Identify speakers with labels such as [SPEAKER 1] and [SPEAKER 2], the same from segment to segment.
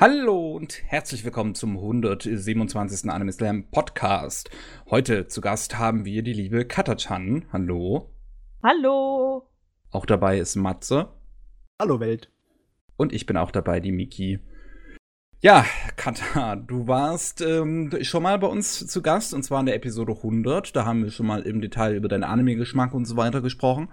[SPEAKER 1] Hallo und herzlich willkommen zum 127. Anime Slam Podcast. Heute zu Gast haben wir die liebe Katachan. Hallo.
[SPEAKER 2] Hallo.
[SPEAKER 1] Auch dabei ist Matze.
[SPEAKER 3] Hallo Welt.
[SPEAKER 1] Und ich bin auch dabei, die Miki. Ja, Kata, du warst ähm, schon mal bei uns zu Gast und zwar in der Episode 100. Da haben wir schon mal im Detail über deinen Anime-Geschmack und so weiter gesprochen.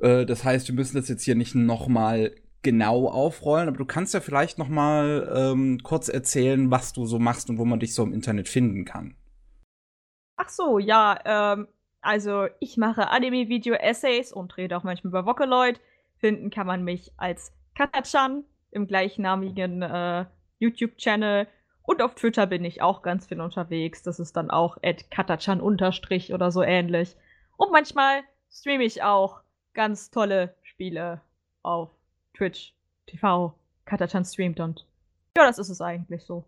[SPEAKER 1] Äh, das heißt, wir müssen das jetzt hier nicht nochmal genau aufrollen, aber du kannst ja vielleicht noch mal ähm, kurz erzählen, was du so machst und wo man dich so im Internet finden kann.
[SPEAKER 2] Ach so, ja, ähm, also ich mache Anime-Video-Essays und rede auch manchmal über Vocaloid. Finden kann man mich als Katachan im gleichnamigen äh, YouTube-Channel. Und auf Twitter bin ich auch ganz viel unterwegs. Das ist dann auch katachan unterstrich oder so ähnlich. Und manchmal streame ich auch ganz tolle Spiele auf Twitch TV Katachan streamt und ja, das ist es eigentlich so.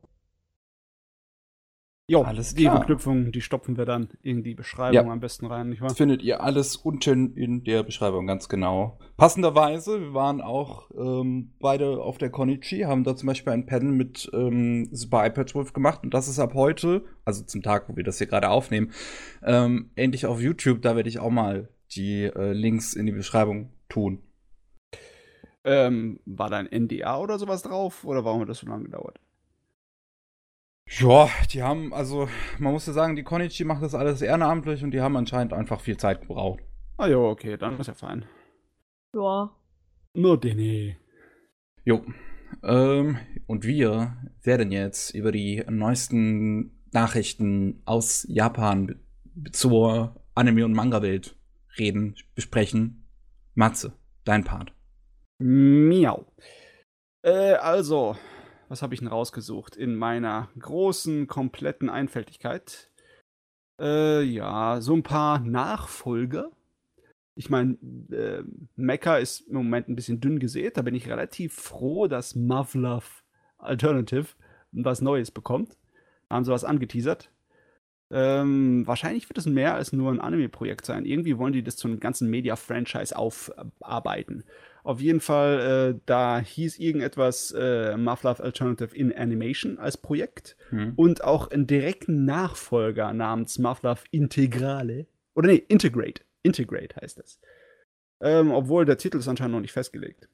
[SPEAKER 3] Jo, alles die Verknüpfung, die stopfen wir dann in die Beschreibung ja. am besten rein, nicht wahr?
[SPEAKER 1] Das findet ihr alles unten in der Beschreibung, ganz genau. Passenderweise, wir waren auch ähm, beide auf der Konichi, haben da zum Beispiel ein Panel mit ähm, Super iPad 12 gemacht und das ist ab heute, also zum Tag, wo wir das hier gerade aufnehmen, ähm, endlich auf YouTube. Da werde ich auch mal die äh, Links in die Beschreibung tun.
[SPEAKER 3] Ähm, war da ein NDA oder sowas drauf oder warum hat das so lange gedauert?
[SPEAKER 1] Ja, die haben, also, man muss ja sagen, die Konichi macht das alles ehrenamtlich und die haben anscheinend einfach viel Zeit gebraucht.
[SPEAKER 3] Ah ja, okay, dann ist ja fein.
[SPEAKER 2] Ja.
[SPEAKER 3] Nur Dene.
[SPEAKER 1] Jo. Ähm, und wir werden jetzt über die neuesten Nachrichten aus Japan zur Anime- und Manga-Welt reden, besprechen. Matze, dein Part.
[SPEAKER 3] Miau. Äh, also, was habe ich denn rausgesucht in meiner großen, kompletten Einfältigkeit? Äh, ja, so ein paar Nachfolger. Ich meine, äh, Mecha ist im Moment ein bisschen dünn gesät. Da bin ich relativ froh, dass Mufflove Alternative was Neues bekommt. Haben sie was angeteasert. Ähm, wahrscheinlich wird es mehr als nur ein Anime-Projekt sein. Irgendwie wollen die das zu einem ganzen Media-Franchise aufarbeiten. Auf jeden Fall, äh, da hieß irgendetwas äh, Mufflove Alternative in Animation als Projekt hm. und auch einen direkten Nachfolger namens Mufflove Integrale. Oder nee, Integrate. Integrate heißt das. Ähm, obwohl der Titel ist anscheinend noch nicht festgelegt.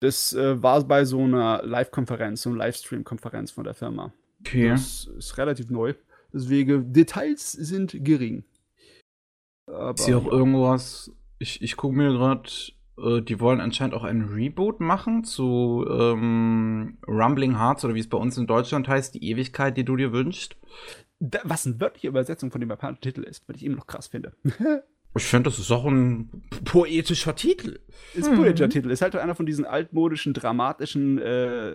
[SPEAKER 3] Das äh, war bei so einer Live-Konferenz, so einer Livestream-Konferenz von der Firma. Okay. Das ist relativ neu. Deswegen, Details sind gering.
[SPEAKER 1] Aber, ist hier auch irgendwas ich, ich gucke mir gerade, äh, die wollen anscheinend auch einen Reboot machen zu ähm, Rumbling Hearts oder wie es bei uns in Deutschland heißt, die Ewigkeit, die du dir wünschst.
[SPEAKER 3] Da, was eine wörtliche Übersetzung von dem japanischen Titel ist, was ich eben noch krass finde.
[SPEAKER 1] ich finde, das ist auch ein poetischer Titel.
[SPEAKER 3] Ist ein mhm. poetischer Titel. Ist halt einer von diesen altmodischen, dramatischen äh,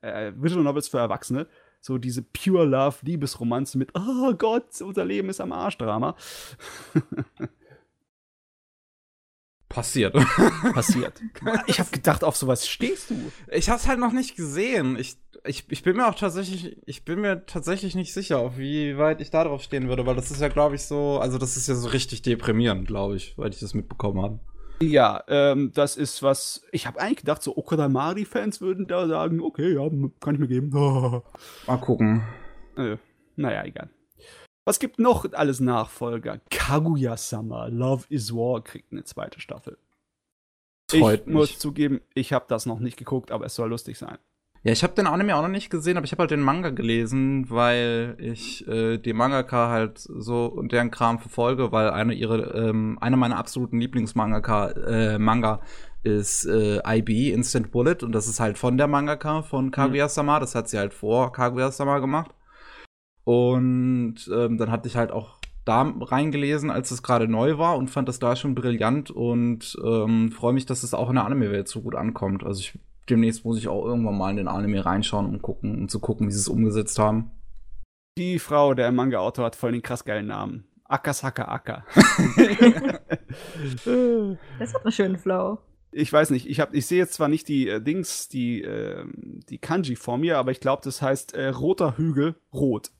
[SPEAKER 3] äh, Visual Novels für Erwachsene so diese Pure Love Liebesromanze mit Oh Gott, unser Leben ist am Arsch Drama.
[SPEAKER 1] Passiert.
[SPEAKER 3] Passiert. Ich habe gedacht, auf sowas stehst du.
[SPEAKER 1] Ich hab's halt noch nicht gesehen. Ich, ich, ich bin mir auch tatsächlich, ich bin mir tatsächlich nicht sicher, auf wie weit ich da drauf stehen würde, weil das ist ja, glaube ich, so, also das ist ja so richtig deprimierend, glaube ich, weil ich das mitbekommen habe.
[SPEAKER 3] Ja, ähm, das ist was. Ich habe eigentlich gedacht, so Okadamari-Fans würden da sagen, okay, ja, kann ich mir geben.
[SPEAKER 1] Mal gucken.
[SPEAKER 3] Äh, naja, egal. Was gibt noch alles Nachfolger? Kaguya-sama, Love is War kriegt eine zweite Staffel. Freut ich mich. muss zugeben, ich habe das noch nicht geguckt, aber es soll lustig sein.
[SPEAKER 1] Ja, ich habe den Anime auch noch nicht gesehen, aber ich habe halt den Manga gelesen, weil ich äh, die Mangaka halt so und deren Kram verfolge, weil eine ihre ähm, einer meiner absoluten Lieblingsmangaka äh, Manga ist äh, IB Instant Bullet und das ist halt von der Mangaka von Kaguya-sama, das hat sie halt vor Kaguya-sama gemacht. Und ähm, dann hatte ich halt auch da reingelesen, als es gerade neu war und fand das da schon brillant und ähm, freue mich, dass es auch in der Anime-Welt so gut ankommt. Also ich, demnächst muss ich auch irgendwann mal in den Anime reinschauen und gucken, um zu gucken, wie sie es umgesetzt haben.
[SPEAKER 3] Die Frau, der Manga-Autor, hat voll den krass geilen Namen. Akasaka Aka.
[SPEAKER 2] das hat einen schönen Flow.
[SPEAKER 3] Ich weiß nicht, ich, ich sehe jetzt zwar nicht die äh, Dings, die, äh, die Kanji vor mir, aber ich glaube, das heißt äh, roter Hügel, rot.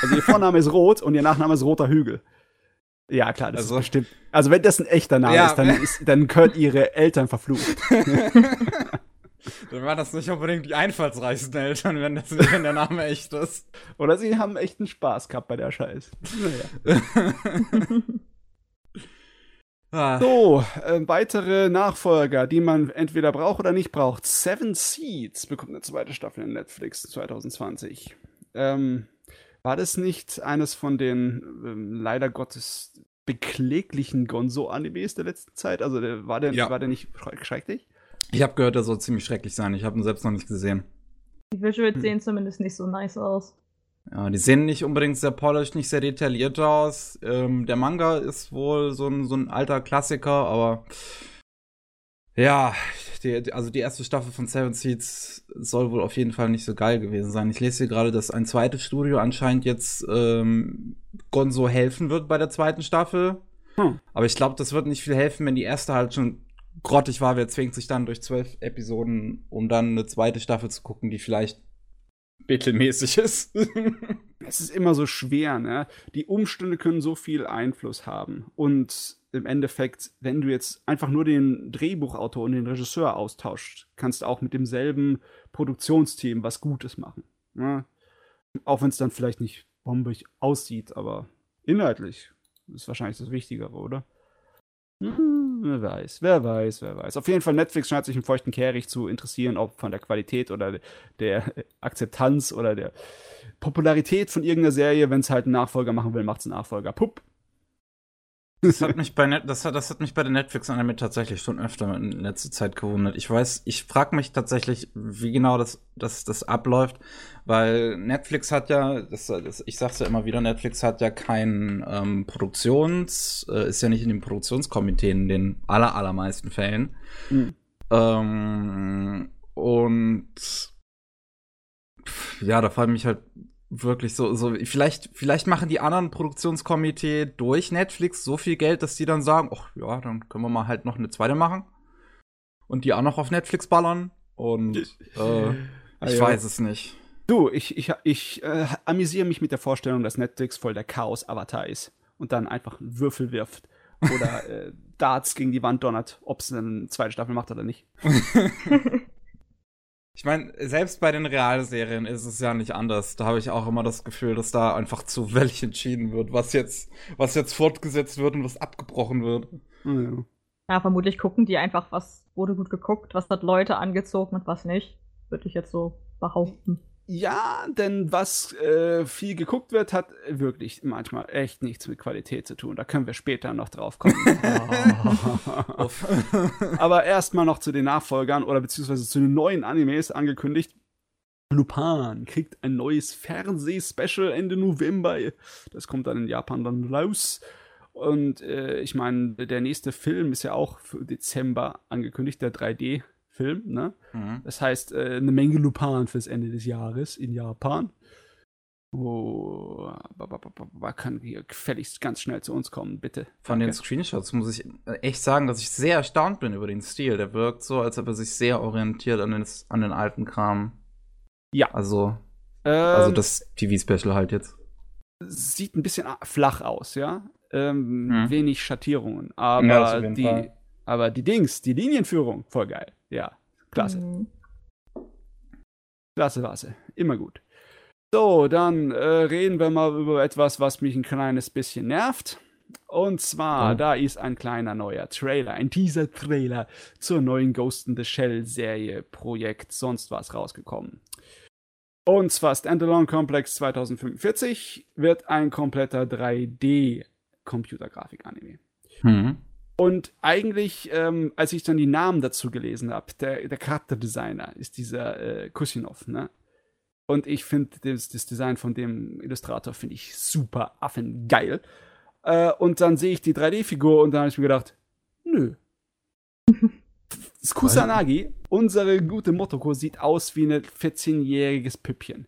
[SPEAKER 3] Also ihr Vorname ist Rot und ihr Nachname ist Roter Hügel. Ja, klar, das also, ist bestimmt. Also wenn das ein echter Name ja, ist, dann, ist, dann können ihre Eltern verflucht.
[SPEAKER 1] Dann waren das nicht unbedingt die einfallsreichsten Eltern, wenn, das, wenn der Name echt ist.
[SPEAKER 3] Oder sie haben echten Spaß gehabt bei der Scheiß. Naja.
[SPEAKER 1] Ah.
[SPEAKER 3] So, äh, weitere Nachfolger, die man entweder braucht oder nicht braucht. Seven Seeds bekommt eine zweite Staffel in Netflix 2020. Ähm, war das nicht eines von den ähm, leider Gottes bekläglichen Gonzo-Animes der letzten Zeit? Also der, war, der,
[SPEAKER 1] Ja.
[SPEAKER 3] war der nicht schrecklich?
[SPEAKER 1] Ich habe gehört, der soll ziemlich schrecklich sein. Ich habe ihn selbst noch nicht gesehen.
[SPEAKER 2] Die Visuals
[SPEAKER 3] Hm.
[SPEAKER 2] sehen zumindest nicht so nice aus.
[SPEAKER 1] Ja, die sehen nicht unbedingt sehr polished, nicht sehr detailliert aus. Ähm, der Manga ist wohl so ein, so ein alter Klassiker, aber ja, die, also die erste Staffel von Seven Seeds soll wohl auf jeden Fall nicht so geil gewesen sein. Ich lese hier gerade, dass ein zweites Studio anscheinend jetzt ähm, Gonzo helfen wird bei der zweiten Staffel.
[SPEAKER 3] Hm.
[SPEAKER 1] Aber ich glaube, das wird nicht viel helfen, wenn die erste halt schon grottig war. Wer zwingt sich dann durch zwölf Episoden, um dann eine zweite Staffel zu gucken, die vielleicht mittelmäßig ist.
[SPEAKER 3] Es ist immer so schwer, ne? Die Umstände können so viel Einfluss haben. Und im Endeffekt, wenn du jetzt einfach nur den Drehbuchautor und den Regisseur austauscht, kannst du auch mit demselben Produktionsteam was Gutes machen. Ne? Auch wenn es dann vielleicht nicht bombig aussieht, aber inhaltlich ist wahrscheinlich das Wichtigere, oder? Hm, wer weiß, wer weiß, wer weiß. Auf jeden Fall, Netflix scheint sich im feuchten Kehricht zu interessieren, ob von der Qualität oder der Akzeptanz oder der Popularität von irgendeiner Serie. Wenn es halt einen Nachfolger machen will, macht es einen Nachfolger. Pupp.
[SPEAKER 1] Das hat mich bei Net das hat, das hat mich bei der Netflix Anime tatsächlich schon öfter in letzter Zeit gewundert. Ich weiß, ich frage mich tatsächlich, wie genau das, das, das abläuft, weil Netflix hat ja, das, das, ich sag's ja immer wieder, Netflix hat ja kein ähm, Produktions, äh, ist ja nicht in den Produktionskomitee in den aller, allermeisten Fällen.
[SPEAKER 3] Hm.
[SPEAKER 1] Ähm, und ja, da frage ich mich halt wirklich so, so, vielleicht, vielleicht machen die anderen Produktionskomitee durch Netflix so viel Geld, dass die dann sagen, ach ja, dann können wir mal halt noch eine zweite machen. Und die auch noch auf Netflix ballern. Und äh, ich
[SPEAKER 3] Also,
[SPEAKER 1] weiß es nicht.
[SPEAKER 3] Du, ich, ich, ich äh, amüsiere mich mit der Vorstellung, dass Netflix voll der Chaos-Avatar ist und dann einfach einen Würfel wirft oder äh, Darts gegen die Wand donnert, ob es eine zweite Staffel macht oder nicht.
[SPEAKER 1] Ich meine, selbst bei den Realserien ist es ja nicht anders. Da habe ich auch immer das Gefühl, dass da einfach zu welch entschieden wird, was jetzt, was jetzt fortgesetzt wird und was abgebrochen wird.
[SPEAKER 3] Ja.
[SPEAKER 2] Ja, vermutlich gucken die einfach, was wurde gut geguckt, was hat Leute angezogen und was nicht. Würde ich jetzt so behaupten.
[SPEAKER 3] Ja, denn was äh, viel geguckt wird, hat wirklich manchmal echt nichts mit Qualität zu tun. Da können wir später noch drauf kommen.
[SPEAKER 1] Uff.
[SPEAKER 3] Aber erstmal noch zu den Nachfolgern oder beziehungsweise zu den neuen Animes angekündigt. Lupin kriegt ein neues Fernsehspecial Ende November. Das kommt dann in Japan dann raus. Und äh, ich meine, der nächste Film ist ja auch für Dezember angekündigt, der 3D-Film, ne?
[SPEAKER 1] Mhm.
[SPEAKER 3] Das heißt, äh, eine Menge Lupin fürs Ende des Jahres in Japan. Oh, ba- ba- kann hier gefälligst ganz schnell zu uns kommen, bitte.
[SPEAKER 1] Von den
[SPEAKER 3] Danke.
[SPEAKER 1] Screenshots muss ich echt sagen, dass ich sehr erstaunt bin über den Stil. Der wirkt so, als ob er sich sehr orientiert an den, an den alten Kram.
[SPEAKER 3] Ja.
[SPEAKER 1] Also, also
[SPEAKER 3] Ähm,
[SPEAKER 1] das TV-Special halt jetzt.
[SPEAKER 3] sieht ein bisschen flach aus, ja. Ähm,
[SPEAKER 1] Mhm.
[SPEAKER 3] Wenig Schattierungen. Aber,
[SPEAKER 1] Ja,
[SPEAKER 3] die,
[SPEAKER 1] Fall.
[SPEAKER 3] aber die Dings, die Linienführung, voll geil. Ja, klasse.
[SPEAKER 2] Mhm.
[SPEAKER 3] Klasse Klasse. Immer gut. So, dann äh, reden wir mal über etwas, was mich ein kleines bisschen nervt. Und zwar,
[SPEAKER 1] Oh.
[SPEAKER 3] da ist ein kleiner neuer Trailer, ein Teaser-Trailer zur neuen Ghost in the Shell-Serie, Projekt, sonst was rausgekommen. Und zwar Standalone Complex 2045 wird ein kompletter 3D-Computergrafik-Anime.
[SPEAKER 1] Mhm.
[SPEAKER 3] Und eigentlich, ähm, als ich dann die Namen dazu gelesen habe, der, der Charakterdesigner ist dieser äh, Kusinov, ne? Und ich finde das, das Design von dem Illustrator finde ich super affengeil. Äh, und dann sehe ich die 3D-Figur und dann habe ich mir gedacht, nö. Kusanagi, unsere gute Motoko, sieht aus wie ein 14-jähriges Püppchen.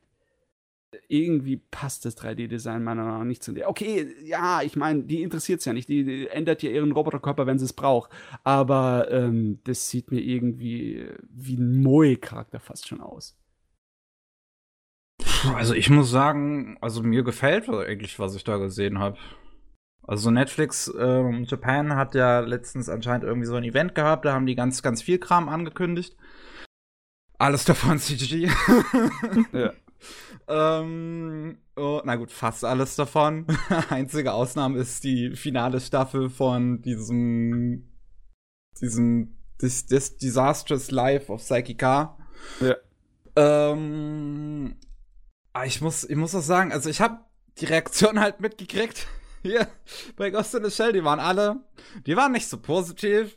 [SPEAKER 3] Irgendwie passt das 3D-Design meiner Meinung nach nicht zu der. Okay, ja, ich meine, die interessiert es ja nicht. Die, die ändert ja ihren Roboterkörper, wenn sie es braucht. Aber ähm, das sieht mir irgendwie wie ein Moe-Charakter fast schon aus.
[SPEAKER 1] Also ich muss sagen, also mir gefällt eigentlich, was ich da gesehen habe. Also Netflix ähm, Japan hat ja letztens anscheinend irgendwie so ein Event gehabt, da haben die ganz, ganz viel Kram angekündigt. Alles davon CG.
[SPEAKER 3] Ja.
[SPEAKER 1] Ähm, oh, na gut, fast alles davon. Einzige Ausnahme ist die finale Staffel von diesem, diesem, this, this Disastrous Life of Psychica.
[SPEAKER 3] Ja.
[SPEAKER 1] Ähm, aber ich muss, ich muss auch sagen, also ich habe die Reaktion halt mitgekriegt. Hier bei Ghost in the Shell, die waren alle, die waren nicht so positiv.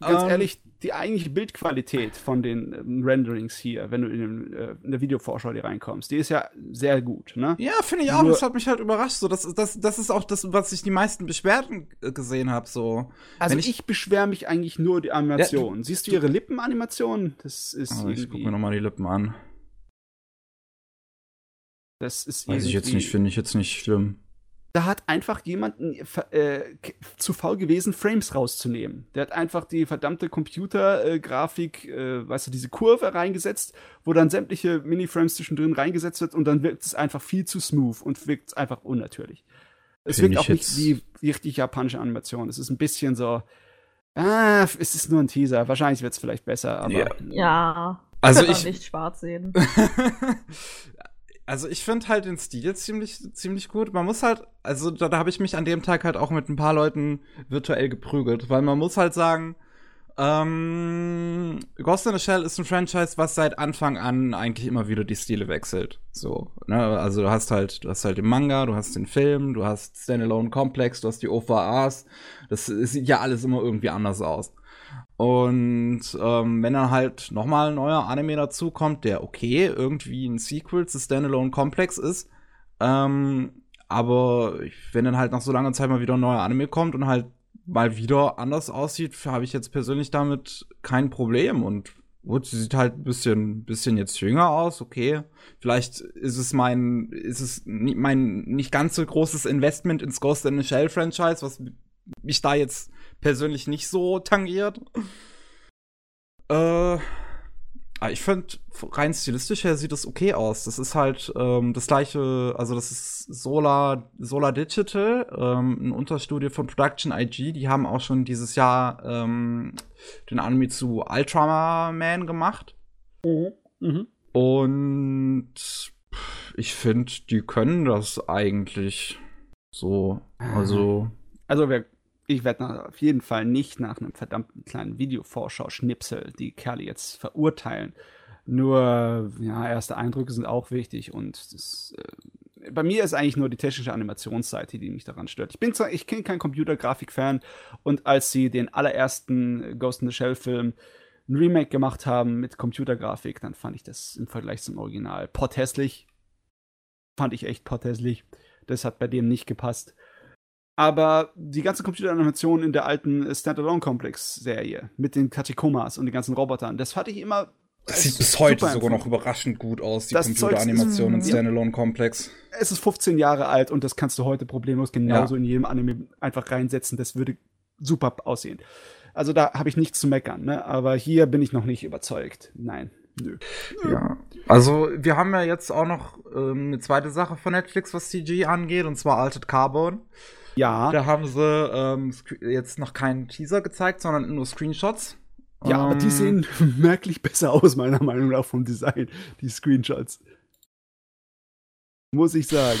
[SPEAKER 3] Ganz
[SPEAKER 1] Ähm,
[SPEAKER 3] ehrlich, die eigentliche Bildqualität von den ähm, Renderings hier, wenn du in, den, äh, in der Videovorschau hier reinkommst, die ist ja sehr gut, ne?
[SPEAKER 1] Ja, finde ich auch.
[SPEAKER 3] Nur-
[SPEAKER 1] das hat mich halt überrascht. So, das, das, das ist auch das, was ich die meisten Beschwerden äh, gesehen habe. So.
[SPEAKER 3] Also
[SPEAKER 1] Wenn
[SPEAKER 3] ich,
[SPEAKER 1] ich-
[SPEAKER 3] beschwere mich eigentlich nur die Animation. Siehst du ihre Lippenanimation? Das ist
[SPEAKER 1] Aber ich gucke mir nochmal die Lippen an.
[SPEAKER 3] das ist
[SPEAKER 1] Weiß ich jetzt nicht, finde ich jetzt nicht schlimm.
[SPEAKER 3] Da hat einfach jemand äh, k- zu faul gewesen, Frames rauszunehmen. Der hat einfach die verdammte Computergrafik, äh, weißt du, diese Kurve reingesetzt, wo dann sämtliche Miniframes zwischendrin reingesetzt wird und dann wirkt es einfach viel zu smooth und wirkt einfach unnatürlich. Es wirkt auch nicht wie wie richtig japanische Animation. Es ist ein bisschen so, ah, es ist nur ein Teaser. Wahrscheinlich wird es vielleicht besser, aber
[SPEAKER 1] Ja.
[SPEAKER 2] Ja.
[SPEAKER 1] Also ich-
[SPEAKER 2] nicht schwarz sehen.
[SPEAKER 1] also ich finde halt den Stil ziemlich, ziemlich gut. Man muss halt, also da, da habe ich mich an dem Tag halt auch mit ein paar Leuten virtuell geprügelt, weil man muss halt sagen, ähm, Ghost in the Shell ist ein Franchise, was seit Anfang an eigentlich immer wieder die Stile wechselt. So, ne? Also du hast halt, du hast halt den Manga, du hast den Film, du hast Standalone Complex, du hast die OVAs. Das, sieht ja alles immer irgendwie anders aus. Und ähm, wenn dann halt nochmal ein neuer Anime dazukommt, der okay, irgendwie ein Sequel zu Standalone Complex ist, ähm, aber wenn dann halt nach so langer Zeit mal wieder ein neuer Anime kommt und halt mal wieder anders aussieht, habe ich jetzt persönlich damit kein Problem. Und gut, sie sieht halt ein bisschen, bisschen jetzt jünger aus, okay. Vielleicht ist es mein, ist es mein nicht ganz so großes Investment ins Ghost in the Shell Franchise, was mich da jetzt persönlich nicht so tangiert. Äh, aber ich finde, rein stilistisch her sieht es okay aus. Das ist halt ähm, das gleiche, also das ist Solar, Solar Digital, ähm, ein Unterstudio von Production IG. Die haben auch schon dieses Jahr ähm, den Anime zu Ultraman gemacht.
[SPEAKER 3] Mhm.
[SPEAKER 1] Und ich finde, die können das eigentlich so. Also,
[SPEAKER 3] Also wir, ich werde auf jeden Fall nicht nach einem verdammten kleinen Videovorschau-Schnipsel die Kerle jetzt verurteilen. Nur, ja, erste Eindrücke sind auch wichtig und das, äh, bei mir ist eigentlich nur die technische Animationsseite, die mich daran stört. Ich bin zwar, ich bin kein Computergrafik-Fan und als sie den allerersten Ghost in the Shell-Film ein Remake gemacht haben mit Computergrafik, dann fand ich das im Vergleich zum Original potthässlich. Fand ich echt potthässlich. Das hat bei dem nicht gepasst. Aber die ganze Computeranimation in der alten Standalone-Complex-Serie mit den Katakomas und den ganzen Robotern, das fand ich immer.
[SPEAKER 1] das sieht bis heute sogar noch überraschend gut aus, die Computeranimation in
[SPEAKER 2] ja.
[SPEAKER 1] Standalone Complex.
[SPEAKER 3] Es ist 15 Jahre alt und das kannst du heute problemlos genauso in jedem Anime einfach reinsetzen. Das würde super aussehen. Also da habe ich nichts zu meckern, ne? Aber hier bin ich noch nicht überzeugt. Nein, nö.
[SPEAKER 1] Ja. Also, wir haben ja jetzt auch noch ähm, eine zweite Sache von Netflix, was CG angeht, und zwar Altered Carbon.
[SPEAKER 3] Ja,
[SPEAKER 1] Da haben sie ähm, jetzt noch keinen Teaser gezeigt, sondern nur Screenshots.
[SPEAKER 3] ja, aber die
[SPEAKER 1] Ähm,
[SPEAKER 3] sehen merklich besser aus, meiner Meinung nach, vom Design, die Screenshots. Muss ich sagen.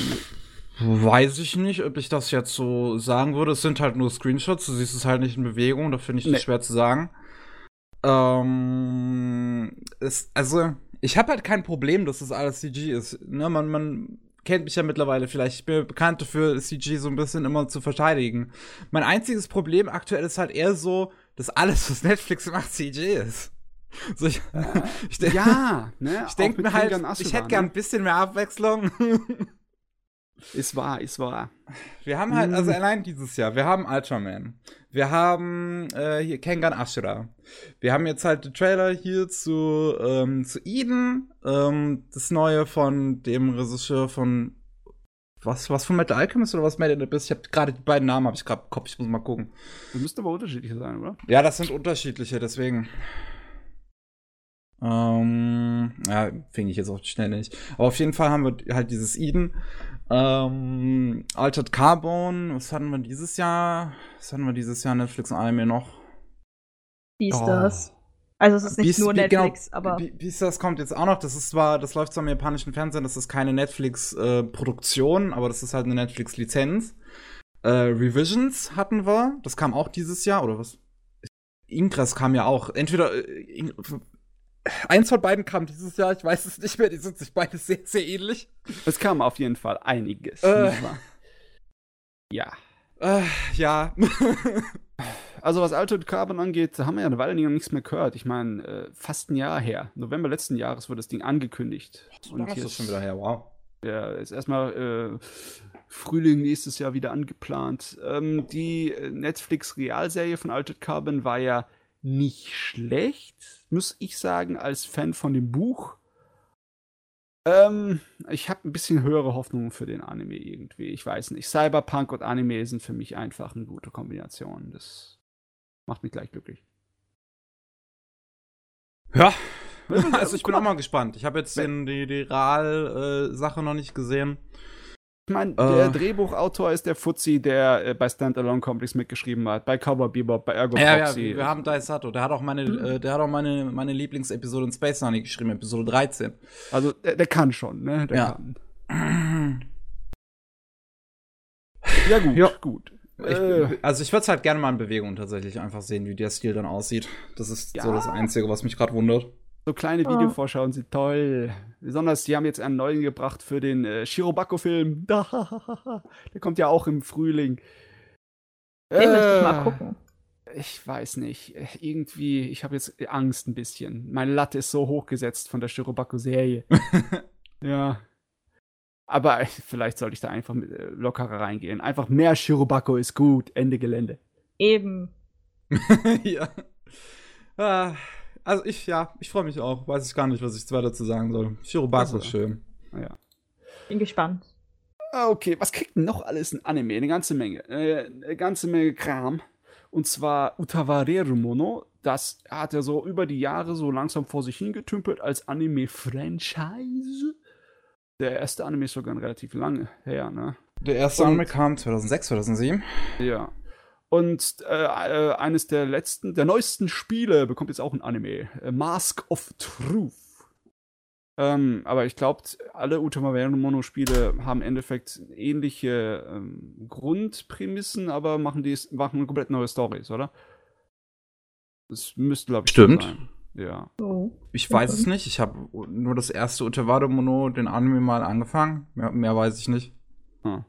[SPEAKER 1] Weiß ich nicht, ob ich das jetzt so sagen würde. Es sind halt nur Screenshots, du siehst es halt nicht in Bewegung, da finde ich
[SPEAKER 3] Nee.
[SPEAKER 1] das schwer zu sagen. Ähm, es, also, ich habe halt kein Problem, dass das alles CG ist. Ne? Man, man kennt mich ja mittlerweile vielleicht. Ich bin bekannt dafür, CG so ein bisschen immer zu verteidigen. Mein einziges Problem aktuell ist halt eher so, dass alles, was Netflix macht, CG ist. So, ich, ich, denk-
[SPEAKER 3] Ja, ne?
[SPEAKER 1] ich denke mir halt,
[SPEAKER 3] Asura,
[SPEAKER 1] ich hätte gern ein
[SPEAKER 3] ne?
[SPEAKER 1] bisschen mehr Abwechslung.
[SPEAKER 3] Ist wahr, ist wahr.
[SPEAKER 1] Wir haben halt, also
[SPEAKER 3] Mm.
[SPEAKER 1] allein dieses Jahr, wir haben Ultraman. Wir haben äh, hier Kengan Ashura. Wir haben jetzt halt den Trailer hier zu, ähm, zu Eden, ähm, das neue von dem Regisseur von was, was von Metal Alchemist oder was Made in Abyss? Ich habe gerade die beiden Namen habe ich gerade im Kopf, ich muss mal gucken.
[SPEAKER 3] Das müsste aber unterschiedlich sein, oder?
[SPEAKER 1] Ja, das sind unterschiedliche, deswegen. Ähm, ja, finde ich jetzt auf die Schnelle nicht. Aber auf jeden Fall haben wir halt dieses Eden. Ähm, Altered Carbon, was hatten wir dieses Jahr? Was hatten wir dieses Jahr Netflix und Anime noch?
[SPEAKER 2] Wie ist
[SPEAKER 3] Oh.
[SPEAKER 2] das? Also es ist nicht
[SPEAKER 1] Beast-
[SPEAKER 2] nur
[SPEAKER 1] genau,
[SPEAKER 2] Netflix, aber
[SPEAKER 1] Be- Beastars kommt jetzt auch noch. Das ist zwar, das läuft zwar im japanischen Fernsehen, das ist keine Netflix-Produktion, aber das ist halt eine Netflix-Lizenz. Äh, Revisions hatten wir, das kam auch dieses Jahr, oder was? Ingress kam ja auch. Entweder äh, eins von beiden kam dieses Jahr, ich weiß es nicht mehr, die sind sich beide sehr, sehr ähnlich.
[SPEAKER 3] Es kam auf jeden Fall einiges.
[SPEAKER 1] Äh.
[SPEAKER 3] Ja.
[SPEAKER 1] Äh, ja.
[SPEAKER 3] Also was Altered Carbon angeht, da haben wir ja eine Weile nichts mehr gehört. Ich meine, äh, fast ein Jahr her. November letzten Jahres wurde das Ding angekündigt.
[SPEAKER 1] Und das ist schon wieder her, wow.
[SPEAKER 3] Ja, ist erstmal äh, Frühling nächstes Jahr wieder angeplant. Ähm, die äh, Netflix-Realserie von Altered Carbon war ja nicht schlecht, muss ich sagen, als Fan von dem Buch. Ähm, ich habe ein bisschen höhere Hoffnungen für den Anime irgendwie. Ich weiß nicht. Cyberpunk und Anime sind für mich einfach eine gute Kombination. Das macht mich gleich glücklich.
[SPEAKER 1] Ja. Also ich bin auch mal gespannt. Ich habe jetzt den, die, die RAL-Sache noch nicht gesehen.
[SPEAKER 3] Ich meine, der
[SPEAKER 1] Äh.
[SPEAKER 3] Drehbuchautor ist der Fuzzi, der äh, bei Standalone Complex mitgeschrieben hat, bei Cowboy Bebop, bei Ergo
[SPEAKER 1] Ja, ja,
[SPEAKER 3] Proxy.
[SPEAKER 1] wir, wir haben Daisato. Der hat auch meine, äh, der hat auch meine, meine Lieblingsepisode in Space Honey geschrieben, Episode 13.
[SPEAKER 3] Also, der, der kann schon, ne? Der
[SPEAKER 1] Ja.
[SPEAKER 3] kann. Ja, gut,
[SPEAKER 1] Ja.
[SPEAKER 3] gut.
[SPEAKER 1] Ich,
[SPEAKER 3] Äh,
[SPEAKER 1] also ich würde es halt gerne mal in Bewegung tatsächlich einfach sehen, wie der Stil dann aussieht. Das ist so
[SPEAKER 3] Ja.
[SPEAKER 1] das Einzige, was mich gerade wundert.
[SPEAKER 3] So kleine
[SPEAKER 2] Ja.
[SPEAKER 3] Videovorschauen sind toll. Besonders, die haben jetzt einen neuen gebracht für den äh, Shirobako-Film. Der kommt ja auch im Frühling.
[SPEAKER 2] den möchte ich
[SPEAKER 3] Äh,
[SPEAKER 2] mal gucken.
[SPEAKER 3] Ich weiß nicht. Äh, Irgendwie, ich habe jetzt Angst ein bisschen. Meine Latte ist so hochgesetzt von der Shirobako-Serie. ja. Aber äh, vielleicht sollte ich da einfach mit, äh, lockerer reingehen. Einfach mehr Shirobako ist gut. Ende Gelände.
[SPEAKER 2] Eben.
[SPEAKER 1] ja. Ah, also ich, ja, ich freue mich auch. Weiß ich gar nicht, was ich weiter zu sagen soll. Shirobako
[SPEAKER 3] Also.
[SPEAKER 1] ist schön.
[SPEAKER 3] Ja.
[SPEAKER 2] Bin gespannt.
[SPEAKER 3] Ah, Okay, was kriegt denn noch alles ein Anime? Eine ganze Menge. Äh, eine ganze Menge Kram. Und zwar Utawareru Mono. Das hat er so über die Jahre so langsam vor sich hingetümpelt als Anime-Franchise. Der erste Anime ist sogar relativ lange her, ne?
[SPEAKER 1] Der erste
[SPEAKER 3] Und-
[SPEAKER 1] Anime kam 2006, 2007.
[SPEAKER 3] Ja. Und äh, äh, eines der letzten, der neuesten Spiele bekommt jetzt auch ein Anime. Äh, Mask of Truth. Ähm, aber ich glaube, alle Utamaveru Mono-Spiele haben im Endeffekt ähnliche ähm, Grundprämissen, aber machen, die, machen komplett neue Stories, oder? Das müsste, glaube ich, so
[SPEAKER 1] Stimmt.
[SPEAKER 3] sein. Ja.
[SPEAKER 2] Oh.
[SPEAKER 1] Ich weiß es nicht. Ich habe nur das erste Utawado Mono, den Anime mal angefangen. Mehr, mehr weiß ich nicht.
[SPEAKER 3] Hm.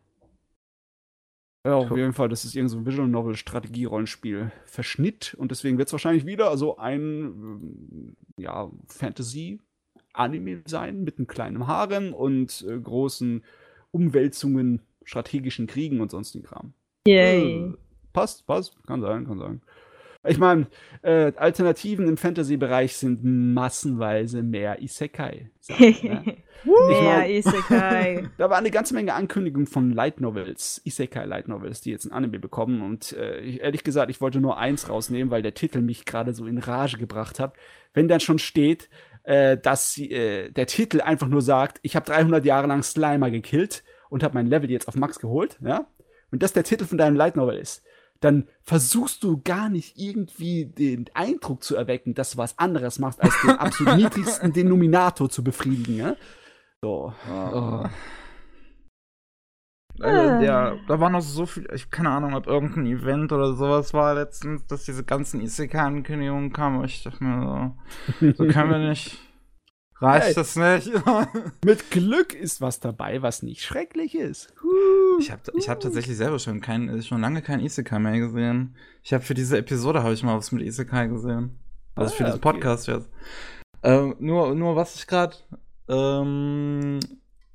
[SPEAKER 3] Ja, auf
[SPEAKER 1] Cool.
[SPEAKER 3] jeden Fall, das ist irgend so ein Visual Novel Strategie-Rollenspiel Verschnitt und deswegen wird es wahrscheinlich wieder so ein ähm, ja, Fantasy-Anime sein mit einem kleinen Harem und äh, großen Umwälzungen, strategischen Kriegen und sonstigen Kram.
[SPEAKER 2] Yay.
[SPEAKER 3] Äh, passt, passt, kann sein, kann sein. Ich meine, äh, Alternativen im Fantasy-Bereich sind massenweise mehr Isekai. sag ich, ne?
[SPEAKER 2] Mehr
[SPEAKER 3] mein-
[SPEAKER 2] Isekai.
[SPEAKER 3] Da war eine ganze Menge Ankündigungen von Light Novels, Isekai Light Novels, die jetzt ein Anime bekommen. Und äh, ich, ehrlich gesagt, ich wollte nur eins rausnehmen, weil der Titel mich gerade so in Rage gebracht hat. Wenn dann schon steht, äh, dass äh, der Titel einfach nur sagt, ich habe 300 Jahre lang Slimer gekillt und habe mein Level jetzt auf Max geholt, ja, und das der Titel von deinem Light Novel ist, dann versuchst du gar nicht irgendwie den Eindruck zu erwecken, dass du was anderes machst, als den absolut niedrigsten Denominator zu befriedigen, ja. So.
[SPEAKER 1] Oh. Äh, der, da war noch so viel, ich keine Ahnung, ob irgendein Event oder sowas war letztens, dass diese ganzen Isekai-Ankündigungen kamen. Ich dachte mir so, so können wir nicht. Reicht das nicht?
[SPEAKER 3] Mit Glück ist was dabei, was nicht schrecklich ist.
[SPEAKER 1] ich habe ich hab tatsächlich selber schon, kein, schon lange kein Isekai mehr gesehen. Ich habe für diese Episode habe ich mal was mit Isekai gesehen. Also
[SPEAKER 3] Ah,
[SPEAKER 1] für diesen
[SPEAKER 3] okay.
[SPEAKER 1] Podcast jetzt. Ähm, nur, nur was ich gerade, ähm,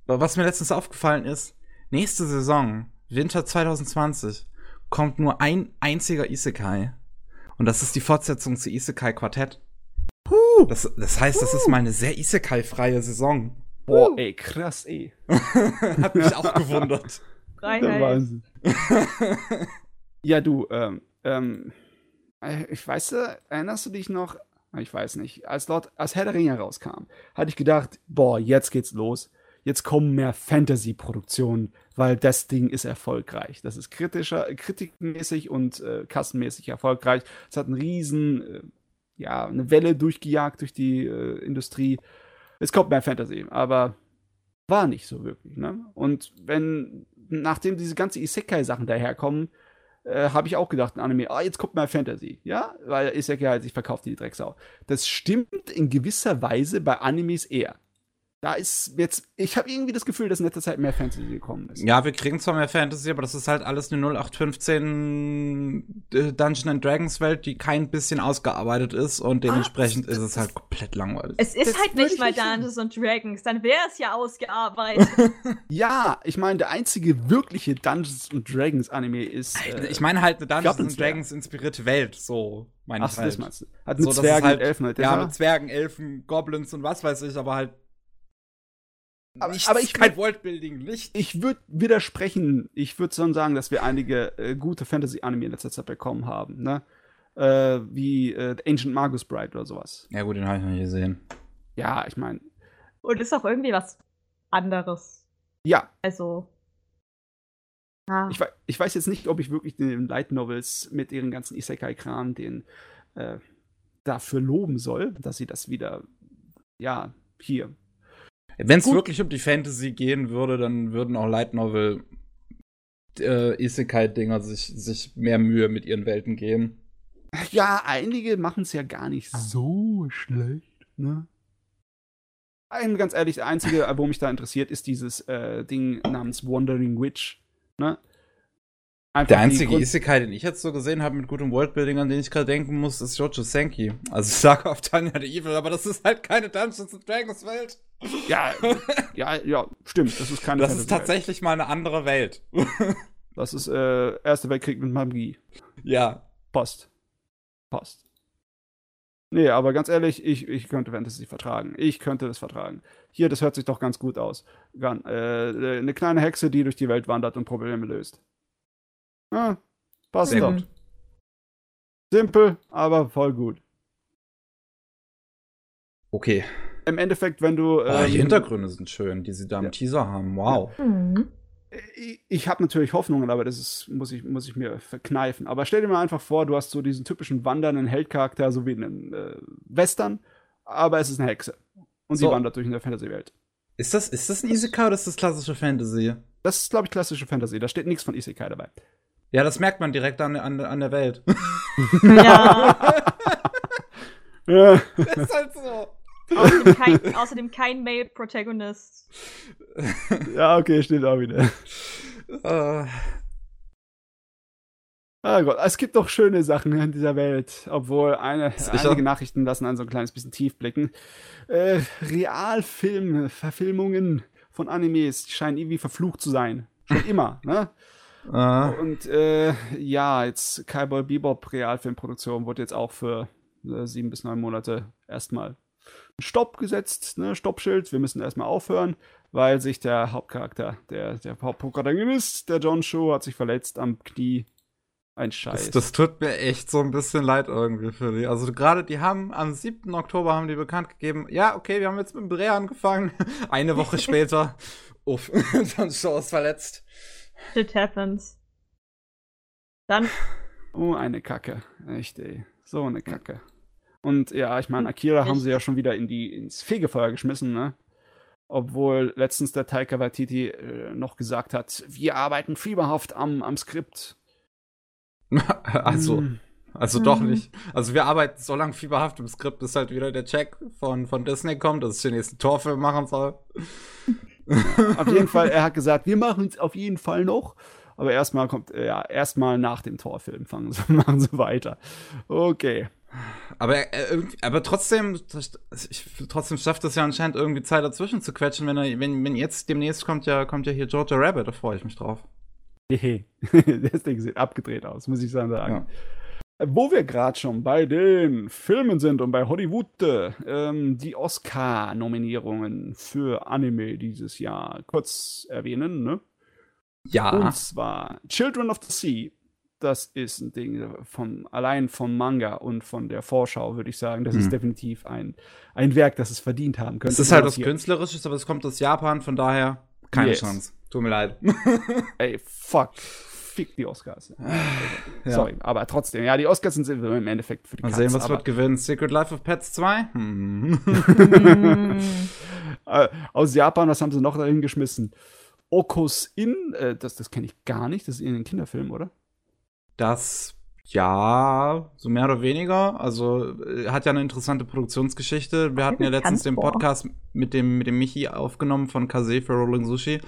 [SPEAKER 1] was mir letztens aufgefallen ist, nächste Saison, Winter 2020, kommt nur ein einziger Isekai. Und das ist die Fortsetzung zu Isekai Quartett. Das, das heißt, das ist mal eine sehr Isekai-freie Saison.
[SPEAKER 3] Boah, ey, krass, ey.
[SPEAKER 1] Hat mich auch gewundert.
[SPEAKER 3] Der
[SPEAKER 2] Freiheit.
[SPEAKER 3] Wahnsinn. ja, du, ähm, ähm, äh, ich weiß, äh, erinnerst du dich noch? Ich weiß nicht. Als dort, als Herr der Ringe rauskam, hatte ich gedacht, boah, jetzt geht's los. Jetzt kommen mehr Fantasy-Produktionen, weil das Ding ist erfolgreich. Das ist kritischer, kritikmäßig und äh, kassenmäßig erfolgreich. Es hat einen riesen, äh, ja, eine Welle durchgejagt durch die äh, Industrie. Es kommt mehr Fantasy, aber war nicht so wirklich. Ne? Und wenn, nachdem diese ganzen Isekai-Sachen daherkommen, äh, habe ich auch gedacht, ein Anime, ah, jetzt kommt mal Fantasy, ja, weil Isekai halt sich verkauft die Drecksau. Das stimmt in gewisser Weise bei Animes eher da ist jetzt, ich habe irgendwie das Gefühl, dass in letzter Zeit mehr Fantasy gekommen ist.
[SPEAKER 1] Ja, wir kriegen zwar mehr Fantasy, aber das ist halt alles eine 0815 äh, Dungeon and Dragons Welt, die kein bisschen ausgearbeitet ist und dementsprechend ah, ist es halt komplett langweilig.
[SPEAKER 2] Es ist
[SPEAKER 1] das
[SPEAKER 2] halt nicht mal Dungeons and Dragons, dann wäre es ja ausgearbeitet.
[SPEAKER 3] ja, ich meine, der einzige wirkliche Dungeons and Dragons Anime ist.
[SPEAKER 1] Äh, ich meine halt eine Dungeons and Dragons inspirierte Welt, so meine ich Ach, halt. das meinst
[SPEAKER 3] du. Hat mit so, Zwergen, halt, Elfen halt.
[SPEAKER 1] Ja, mit Zwergen, Elfen, Goblins und was weiß ich, aber halt
[SPEAKER 3] aber, Nichts, aber ich kein Worldbuilding, nicht. Ich würde widersprechen. Ich würde schon sagen, dass wir einige äh, gute Fantasy-Anime in letzter Zeit bekommen haben, ne? Äh, wie äh, Ancient Magus Bride oder sowas.
[SPEAKER 1] Ja, gut, den habe ich noch nie gesehen.
[SPEAKER 3] Ja, ich meine.
[SPEAKER 2] Und ist auch irgendwie was anderes.
[SPEAKER 3] Ja.
[SPEAKER 2] Also.
[SPEAKER 3] Ah. Ich, ich, weiß jetzt nicht, ob ich wirklich den Light Novels mit ihren ganzen Isekai-Kram den äh, dafür loben soll, dass sie das wieder, ja, hier
[SPEAKER 1] wenn es wirklich um die Fantasy gehen würde, dann würden auch Light Novel äh, Isekai-Dinger sich, sich mehr Mühe mit ihren Welten geben.
[SPEAKER 3] Ja, einige machen es ja gar nicht so schlecht, ne? Ein, ganz ehrlich, der einzige, wo mich da interessiert, ist dieses äh, Ding namens Wandering Witch. Ne?
[SPEAKER 1] Einfach der einzige Isekai, den ich jetzt so gesehen habe mit gutem Worldbuilding, an den ich gerade denken muss, ist Jojo Senki. Also ich sage auf Tanya the Evil, aber das ist halt keine Dungeons Dragons Welt.
[SPEAKER 3] Ja, ja, ja, stimmt. Das ist keine
[SPEAKER 1] Das ist tatsächlich mal eine andere Welt.
[SPEAKER 3] das ist äh, Erster Weltkrieg mit Magie.
[SPEAKER 1] Ja.
[SPEAKER 3] Passt. Passt. Nee, aber ganz ehrlich, ich, ich könnte Fantasy vertragen. Ich könnte das vertragen. Hier, das hört sich doch ganz gut aus. Gan, äh, eine kleine Hexe, die durch die Welt wandert und Probleme löst. Ah, passt Sehr doch. Gut. Simpel, aber voll gut.
[SPEAKER 1] Okay.
[SPEAKER 3] Im Endeffekt, wenn du.
[SPEAKER 1] Ähm, oh, die ähm, Hintergründe sind schön, die sie da im ja. Teaser haben. Wow. Mhm.
[SPEAKER 3] Ich, ich habe natürlich Hoffnungen, aber das ist, muss, ich, muss ich mir verkneifen. Aber stell dir mal einfach vor, du hast so diesen typischen wandernden Heldcharakter, so wie in einem äh, Western, aber es ist eine Hexe. Und so. sie wandert durch eine Fantasy-Welt.
[SPEAKER 1] Ist das, ist das ein Isekai oder ist das klassische Fantasy?
[SPEAKER 3] Das ist, glaube ich, klassische Fantasy. Da steht nichts von Isekai dabei.
[SPEAKER 1] Ja, das merkt man direkt an, an, an der Welt.
[SPEAKER 2] Ja. ja. ist halt so. Außerdem kein, außerdem kein Male-Protagonist.
[SPEAKER 3] ja, okay, steht auch wieder. Uh. Ah Gott, es gibt doch schöne Sachen in dieser Welt, obwohl eine, einige Nachrichten lassen einen so ein kleines bisschen tief blicken. Äh, Realfilm-Verfilmungen von Animes scheinen irgendwie verflucht zu sein. Schon immer, ne? Ah. Und äh, ja, jetzt Cowboy Bebop Realfilmproduktion wurde jetzt auch für äh, sieben bis neun Monate erstmal Stopp gesetzt, ne, Stoppschild, wir müssen erstmal aufhören, weil sich der Hauptcharakter, der, der Hauptprotagonist, der John Show, hat sich verletzt am Knie. Ein Scheiß.
[SPEAKER 1] Das, das, tut mir echt so ein bisschen leid irgendwie für die. Also gerade, die haben am 7. Oktober haben die bekannt gegeben, ja, okay, wir haben jetzt mit dem Dreh angefangen. Eine Woche später, uff, John Show ist verletzt.
[SPEAKER 2] Shit happens. Dann.
[SPEAKER 3] Oh, eine Kacke. Echt, ey. So eine Kacke. Und ja, ich meine, Akira haben sie ja schon wieder in die, ins Fegefeuer geschmissen, ne? Obwohl letztens der Taika Waititi äh, noch gesagt hat, wir arbeiten fieberhaft am, am Skript.
[SPEAKER 1] also, hm. also hm. doch nicht. Also wir arbeiten so lange fieberhaft im Skript, bis halt wieder der Check von, von Disney kommt, dass ich den nächsten Torfilm machen soll.
[SPEAKER 3] Auf jeden Fall, er hat gesagt, wir machen es auf jeden Fall noch. Aber erstmal kommt, ja, erstmal nach dem Torfilm fangen sie, machen sie weiter. Okay.
[SPEAKER 1] Aber, äh, aber trotzdem, ich, trotzdem schafft es ja anscheinend irgendwie Zeit dazwischen zu quetschen, wenn er, wenn, wenn jetzt demnächst kommt ja, kommt ja hier Georgia Rabbit, da freue ich mich drauf.
[SPEAKER 3] Hehe, das Ding sieht abgedreht aus, muss ich sagen. Ja. Wo wir gerade schon bei den Filmen sind und bei Hollywood, ähm, die Oscar-Nominierungen für Anime dieses Jahr kurz erwähnen, ne?
[SPEAKER 1] Ja.
[SPEAKER 3] Und zwar Children of the Sea das ist ein Ding von allein vom Manga und von der Vorschau, würde ich sagen. Das mhm. ist definitiv ein, ein Werk, das es verdient haben könnte.
[SPEAKER 1] Es ist halt was Künstlerisches, aber es kommt aus Japan, von daher keine yes. Chance. Tut mir leid.
[SPEAKER 3] Ey, fuck. Fick die Oscars.
[SPEAKER 1] Ja.
[SPEAKER 3] Sorry, aber trotzdem, ja, die Oscars sind im Endeffekt für die
[SPEAKER 1] Mal sehen, was wird gewinnen. Secret Life of Pets 2? Hm.
[SPEAKER 3] Äh, Aus Japan, was haben sie noch dahin geschmissen? Okos In, äh, das, das kenne ich gar nicht, das ist ein Kinderfilm, oder?
[SPEAKER 1] Das, ja, so mehr oder weniger. Also, äh, hat ja eine interessante Produktionsgeschichte. Wir hatten ja letztens den. Podcast mit dem, mit dem Michi aufgenommen von Kase für Rolling Sushi,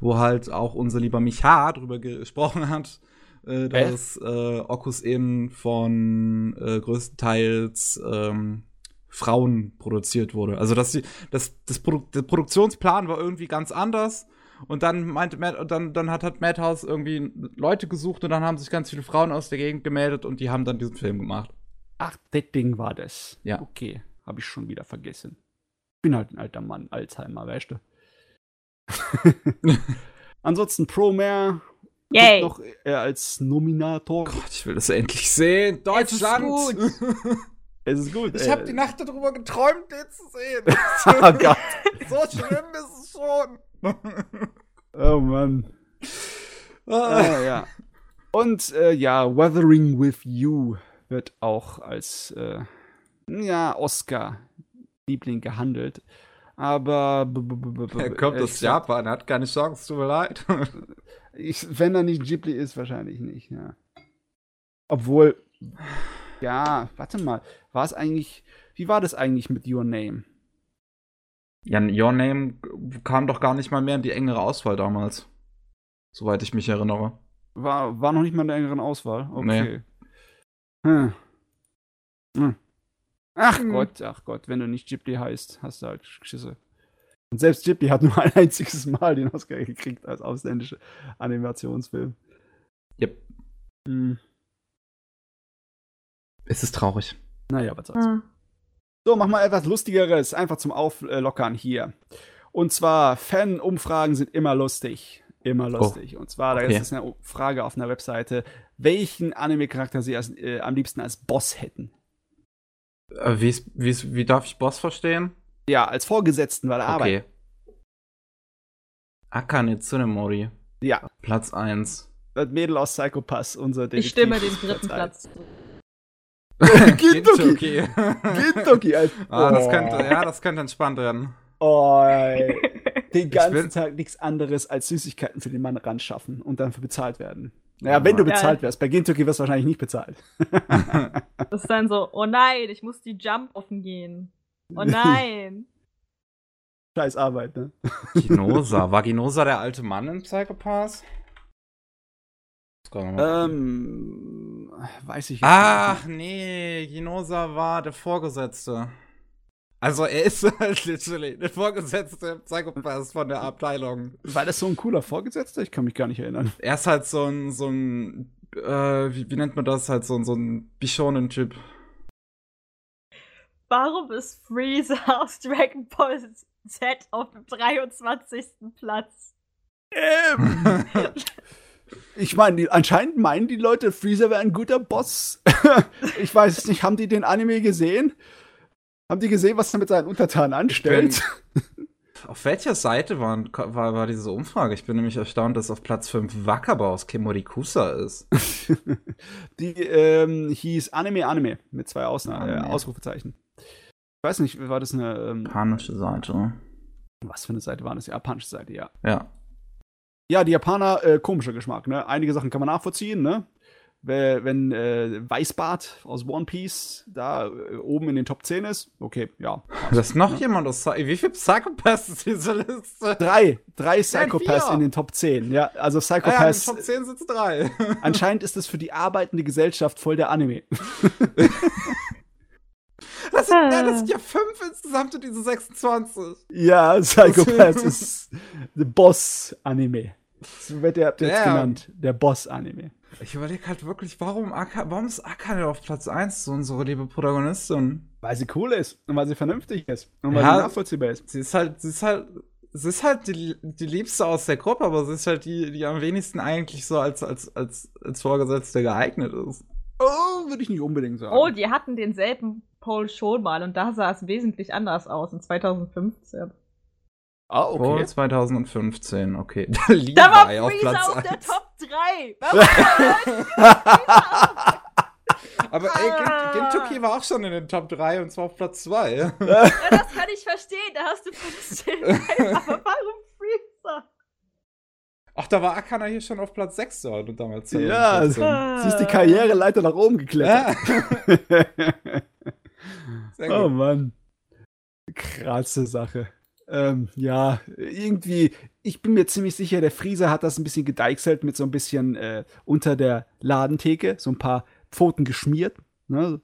[SPEAKER 1] wo halt auch unser lieber Micha drüber gesprochen hat, äh, dass äh, Okus In von äh, größtenteils ähm, Frauen produziert wurde. Also, dass die, das, das Produ der Produktionsplan war irgendwie ganz anders. Und dann meinte Matt, und dann, dann hat halt Madhouse irgendwie Leute gesucht und dann haben sich ganz viele Frauen aus der Gegend gemeldet und die haben dann diesen Film gemacht.
[SPEAKER 3] Ach, das Ding war das.
[SPEAKER 1] Ja.
[SPEAKER 3] Okay, habe ich schon wieder vergessen. Bin halt ein alter Mann, Alzheimer, weißt du. Ansonsten Promare
[SPEAKER 2] Yay.
[SPEAKER 3] noch äh, als Nominator.
[SPEAKER 1] Gott, ich will das endlich sehen. Deutschland!
[SPEAKER 2] Es ist
[SPEAKER 3] Es ist gut.
[SPEAKER 1] Ich
[SPEAKER 3] äh,
[SPEAKER 1] habe die Nacht darüber geträumt, den zu sehen.
[SPEAKER 3] oh Gott.
[SPEAKER 1] so schlimm ist es schon.
[SPEAKER 3] Oh Mann.
[SPEAKER 1] Ah.
[SPEAKER 3] Ah, ja. Und äh, ja, Wuthering with You wird auch als äh, ja, Oscar-Liebling gehandelt. Aber
[SPEAKER 1] er kommt
[SPEAKER 3] äh,
[SPEAKER 1] aus Japan, er hat keine Chance, tut mir leid.
[SPEAKER 3] Ich, wenn er nicht Ghibli ist, wahrscheinlich nicht, ja. Obwohl, ja, warte mal, war es eigentlich, wie war das eigentlich mit Your Name?
[SPEAKER 1] Ja, Your Name kam doch gar nicht mal mehr in die engere Auswahl damals. Soweit ich mich erinnere.
[SPEAKER 3] War, war noch nicht mal in der engeren Auswahl?
[SPEAKER 1] Nee.
[SPEAKER 3] Okay. Hm. Hm. Ach
[SPEAKER 2] Hm.
[SPEAKER 3] Gott, ach Gott, wenn du nicht Ghibli heißt, hast du halt Schisse. Und selbst Ghibli hat nur ein einziges Mal den Oscar gekriegt als ausländischer Animationsfilm.
[SPEAKER 1] Yep.
[SPEAKER 3] Hm.
[SPEAKER 1] Es ist traurig.
[SPEAKER 3] Naja, was soll's.
[SPEAKER 2] Ah.
[SPEAKER 3] So, mach mal etwas Lustigeres, einfach zum Auflockern hier. Und zwar, Fan-Umfragen sind immer lustig. Immer lustig. Und zwar, da
[SPEAKER 1] Oh, okay.
[SPEAKER 3] ist eine Frage auf einer Webseite, welchen Anime-Charakter sie als, äh, am liebsten als Boss hätten.
[SPEAKER 1] Äh, wie, ist, wie, ist, wie darf ich Boss verstehen?
[SPEAKER 3] Ja, als Vorgesetzten bei der Arbeit.
[SPEAKER 1] Okay. Akane Tsunemori,
[SPEAKER 3] Ja,
[SPEAKER 1] Platz 1.
[SPEAKER 3] das Mädel aus Psychopass, unser
[SPEAKER 2] Ich stimme den
[SPEAKER 3] Detektiv-
[SPEAKER 2] dritten
[SPEAKER 3] Platz
[SPEAKER 2] Platz zu.
[SPEAKER 3] Gintoki. Gintoki, Alter.
[SPEAKER 1] ah, das
[SPEAKER 3] Oh.
[SPEAKER 1] könnte, ja, das könnte entspannt werden.
[SPEAKER 3] Oh, ey. Den ganzen Tag nichts anderes als Süßigkeiten für den Mann ran schaffen und dann für bezahlt werden. Naja, wenn du bezahlt wirst. Bei Gintoki wirst du wahrscheinlich nicht bezahlt.
[SPEAKER 2] Das ist dann so, oh nein, ich muss die Jump offen gehen. Oh nein.
[SPEAKER 3] Scheiß Arbeit, ne?
[SPEAKER 1] Ginosa. War Ginosa der alte Mann mal gucken.
[SPEAKER 3] Ähm, weiß ich jetzt
[SPEAKER 1] Ach nee, Ginosa war der Vorgesetzte. Also er ist halt literally der Vorgesetzte Psychopath von der Abteilung.
[SPEAKER 3] nicht. War das so ein cooler Vorgesetzter? Ich kann mich gar nicht erinnern.
[SPEAKER 1] Er ist halt so ein, so ein, äh, wie, wie nennt man das? Halt so, ein- so ein Bishonen-Typ.
[SPEAKER 2] Warum ist Freezer aus Dragon Ball Z auf dem 23. Platz?
[SPEAKER 3] Ähm. Ich meine, die- anscheinend meinen die Leute, Freezer wäre ein guter Boss. ich weiß es nicht, haben die den Anime gesehen? Haben die gesehen, was er mit seinen Untertanen anstellt?
[SPEAKER 1] Auf welcher Seite war, war, war diese Umfrage? Ich bin nämlich erstaunt, dass auf Platz 5 Wakaba aus Kemorikusa ist.
[SPEAKER 3] die ähm, hieß Anime Anime mit zwei Ausna äh. Ausrufezeichen. Ich weiß nicht, war das eine, ähm,
[SPEAKER 1] Japanische Seite.
[SPEAKER 3] was für eine Seite war das? Japanische Seite, ja.
[SPEAKER 1] Ja.
[SPEAKER 3] Ja, die Japaner, äh, komischer Geschmack, ne? Einige Sachen kann man nachvollziehen, ne? Wenn, äh, Weißbart aus One Piece da äh, oben in den Top 10 ist, okay, ja.
[SPEAKER 1] Da ist noch jemand aus Wie viel Psychopaths ist diese Liste?
[SPEAKER 3] Drei, drei Psychopaths in den Top 10, ja. Also
[SPEAKER 1] Ah ja, in
[SPEAKER 3] Psychopaths,
[SPEAKER 1] den Top 10 sitzen drei.
[SPEAKER 3] anscheinend ist das für die arbeitende Gesellschaft voll der Anime.
[SPEAKER 1] Das sind, ja, das sind ja fünf insgesamt in diese 26.
[SPEAKER 3] ja, Psychopaths ist the Boss-Anime. So wird der jetzt
[SPEAKER 1] Damn.
[SPEAKER 3] genannt, der Boss-Anime.
[SPEAKER 1] Ich überlege halt wirklich, warum, Aka, warum ist Akane auf Platz 1 so unsere liebe Protagonistin?
[SPEAKER 3] Weil sie cool ist und weil sie vernünftig ist und weil
[SPEAKER 1] Ja.
[SPEAKER 3] sie nachvollziehbar ist.
[SPEAKER 1] Sie ist halt, sie ist halt, sie ist halt die, die Liebste aus der Gruppe, aber sie ist halt die, die am wenigsten eigentlich so als, als, als, als Vorgesetzte geeignet ist.
[SPEAKER 3] Oh, würde ich nicht unbedingt sagen.
[SPEAKER 2] Oh, die hatten denselben Poll schon mal und da sah es wesentlich anders aus in 2015.
[SPEAKER 3] Ah,
[SPEAKER 1] Vor
[SPEAKER 3] okay.
[SPEAKER 1] 2015, okay. Levi
[SPEAKER 2] Da war
[SPEAKER 1] auf
[SPEAKER 2] Freezer
[SPEAKER 1] Platz
[SPEAKER 2] auf der
[SPEAKER 1] 1.
[SPEAKER 2] Top 3.
[SPEAKER 1] Aber ey, Gin- Gintoki war auch schon in den Top 3 und zwar auf Platz 2.
[SPEAKER 2] ja, das kann ich verstehen, da hast du Potenzial. Aber warum Freezer?
[SPEAKER 1] Ach, da war Akana hier schon auf Platz 6 so, damals.
[SPEAKER 3] Ja,
[SPEAKER 1] 2014.
[SPEAKER 3] sie ist die Karriereleiter nach oben geklettert.
[SPEAKER 1] Sehr
[SPEAKER 3] oh. Mann. Krasse Sache. Ähm, ja, irgendwie, ich bin mir ziemlich sicher, der Frieser hat das ein bisschen gedeichselt mit so ein bisschen äh, unter der Ladentheke, so ein paar Pfoten geschmiert, ne?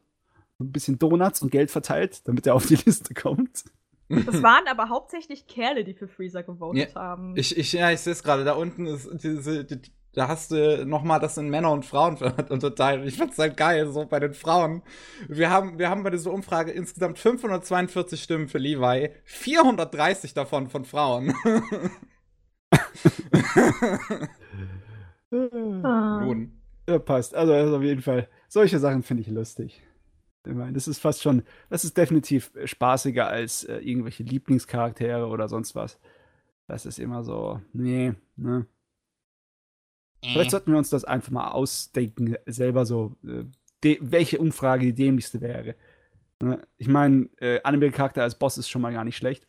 [SPEAKER 3] so ein bisschen Donuts und Geld verteilt, damit er auf die Liste kommt.
[SPEAKER 2] Das waren aber hauptsächlich Kerle, die für Freezer gewotet
[SPEAKER 1] Ja,
[SPEAKER 2] haben.
[SPEAKER 1] Ich, ich, ja, ich sehe es gerade. Da unten ist diese, die, da hast du noch mal das in Männer und Frauen unterteilt. Ich fand's halt geil, so bei den Frauen. Wir haben, wir haben bei dieser Umfrage insgesamt 542 Stimmen für Levi, 430 davon von Frauen.
[SPEAKER 2] Ah.
[SPEAKER 1] Nun.
[SPEAKER 3] Ja, passt. Also, also auf jeden Fall. Solche Sachen finde ich lustig. Ich meine, das ist fast schon, das ist definitiv spaßiger als äh, irgendwelche Lieblingscharaktere oder sonst was. Das ist immer so, nee, ne. Vielleicht sollten wir uns das einfach mal ausdenken, selber so, äh, welche Umfrage die dämlichste wäre. Ne? Ich meine, äh, Anime-Charakter als Boss ist schon mal gar nicht schlecht.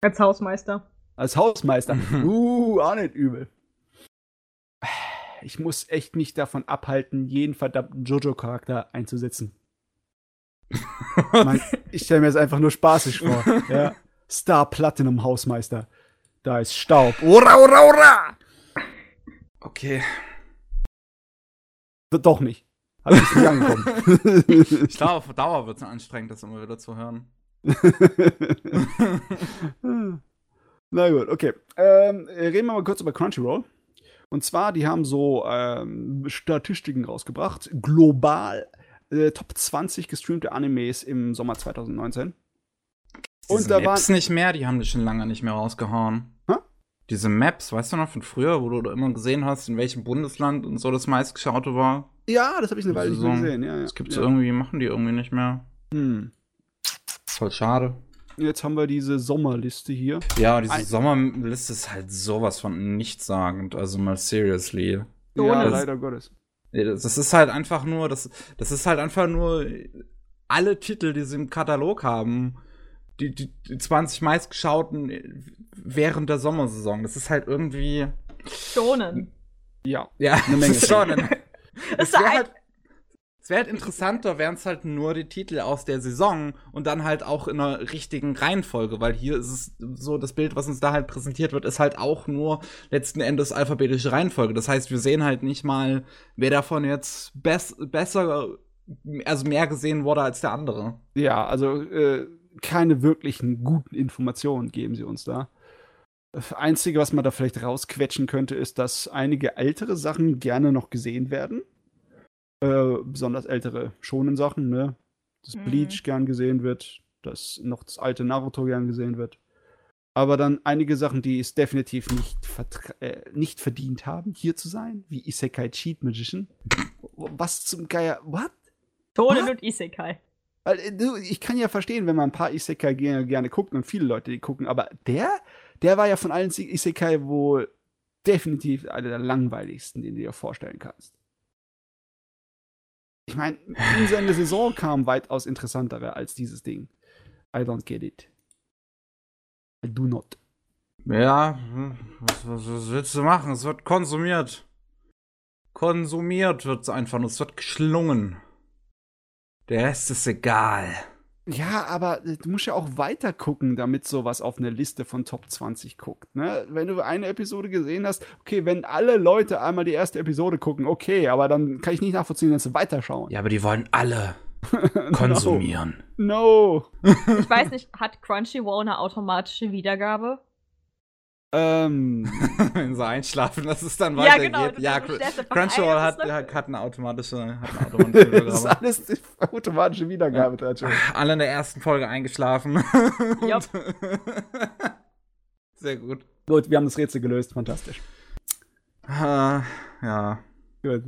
[SPEAKER 2] Als Hausmeister.
[SPEAKER 3] Als Hausmeister. uh, auch nicht übel. Ich muss echt mich davon abhalten, jeden verdammten Jojo-Charakter einzusetzen. Mann, ich stelle mir das einfach nur spaßig vor. Ja. Star Platinum Hausmeister. Da ist Staub. Ura, ura, ura!
[SPEAKER 1] Okay.
[SPEAKER 3] Doch nicht. Hab ich nicht angekommen.
[SPEAKER 1] Ich glaube, auf Dauer wird es anstrengend, das immer wieder zu hören.
[SPEAKER 3] Na gut, okay. Ähm, reden wir mal kurz über Crunchyroll. Und zwar, die haben so ähm, Statistiken rausgebracht. Global äh, Top 20 gestreamte Animes im Sommer 2019. Und
[SPEAKER 1] Diese
[SPEAKER 3] da waren-
[SPEAKER 1] Maps nicht mehr, die haben die schon lange nicht mehr rausgehauen. Diese Maps, weißt du noch von früher, wo du immer gesehen hast, in welchem Bundesland und so das meistgeschaute war?
[SPEAKER 3] Ja, das habe ich eine Weile nicht mehr
[SPEAKER 1] So.
[SPEAKER 3] gesehen. Ja, ja.
[SPEAKER 1] Das gibt's
[SPEAKER 3] ja.
[SPEAKER 1] irgendwie, machen die irgendwie nicht mehr.
[SPEAKER 3] Hm.
[SPEAKER 1] Voll schade.
[SPEAKER 3] Jetzt haben wir diese Sommerliste hier.
[SPEAKER 1] Ja, diese
[SPEAKER 3] Ein-
[SPEAKER 1] Sommerliste ist halt sowas von nichtssagend, also mal seriously.
[SPEAKER 2] So,
[SPEAKER 3] ja,
[SPEAKER 2] das-
[SPEAKER 3] leider Gottes.
[SPEAKER 1] Ja, Das das ist halt einfach nur, das, das ist halt einfach nur alle Titel, die sie im Katalog haben, die, die, die 20 meistgeschauten während der Sommersaison. Das ist halt irgendwie.
[SPEAKER 2] Schonen.
[SPEAKER 3] Ja.
[SPEAKER 1] Ja,
[SPEAKER 3] Eine Menge
[SPEAKER 1] das ist schon.
[SPEAKER 2] Das
[SPEAKER 1] Es
[SPEAKER 2] ist
[SPEAKER 1] wäre halt, es wär halt interessanter, wären es halt nur die Titel aus der Saison und dann halt auch in einer richtigen Reihenfolge, weil hier ist es so, das Bild, was uns da halt präsentiert wird, ist halt auch nur letzten Endes alphabetische Reihenfolge. Das heißt, wir sehen halt nicht mal, wer davon jetzt bess besser, also mehr gesehen wurde als der andere.
[SPEAKER 3] Ja, also äh, keine wirklichen guten Informationen geben sie uns da. Das Einzige, was man da vielleicht rausquetschen könnte, ist, dass einige ältere Sachen gerne noch gesehen werden. Äh, besonders ältere schonen Sachen, ne? Dass
[SPEAKER 2] Mhm.
[SPEAKER 3] Bleach gern gesehen wird, dass noch das alte Naruto gern gesehen wird. Aber dann einige Sachen, die es definitiv nicht, äh, nicht verdient haben, hier zu sein, wie Isekai Cheat Magician. Was zum Geier, what? What?
[SPEAKER 2] und Isekai.
[SPEAKER 3] Weil, äh, ich kann ja verstehen, wenn man ein paar Isekai gerne, gerne guckt und viele Leute die gucken, aber der, der war ja von allen Isekai wohl definitiv einer der langweiligsten, den du dir vorstellen kannst. Ich meine, in seine Saison kam weitaus interessantere als dieses Ding. I don't get it. I do not.
[SPEAKER 1] Ja, was, was, was willst du machen? Es wird konsumiert. Konsumiert wird es einfach nur, es wird geschlungen. Der Rest ist egal.
[SPEAKER 3] Ja, aber äh, du musst ja auch weiter gucken, damit sowas auf eine Liste von Top 20 guckt. Ne? Wenn du eine Episode gesehen hast, okay, wenn alle Leute einmal die erste Episode gucken, okay, aber dann kann ich nicht nachvollziehen, dass sie weiterschauen.
[SPEAKER 1] Ja, aber die wollen alle konsumieren.
[SPEAKER 3] No.
[SPEAKER 2] Ich weiß nicht, hat Crunchyroll eine automatische Wiedergabe?
[SPEAKER 3] Ähm,
[SPEAKER 1] Wenn sie einschlafen, dass es dann
[SPEAKER 2] Ja,
[SPEAKER 1] weitergeht.
[SPEAKER 2] genau,
[SPEAKER 1] Ja,
[SPEAKER 2] schläfst einfach
[SPEAKER 1] Crunchyroll hat, hat, hat eine automatische, hat eine automatische
[SPEAKER 3] das ist
[SPEAKER 1] Wiedergabe.
[SPEAKER 3] alles die automatische Wiedergabe, Tacho.
[SPEAKER 1] Alle in der ersten Folge eingeschlafen.
[SPEAKER 2] Jupp.
[SPEAKER 1] Sehr gut.
[SPEAKER 3] Gut, wir haben das Rätsel gelöst, fantastisch.
[SPEAKER 1] Ah, ja.
[SPEAKER 3] Gut.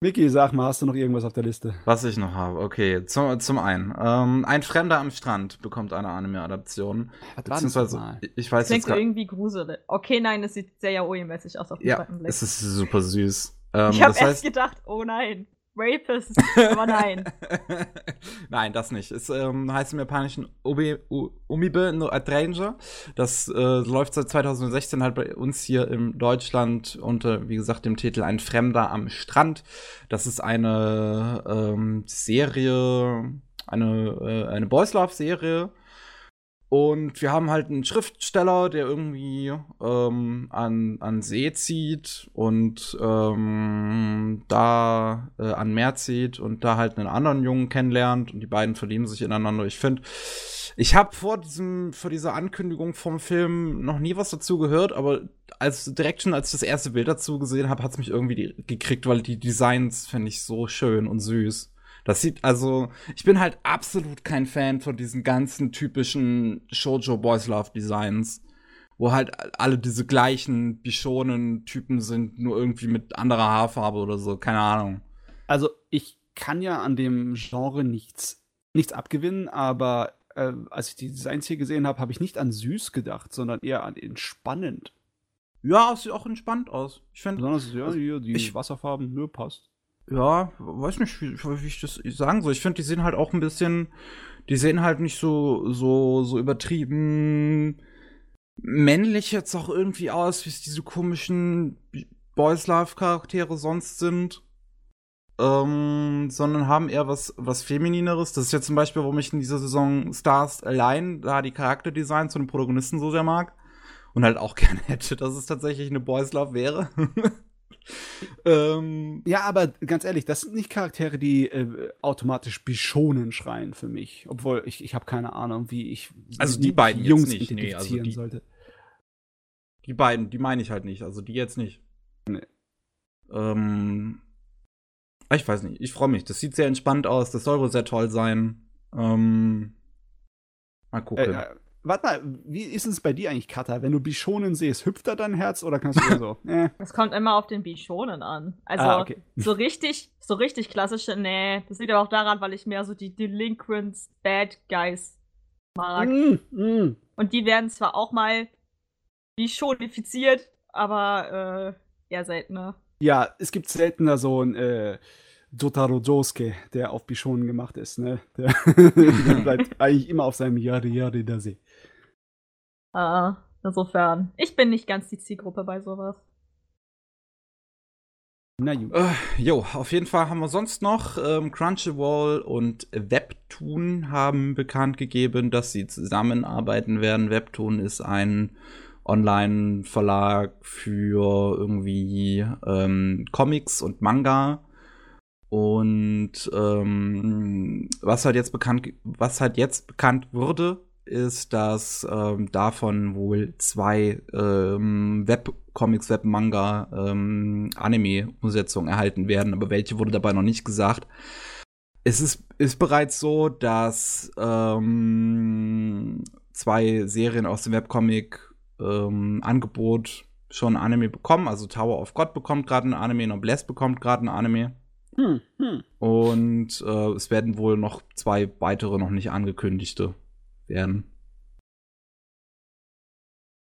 [SPEAKER 3] Vicky, sag mal, hast du noch irgendwas auf der Liste?
[SPEAKER 1] Was ich noch habe, okay. Zum, zum einen, ähm, ein Fremder am Strand bekommt eine Anime-Adaption. Beziehungsweise, ich weiß
[SPEAKER 2] das jetzt klingt irgendwie gruselig. Okay, nein, es sieht sehr Yaoi-mäßig aus auf
[SPEAKER 1] den ja, zweiten Blick. es ist super süß.
[SPEAKER 2] Ähm, ich habe erst heißt, gedacht, oh nein. Rapist, aber nein.
[SPEAKER 1] nein, das nicht. Es ähm, heißt im Japanischen Ubi, Umibe no Atranger. Das äh, läuft seit 2016 halt bei uns hier in Deutschland unter, wie gesagt, dem Titel Ein Fremder am Strand. Das ist eine ähm, Serie, eine, äh, eine Boys Love Serie und wir haben halt einen Schriftsteller, der irgendwie ähm, an, an See zieht und ähm, da äh, an Meer zieht und da halt einen anderen Jungen kennenlernt und die beiden verlieben sich ineinander. Ich finde, ich habe vor diesem, vor dieser Ankündigung vom Film noch nie was dazu gehört, aber als direkt schon als ich das erste Bild dazu gesehen habe, hat es mich irgendwie gekriegt, weil die Designs finde ich so schön und süß. Das sieht also, ich bin halt absolut kein Fan von diesen ganzen typischen Shoujo Boys Love Designs, wo halt alle diese gleichen bishonen Typen sind, nur irgendwie mit anderer Haarfarbe oder so, keine Ahnung.
[SPEAKER 3] Also, ich kann ja an dem Genre nichts nichts abgewinnen, aber äh, als ich die Designs hier gesehen habe, habe ich nicht an süß gedacht, sondern eher an entspannend.
[SPEAKER 1] Ja, es sieht auch entspannt aus.
[SPEAKER 3] Ich finde. Besonders, ja, also, hier, die ich, Wasserfarben, nö, passt
[SPEAKER 1] ja, weiß nicht, wie, wie ich das sagen soll. Ich finde, die sehen halt auch ein bisschen, die sehen halt nicht so, so, so übertrieben männlich jetzt auch irgendwie aus, wie es diese komischen Boys Love Charaktere sonst sind. Ähm, sondern haben eher was, was Feminineres. Das ist ja zum Beispiel, warum ich in dieser Saison Stars allein da die Charakterdesigns von den Protagonisten so sehr mag. Und halt auch gerne hätte, dass es tatsächlich eine Boys Love wäre.
[SPEAKER 3] ähm, ja, aber ganz ehrlich, das sind nicht Charaktere, die äh, automatisch Bishonen schreien für mich. Obwohl ich, ich habe keine Ahnung, wie ich
[SPEAKER 1] also die beiden Jungs jetzt nicht, nee, also die, sollte. Die beiden, die meine ich halt nicht. Also die jetzt nicht. Nee. Ähm, ich weiß nicht. Ich freue mich. Das sieht sehr entspannt aus. Das soll wohl sehr toll sein. Ähm, mal gucken. Äh, äh
[SPEAKER 3] warte mal, wie ist es bei dir eigentlich, Kata? Wenn du Bishonen siehst, hüpft da dein Herz oder kannst du so?
[SPEAKER 2] Äh. Das kommt immer auf den Bishonen an. Also ah, okay. so richtig, so richtig klassische, nee. Das liegt aber auch daran, weil ich mehr so die Delinquents, Bad Guys mag. Mm, mm. Und die werden zwar auch mal Bishonifiziert, aber äh, eher seltener.
[SPEAKER 3] Ja, es gibt seltener so ein äh, Jotaro Josuke, der auf Bishonen gemacht ist, ne? Der, der bleibt eigentlich immer auf seinem Yari Yari da See.
[SPEAKER 2] Ah, insofern. Ich bin nicht ganz die Zielgruppe bei sowas.
[SPEAKER 1] Na gut. Äh, jo, auf jeden Fall haben wir sonst noch ähm, Crunchyroll und Webtoon haben bekannt gegeben, dass sie zusammenarbeiten werden. Webtoon ist ein Online-Verlag für irgendwie ähm, Comics und Manga. Und ähm, was halt jetzt bekannt, was halt jetzt bekannt wurde, ist, dass ähm, davon wohl zwei ähm, Webcomics, Webmanga, ähm, Anime-Umsetzungen erhalten werden, aber welche wurde dabei noch nicht gesagt. Es ist, ist bereits so, dass ähm, zwei Serien aus dem Webcomic-Angebot ähm, schon Anime bekommen. Also Tower of God bekommt gerade ein Anime, Noblesse bekommt gerade ein Anime. Hm, hm. Und äh, es werden wohl noch zwei weitere noch nicht angekündigte werden.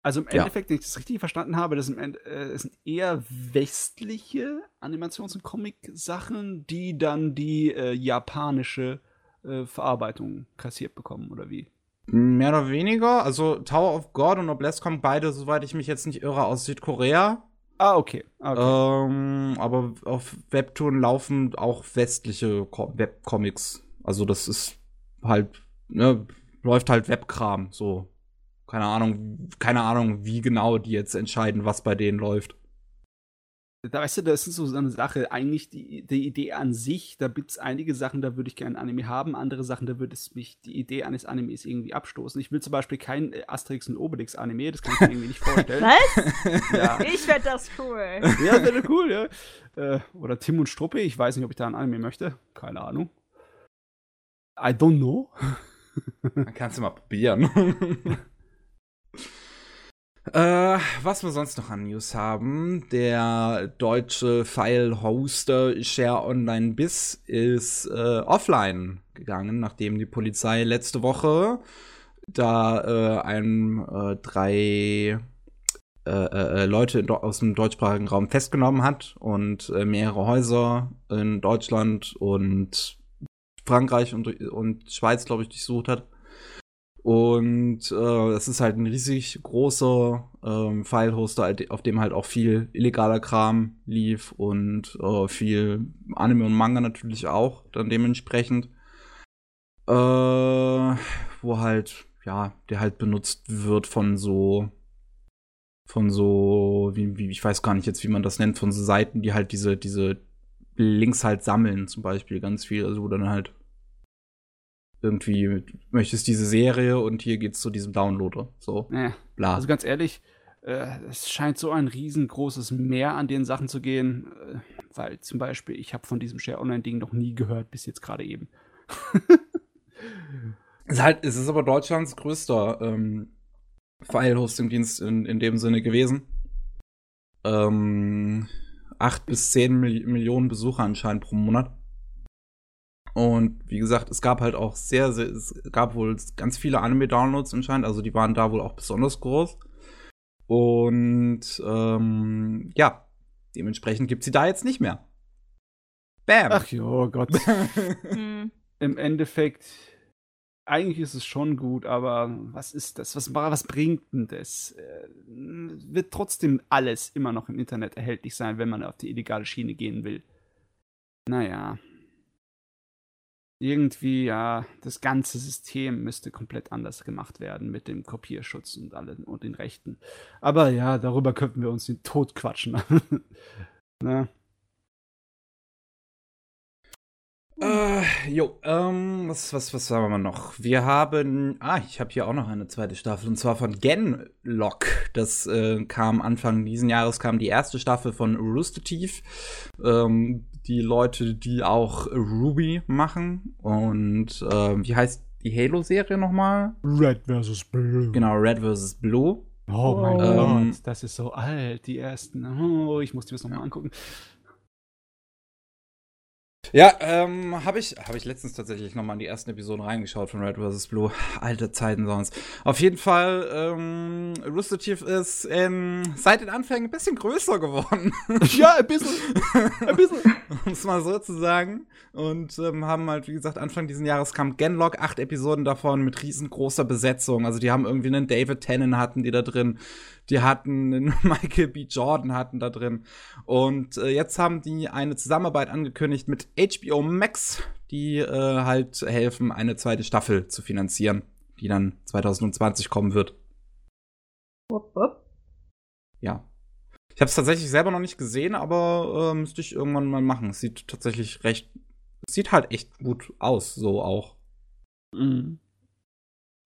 [SPEAKER 3] Also im Endeffekt, wenn ich das richtig verstanden habe, das sind, äh, sind eher westliche Animations- und Comic-Sachen, die dann die äh, japanische äh, Verarbeitung kassiert bekommen, oder wie?
[SPEAKER 1] Mehr oder weniger. Also Tower of God und Noblesse kommen beide, soweit ich mich jetzt nicht irre, aus Südkorea.
[SPEAKER 3] Ah, okay. Ah,
[SPEAKER 1] okay. Ähm, aber auf Webtoon laufen auch westliche Webcomics. Also das ist halt, ne, läuft halt Webkram, so. Keine Ahnung, keine Ahnung, wie genau die jetzt entscheiden, was bei denen läuft.
[SPEAKER 3] Da weißt du, das ist so eine Sache. Eigentlich die, die Idee an sich, da gibt es einige Sachen, da würde ich gerne Anime haben, andere Sachen, da würde es mich die Idee eines Animes irgendwie abstoßen. Ich will zum Beispiel kein äh, Asterix und Obelix Anime, das kann ich mir irgendwie nicht vorstellen.
[SPEAKER 2] Was? Ja. Ich fände das cool.
[SPEAKER 3] Ja, das wäre cool, ja. Äh, oder Tim und Struppe, ich weiß nicht, ob ich da ein Anime möchte. Keine Ahnung. I don't know.
[SPEAKER 1] Dann kannst du mal probieren. Äh, was wir sonst noch an News haben, der deutsche File-Hoster Share Online Biz ist äh, offline gegangen, nachdem die Polizei letzte Woche da äh, ein äh, drei äh, äh, Leute aus dem deutschsprachigen Raum festgenommen hat und mehrere Häuser in Deutschland und Frankreich und, und Schweiz, glaube ich, durchsucht hat. Und äh, das ist halt ein riesig großer ähm, File-Hoster, auf dem halt auch viel illegaler Kram lief und äh, viel Anime und Manga natürlich auch dann dementsprechend. Äh, wo halt, ja, der halt benutzt wird von so, von so, wie, wie, ich weiß gar nicht jetzt, wie man das nennt, von so Seiten, die halt diese, diese Links halt sammeln, zum Beispiel ganz viel, also wo dann halt irgendwie möchtest diese Serie und hier geht's zu diesem Downloader. So,
[SPEAKER 3] ja. bla. Also ganz ehrlich, äh, es scheint so ein riesengroßes Mehr an den Sachen zu gehen, äh, weil zum Beispiel ich habe von diesem Share Online Ding noch nie gehört bis jetzt gerade eben.
[SPEAKER 1] es ist halt, es ist aber Deutschlands größter ähm, File-Hosting-Dienst in, in dem Sinne gewesen. Ähm, acht bis zehn Mil Millionen Besucher anscheinend pro Monat. Und wie gesagt, es gab halt auch sehr, sehr es gab wohl ganz viele Anime-Downloads anscheinend, also die waren da wohl auch besonders groß. Und ähm, ja, dementsprechend gibt sie da jetzt nicht mehr.
[SPEAKER 3] Bam! Ach jo, Gott. Im Endeffekt, eigentlich ist es schon gut, aber was ist das? Was, was bringt denn das? Äh, wird trotzdem alles immer noch im Internet erhältlich sein, wenn man auf die illegale Schiene gehen will. Naja irgendwie, ja, das ganze System müsste komplett anders gemacht werden mit dem Kopierschutz und allen und den Rechten. Aber ja, darüber könnten wir uns den Tod quatschen. ne?
[SPEAKER 1] Äh, jo, ähm, was, was, was haben wir noch? Wir haben, ah, ich habe hier auch noch eine zweite Staffel und zwar von Genlock. Das äh, kam Anfang diesen Jahres, kam die erste Staffel von Rooster Teeth. Ähm, die Leute, die auch Ruby machen und äh, wie heißt die Halo-Serie nochmal?
[SPEAKER 3] Red vs. Blue.
[SPEAKER 1] Genau, Red vs. Blue.
[SPEAKER 3] Oh mein ähm, Gott, das ist so alt, die ersten. Oh, ich muss die das nochmal angucken.
[SPEAKER 1] Ja, ähm, habe ich, hab ich letztens tatsächlich nochmal in die ersten Episoden reingeschaut von Red vs. Blue. Alte Zeiten sonst. Auf jeden Fall, ähm, Rooster Teeth ist ähm, seit den Anfängen ein bisschen größer geworden.
[SPEAKER 3] Ja, ein bisschen. Ein bisschen.
[SPEAKER 1] um es mal so zu sagen. Und ähm, haben halt, wie gesagt, Anfang dieses Jahres kam Genlock, acht Episoden davon mit riesengroßer Besetzung. Also die haben irgendwie einen David Tennant hatten die da drin die hatten einen Michael B. Jordan hatten da drin. Und äh, jetzt haben die eine Zusammenarbeit angekündigt mit HBO Max, die äh, halt helfen, eine zweite Staffel zu finanzieren, die dann 2020 kommen wird. Wupp, wupp. Ja. Ich habe es tatsächlich selber noch nicht gesehen, aber äh, müsste ich irgendwann mal machen. Es sieht tatsächlich recht, sieht halt echt gut aus, so auch. Mhm.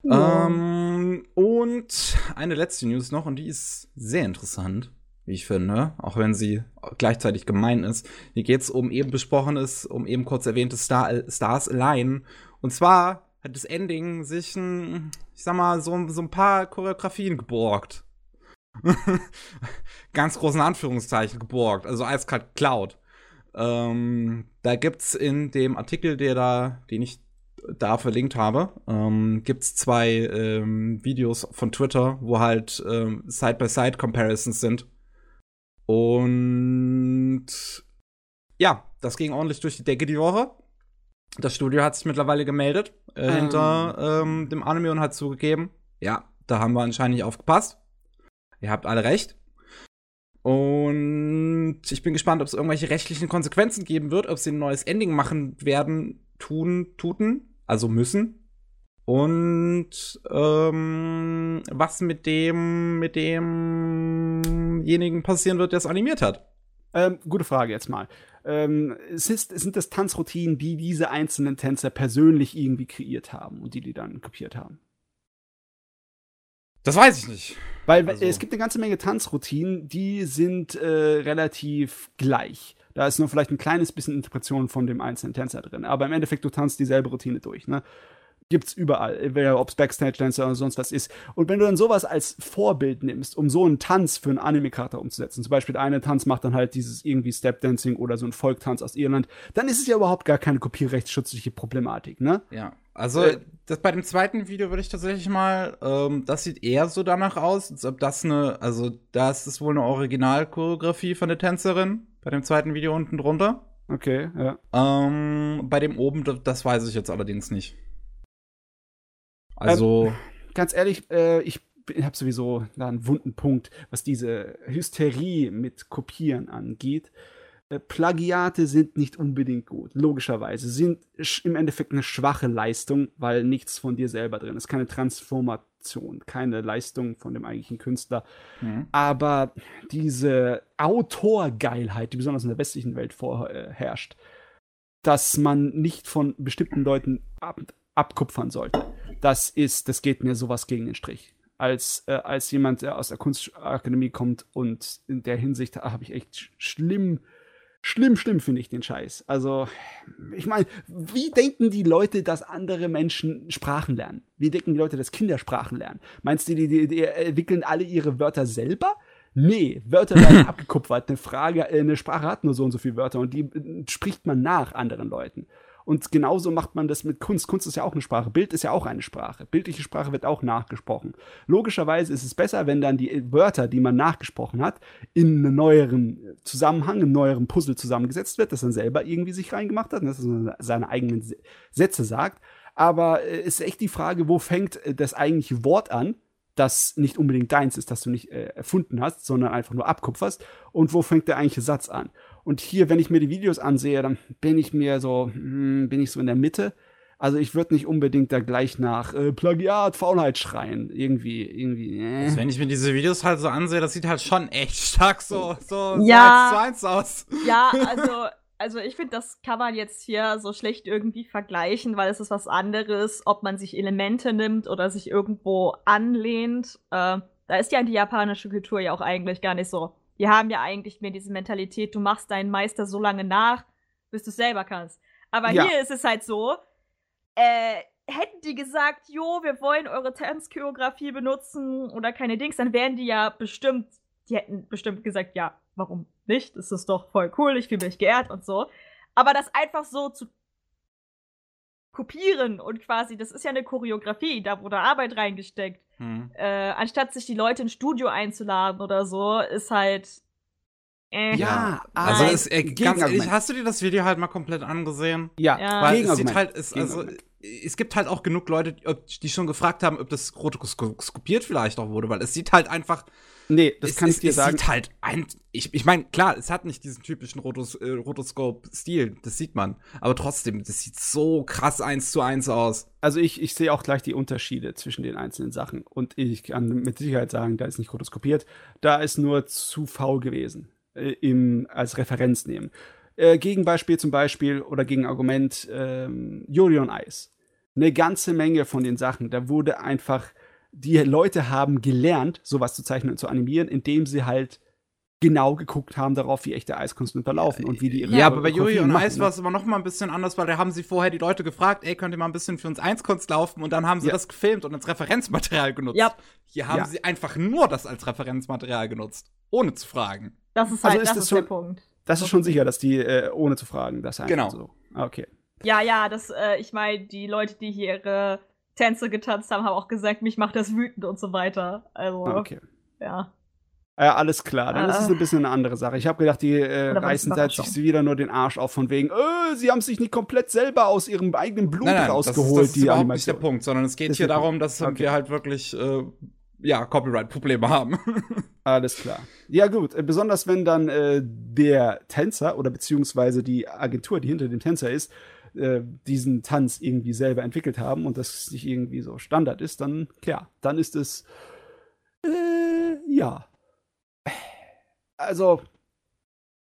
[SPEAKER 1] Ähm, und eine letzte News noch, und die ist sehr interessant, wie ich finde, auch wenn sie gleichzeitig gemein ist. Hier geht es um eben besprochenes, um eben kurz erwähnte Star, Stars Align. Und zwar hat das Ending sich ein, ich sag mal, so, so ein paar Choreografien geborgt. Ganz großen Anführungszeichen geborgt, also eiskalt Cloud. Ähm, da gibt's in dem Artikel, der da, den ich da verlinkt habe, ähm, gibt es zwei ähm, Videos von Twitter, wo halt ähm, Side-by-Side-Comparisons sind. Und ja, das ging ordentlich durch die Decke die Woche. Das Studio hat sich mittlerweile gemeldet äh, ähm. hinter ähm, dem Anime und hat zugegeben, ja, da haben wir anscheinend nicht aufgepasst. Ihr habt alle recht. Und ich bin gespannt, ob es irgendwelche rechtlichen Konsequenzen geben wird, ob sie ein neues Ending machen werden, tun, tuten also müssen. Und ähm, was mit dem, mit demjenigen passieren wird, der es animiert hat?
[SPEAKER 3] Ähm, gute Frage jetzt mal. Ähm, es ist, sind das Tanzroutinen, die diese einzelnen Tänzer persönlich irgendwie kreiert haben und die die dann kopiert haben?
[SPEAKER 1] Das weiß ich nicht.
[SPEAKER 3] Weil also. es gibt eine ganze Menge Tanzroutinen, die sind äh, relativ gleich. Da ist nur vielleicht ein kleines bisschen Interpretation von dem einzelnen Tänzer drin. Aber im Endeffekt, du tanzt dieselbe Routine durch. Ne? Gibt's überall, ob es Backstage-Dancer oder sonst was ist. Und wenn du dann sowas als Vorbild nimmst, um so einen Tanz für einen Anime-Charakter umzusetzen, zum Beispiel der eine Tanz macht dann halt dieses irgendwie Step-Dancing oder so ein Folktanz aus Irland, dann ist es ja überhaupt gar keine kopierrechtsschutzliche Problematik, ne?
[SPEAKER 1] Ja, also äh, das, bei dem zweiten Video würde ich tatsächlich mal, ähm, das sieht eher so danach aus, als ob das eine, also da ist wohl eine Originalchoreografie von der Tänzerin, bei dem zweiten Video unten drunter.
[SPEAKER 3] Okay, ja.
[SPEAKER 1] Ähm, bei dem oben, das weiß ich jetzt allerdings nicht. Also. Ähm,
[SPEAKER 3] ganz ehrlich, äh, ich habe sowieso da einen wunden Punkt, was diese Hysterie mit Kopieren angeht. Äh, Plagiate sind nicht unbedingt gut, logischerweise. Sind im Endeffekt eine schwache Leistung, weil nichts von dir selber drin ist. Keine Transformation, keine Leistung von dem eigentlichen Künstler. Mhm. Aber diese Autorgeilheit, die besonders in der westlichen Welt vorherrscht, dass man nicht von bestimmten Leuten ab abkupfern sollte das ist, das geht mir sowas gegen den Strich. Als, äh, als jemand, der aus der Kunstakademie kommt und in der Hinsicht habe ich echt schlimm, schlimm, schlimm finde ich den Scheiß. Also, ich meine, wie denken die Leute, dass andere Menschen Sprachen lernen? Wie denken die Leute, dass Kinder Sprachen lernen? Meinst du, die, die, die entwickeln alle ihre Wörter selber? Nee, Wörter werden abgekupfert. Eine Frage, äh, eine Sprache hat nur so und so viele Wörter und die äh, spricht man nach anderen Leuten. Und genauso macht man das mit Kunst. Kunst ist ja auch eine Sprache. Bild ist ja auch eine Sprache. Bildliche Sprache wird auch nachgesprochen. Logischerweise ist es besser, wenn dann die Wörter, die man nachgesprochen hat, in einem neueren Zusammenhang, einem neueren Puzzle zusammengesetzt wird, das dann selber irgendwie sich reingemacht hat und dass er seine eigenen Sätze sagt. Aber es äh, ist echt die Frage, wo fängt äh, das eigentliche Wort an? das nicht unbedingt deins ist, das du nicht äh, erfunden hast, sondern einfach nur abkupferst. Und wo fängt der eigentliche Satz an? Und hier, wenn ich mir die Videos ansehe, dann bin ich mir so, hm, bin ich so in der Mitte. Also ich würde nicht unbedingt da gleich nach äh, Plagiat, Faulheit schreien. Irgendwie, irgendwie. Äh.
[SPEAKER 1] Also wenn ich mir diese Videos halt so ansehe, das sieht halt schon echt stark so, so,
[SPEAKER 2] ja,
[SPEAKER 1] so eins zu eins aus.
[SPEAKER 2] Ja, also, also ich finde, das kann man jetzt hier so schlecht irgendwie vergleichen, weil es ist was anderes, ob man sich Elemente nimmt oder sich irgendwo anlehnt. Äh, da ist ja die japanische Kultur ja auch eigentlich gar nicht so wir haben ja eigentlich mehr diese Mentalität, du machst deinen Meister so lange nach, bis du es selber kannst. Aber ja. hier ist es halt so, äh, hätten die gesagt, jo, wir wollen eure Tanzchoreografie benutzen oder keine Dings, dann wären die ja bestimmt, die hätten bestimmt gesagt, ja, warum nicht? Das ist doch voll cool, ich fühle mich geehrt und so. Aber das einfach so zu kopieren und quasi, das ist ja eine Choreografie, da wurde Arbeit reingesteckt. Hm. Äh, anstatt sich die Leute ins Studio einzuladen oder so, ist halt.
[SPEAKER 1] Äh, ja, also ist, äh, ganz ehrlich, hast du dir das Video halt mal komplett angesehen?
[SPEAKER 3] Ja,
[SPEAKER 1] ja. weil es sieht halt, es, also es gibt halt auch genug Leute, die schon gefragt haben, ob das rotoskopiert vielleicht auch wurde, weil es sieht halt einfach
[SPEAKER 3] Nee, das es, kann ich dir
[SPEAKER 1] es
[SPEAKER 3] sagen.
[SPEAKER 1] Es sieht halt ein. Ich, ich meine, klar, es hat nicht diesen typischen Rotos, äh, Rotoscope-Stil, das sieht man. Aber trotzdem, das sieht so krass eins zu eins aus.
[SPEAKER 3] Also ich, ich sehe auch gleich die Unterschiede zwischen den einzelnen Sachen. Und ich kann mit Sicherheit sagen, da ist nicht rotoskopiert. Da ist nur zu faul gewesen. Äh, im, als Referenz nehmen. Äh, Gegenbeispiel zum Beispiel oder Gegenargument ähm, Yuri on Ice. Eine ganze Menge von den Sachen, da wurde einfach die Leute haben gelernt, sowas zu zeichnen und zu animieren, indem sie halt genau geguckt haben darauf, wie echte Eiskunst unterlaufen und wie die
[SPEAKER 1] ihre Ja, aber bei Yuri und Eis war es immer noch mal ein bisschen anders, weil da haben sie vorher die Leute gefragt, ey, könnt ihr mal ein bisschen für uns Eiskunst laufen und dann haben sie ja. das gefilmt und als Referenzmaterial genutzt. Ja. Hier haben ja. sie einfach nur das als Referenzmaterial genutzt, ohne zu fragen.
[SPEAKER 2] Das ist halt also ist das, das ist schon, der Punkt.
[SPEAKER 3] Das ist schon sicher, dass die äh, ohne zu fragen das
[SPEAKER 1] einfach genau.
[SPEAKER 3] so. Ah, okay.
[SPEAKER 2] Ja, ja, das äh, ich meine, die Leute, die hier ihre Tänze getanzt haben, haben auch gesagt, mich macht das wütend und so weiter. Also,
[SPEAKER 3] ah, okay.
[SPEAKER 2] ja.
[SPEAKER 3] Ja, alles klar. Dann äh, ist es ein bisschen eine andere Sache. Ich habe gedacht, die äh, reißen sich wieder nur den Arsch auf von wegen, äh, sie haben sich nicht komplett selber aus ihrem eigenen Blut nein, nein, rausgeholt.
[SPEAKER 1] Das ist, das ist überhaupt Animation. nicht der Punkt, sondern es geht hier darum, dass okay. wir halt wirklich äh, ja, Copyright-Probleme haben.
[SPEAKER 3] Alles klar. Ja, gut. Äh, besonders wenn dann äh, der Tänzer oder beziehungsweise die Agentur, die hinter dem Tänzer ist, äh, diesen Tanz irgendwie selber entwickelt haben und das nicht irgendwie so Standard ist, dann, klar, dann ist es, äh, ja. Also,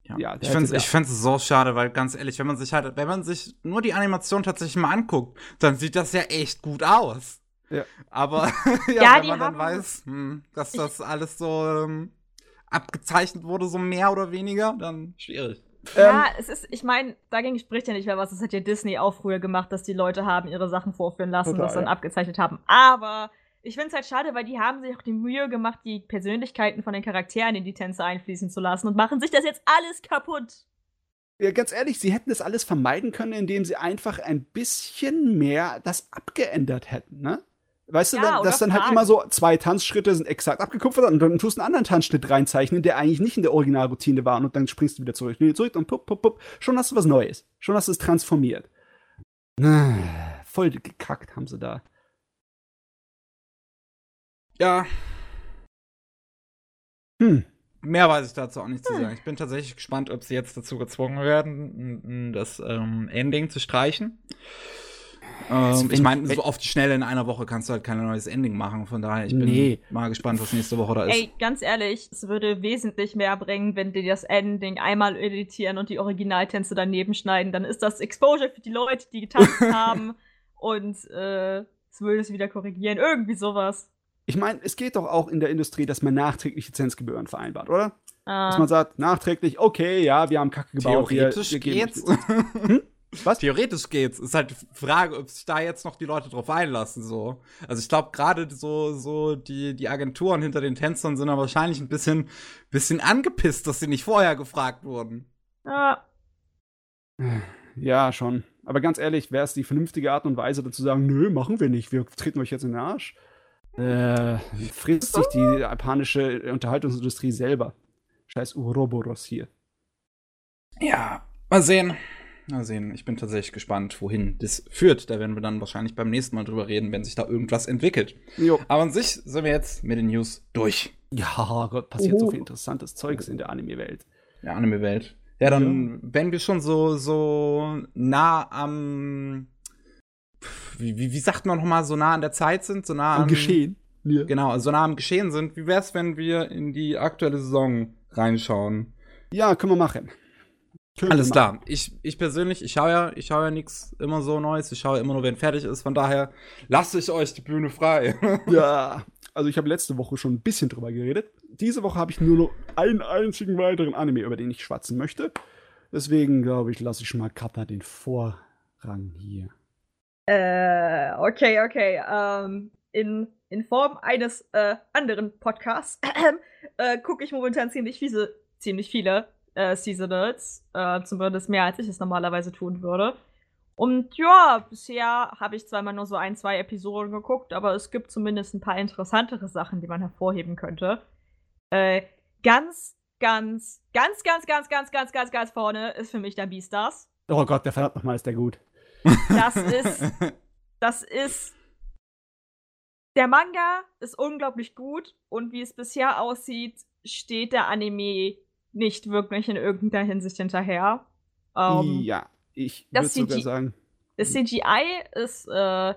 [SPEAKER 1] ja, ja ich finde ich es so schade, weil ganz ehrlich, wenn man sich halt, wenn man sich nur die Animation tatsächlich mal anguckt, dann sieht das ja echt gut aus. Ja. Aber ja, ja, wenn man dann weiß, hm, dass das alles so ähm, abgezeichnet wurde, so mehr oder weniger, dann schwierig
[SPEAKER 2] Ja,
[SPEAKER 3] Ähm,
[SPEAKER 2] es ist, ich meine, dagegen spricht ja nicht mehr was. Das hat ja Disney auch früher gemacht, dass die Leute haben ihre Sachen vorführen lassen und das dann
[SPEAKER 3] ja.
[SPEAKER 2] abgezeichnet haben. Aber ich finde es halt schade, weil die haben sich auch die Mühe gemacht, die Persönlichkeiten von den Charakteren in die Tänze einfließen zu lassen und machen sich das jetzt alles kaputt.
[SPEAKER 3] Ja, ganz ehrlich, sie hätten das alles vermeiden können, indem sie einfach ein bisschen mehr das abgeändert hätten, ne? Weißt du,
[SPEAKER 2] Ja,
[SPEAKER 3] dann, dass dann halt immer so zwei Tanzschritte sind exakt abgekupfert und dann tust du einen anderen Tanzschritt reinzeichnen, der eigentlich nicht in der Originalroutine war und dann springst du wieder zurück, wieder zurück und pup, pup, pup. Schon hast du was Neues. Schon hast du es transformiert. Ah, Voll gekackt haben sie da.
[SPEAKER 1] Ja,
[SPEAKER 3] Hm.
[SPEAKER 1] mehr weiß ich dazu auch nicht zu sagen. Ich bin tatsächlich gespannt, ob sie jetzt dazu gezwungen werden, das ähm, Ending zu streichen.
[SPEAKER 3] Also
[SPEAKER 1] Ähm,
[SPEAKER 3] wenn-
[SPEAKER 1] ich meine, so auf die Schnelle in einer Woche kannst du halt kein neues Ending machen. Von daher, ich bin
[SPEAKER 3] Nee.
[SPEAKER 1] mal gespannt, was nächste Woche da ist.
[SPEAKER 2] Ey, ganz ehrlich, es würde wesentlich mehr bringen, wenn die das Ending einmal editieren und die Originaltänze daneben schneiden. Dann ist das Exposure für die Leute, die getanzt haben und äh, es würde es wieder korrigieren. Irgendwie sowas.
[SPEAKER 3] Ich meine, es geht doch auch in der Industrie, dass man nachträglich Lizenzgebühren vereinbart, oder? Dass
[SPEAKER 2] Äh,
[SPEAKER 3] man sagt, nachträglich, okay, ja, wir haben Kacke gebaut.
[SPEAKER 1] Theoretisch
[SPEAKER 3] wir geben
[SPEAKER 1] geht's.
[SPEAKER 3] Hm? Was?
[SPEAKER 1] Theoretisch geht's. Ist halt die Frage, ob sich da jetzt noch die Leute drauf einlassen. So. Also ich glaube, gerade so, so die, die Agenturen hinter den Tänzern sind da wahrscheinlich ein bisschen, bisschen angepisst, dass sie nicht vorher gefragt wurden.
[SPEAKER 2] ja.
[SPEAKER 3] Ja, schon. Aber ganz ehrlich, wäre es die vernünftige Art und Weise, dann zu sagen, nö, machen wir nicht, wir treten euch jetzt in den Arsch. Äh, frisst sich die japanische Unterhaltungsindustrie selber. Scheiß Uroboros hier.
[SPEAKER 1] Ja, mal sehen. Mal sehen. Ich bin tatsächlich gespannt, wohin das führt. Da werden wir dann wahrscheinlich beim nächsten Mal drüber reden, wenn sich da irgendwas entwickelt.
[SPEAKER 3] Jo.
[SPEAKER 1] Aber an sich sind wir jetzt mit den News durch.
[SPEAKER 3] Ja, Gott, passiert so
[SPEAKER 2] Oh.
[SPEAKER 3] viel interessantes Zeugs in der Anime-Welt.
[SPEAKER 1] Der Anime-Welt. Ja, dann, wenn wir schon so, so nah am. Wie, wie, wie sagt man nochmal, so nah an der Zeit sind, so nah
[SPEAKER 3] Am
[SPEAKER 1] am
[SPEAKER 3] Geschehen. Ja.
[SPEAKER 1] Genau, so nah am Geschehen sind. Wie wär's, wenn wir in die aktuelle Saison reinschauen?
[SPEAKER 3] ja, können wir machen. Können
[SPEAKER 1] Alles klar. Ich, ich persönlich, ich schaue ja, ich schaue ja nichts immer so Neues. Ich schaue immer nur, wenn fertig ist. Von daher lasse ich euch die Bühne frei.
[SPEAKER 3] Ja, also ich habe letzte Woche schon ein bisschen drüber geredet. Diese Woche habe ich nur noch einen einzigen weiteren Anime, über den ich schwatzen möchte. Deswegen glaube ich, lasse ich schon mal Kappa den Vorrang hier.
[SPEAKER 2] Äh, okay, okay. Ähm, in, in Form eines äh, anderen Podcasts äh, gucke ich momentan ziemlich viele, ziemlich viele äh, Seasonals. Äh, zumindest mehr, als ich es normalerweise tun würde. Und ja, bisher habe ich zwar immer nur so ein, zwei Episoden geguckt, aber es gibt zumindest ein paar interessantere Sachen, die man hervorheben könnte. Äh, ganz, ganz, ganz, ganz, ganz, ganz, ganz, ganz, ganz vorne ist für mich der Beastars.
[SPEAKER 3] Oh Gott, der verdammt nochmal ist der gut.
[SPEAKER 2] Das ist das ist. Der Manga ist unglaublich gut und wie es bisher aussieht, steht der Anime nicht wirklich in irgendeiner Hinsicht hinterher. Ähm,
[SPEAKER 3] ja, ich würde
[SPEAKER 2] das
[SPEAKER 3] sogar sagen,
[SPEAKER 2] Das CGI ist äh,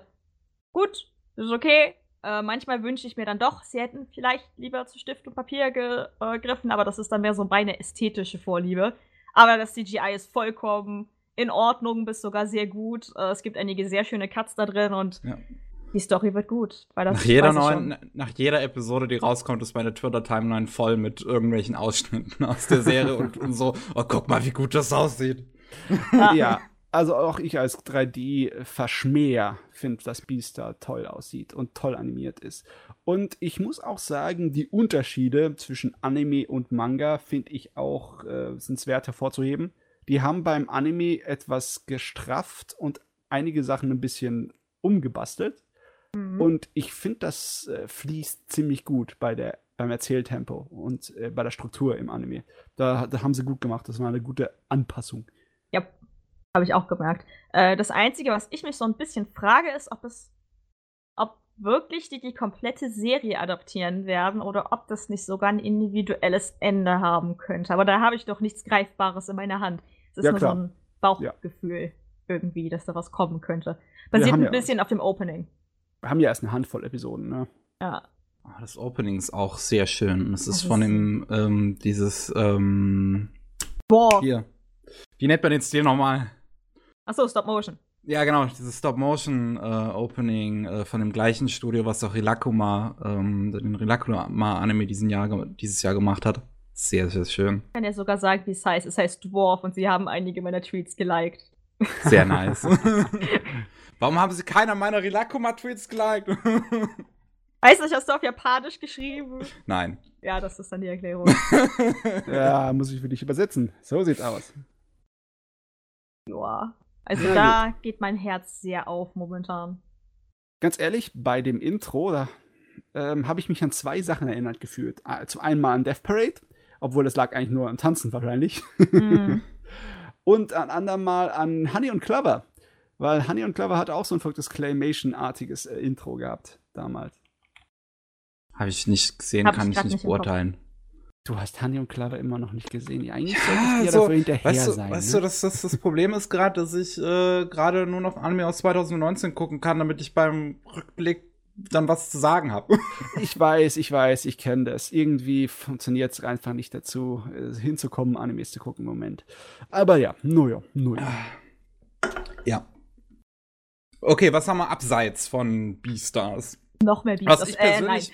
[SPEAKER 2] gut, ist okay. Äh, manchmal wünsche ich mir dann doch, sie hätten vielleicht lieber zu Stift und Papier gegriffen, aber das ist dann mehr so meine ästhetische Vorliebe. Aber das CGI ist vollkommen in Ordnung, bis sogar sehr gut. Äh, es gibt einige sehr schöne Cuts da drin und
[SPEAKER 1] Ja.
[SPEAKER 2] Die Story wird gut. Weil das
[SPEAKER 1] Nach jeder, neuen, nach jeder Episode, die rauskommt, ist meine Twitter-Timeline voll mit irgendwelchen Ausschnitten aus der Serie und, und so. Oh, guck mal, wie gut das aussieht.
[SPEAKER 2] Ah.
[SPEAKER 3] ja, also auch ich als 3D-Verschmäher finde, dass Beastar toll aussieht und toll animiert ist. Und ich muss auch sagen, die Unterschiede zwischen Anime und Manga finde ich auch äh, sind wert hervorzuheben. Die haben beim Anime etwas gestrafft und einige Sachen ein bisschen umgebastelt.
[SPEAKER 2] Mhm.
[SPEAKER 3] Und ich finde, das äh, fließt ziemlich gut bei der, beim Erzähltempo und äh, bei der Struktur im Anime. Da, da haben sie gut gemacht. Das war eine gute Anpassung.
[SPEAKER 2] Ja, habe ich auch gemerkt. Äh, das Einzige, was ich mich so ein bisschen frage, ist, ob es, ob wirklich die die komplette Serie adaptieren werden oder ob das nicht sogar ein individuelles Ende haben könnte. Aber da habe ich doch nichts Greifbares in meiner Hand. Es ist
[SPEAKER 3] Ja,
[SPEAKER 2] nur
[SPEAKER 3] klar.
[SPEAKER 2] so ein Bauchgefühl irgendwie, dass da was kommen könnte. Basiert ein
[SPEAKER 3] ja-
[SPEAKER 2] bisschen auf dem Opening.
[SPEAKER 3] Wir haben ja erst eine Handvoll Episoden, ne?
[SPEAKER 2] Ja.
[SPEAKER 1] Ah, das Opening ist auch sehr schön. Das ist
[SPEAKER 2] Das
[SPEAKER 1] von
[SPEAKER 2] ist-
[SPEAKER 1] dem, ähm, dieses, ähm,
[SPEAKER 2] Boah.
[SPEAKER 1] hier. Wie nennt man den Stil nochmal?
[SPEAKER 2] Achso, Stop Motion.
[SPEAKER 1] Ja, genau, dieses Stop-Motion-Opening äh, von dem gleichen Studio, was auch Rilakuma, ähm, den Rilakuma-Anime diesen Jahr, dieses Jahr gemacht hat. Sehr, sehr schön.
[SPEAKER 2] Ich kann ja sogar sagen, wie es heißt. Es heißt Dwarf und sie haben einige meiner Tweets geliked.
[SPEAKER 1] Sehr nice. Warum haben sie keiner meiner Rilakuma-Tweets geliked?
[SPEAKER 2] Weißt du, ich hast du auf Japanisch geschrieben?
[SPEAKER 1] Nein.
[SPEAKER 2] Ja, das ist dann die Erklärung.
[SPEAKER 3] Ja, muss ich für dich übersetzen. So sieht's aus.
[SPEAKER 2] ja. Also
[SPEAKER 3] Ja,
[SPEAKER 2] da geht mein Herz sehr auf momentan.
[SPEAKER 3] Ganz ehrlich, bei dem Intro, da ähm, habe ich mich an zwei Sachen erinnert gefühlt. Ah, Zum einen mal an Death Parade, obwohl das lag eigentlich nur am Tanzen wahrscheinlich.
[SPEAKER 2] Mhm.
[SPEAKER 3] Und ein andermal an Honey und Clover. Weil Honey und Clover hat auch so ein verrücktes Claymation-artiges äh, Intro gehabt damals.
[SPEAKER 1] Habe ich nicht gesehen,
[SPEAKER 2] Hab ich
[SPEAKER 1] kann ich
[SPEAKER 2] grad
[SPEAKER 1] nicht beurteilen.
[SPEAKER 3] Du hast Honey und Clover immer noch nicht gesehen. Ja, Eigentlich
[SPEAKER 1] Ja,
[SPEAKER 3] solltest du ja
[SPEAKER 1] so,
[SPEAKER 3] dafür hinterher
[SPEAKER 1] Weißt du,
[SPEAKER 3] sein.
[SPEAKER 1] weißt
[SPEAKER 3] ne?
[SPEAKER 1] du dass das, das Problem ist gerade, dass ich äh, gerade nur noch Anime aus 2019 gucken kann, damit ich beim Rückblick dann was zu sagen habe.
[SPEAKER 3] Ich weiß, ich weiß, ich kenne das. Irgendwie funktioniert es einfach nicht dazu, äh, hinzukommen, Animes zu gucken im Moment. Aber ja, nur ja, nur ja.
[SPEAKER 1] ja. Okay, was haben wir abseits von Beastars?
[SPEAKER 2] Noch mehr
[SPEAKER 1] Was
[SPEAKER 2] Beastars.
[SPEAKER 1] ich
[SPEAKER 2] Äh,
[SPEAKER 1] persönlich,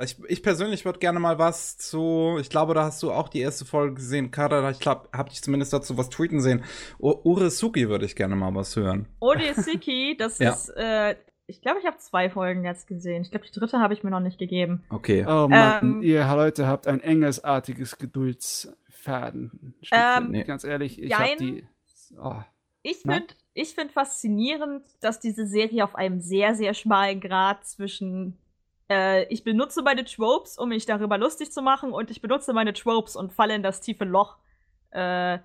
[SPEAKER 1] ich, ich persönlich würde gerne mal was zu, ich glaube, da hast du auch die erste Folge gesehen, Kada, ich glaube, hab dich zumindest dazu was tweeten sehen. U Uresuki würde ich gerne mal was hören.
[SPEAKER 2] Odesiki, das
[SPEAKER 1] Ja.
[SPEAKER 2] ist, äh, ich glaube, ich habe zwei Folgen jetzt gesehen. Ich glaube, die dritte habe ich mir noch nicht gegeben.
[SPEAKER 1] Okay.
[SPEAKER 3] Oh Mann,
[SPEAKER 2] Ähm,
[SPEAKER 3] ihr Leute habt ein engelsartiges Geduldsfaden.
[SPEAKER 2] Ähm,
[SPEAKER 1] Nee.
[SPEAKER 3] Ganz ehrlich, ich
[SPEAKER 2] jein.
[SPEAKER 3] hab die. Oh.
[SPEAKER 2] Ich finde ich find faszinierend, dass diese Serie auf einem sehr, sehr schmalen Grad zwischen äh, ich benutze meine Tropes, um mich darüber lustig zu machen, und ich benutze meine Tropes und falle in das tiefe Loch, äh,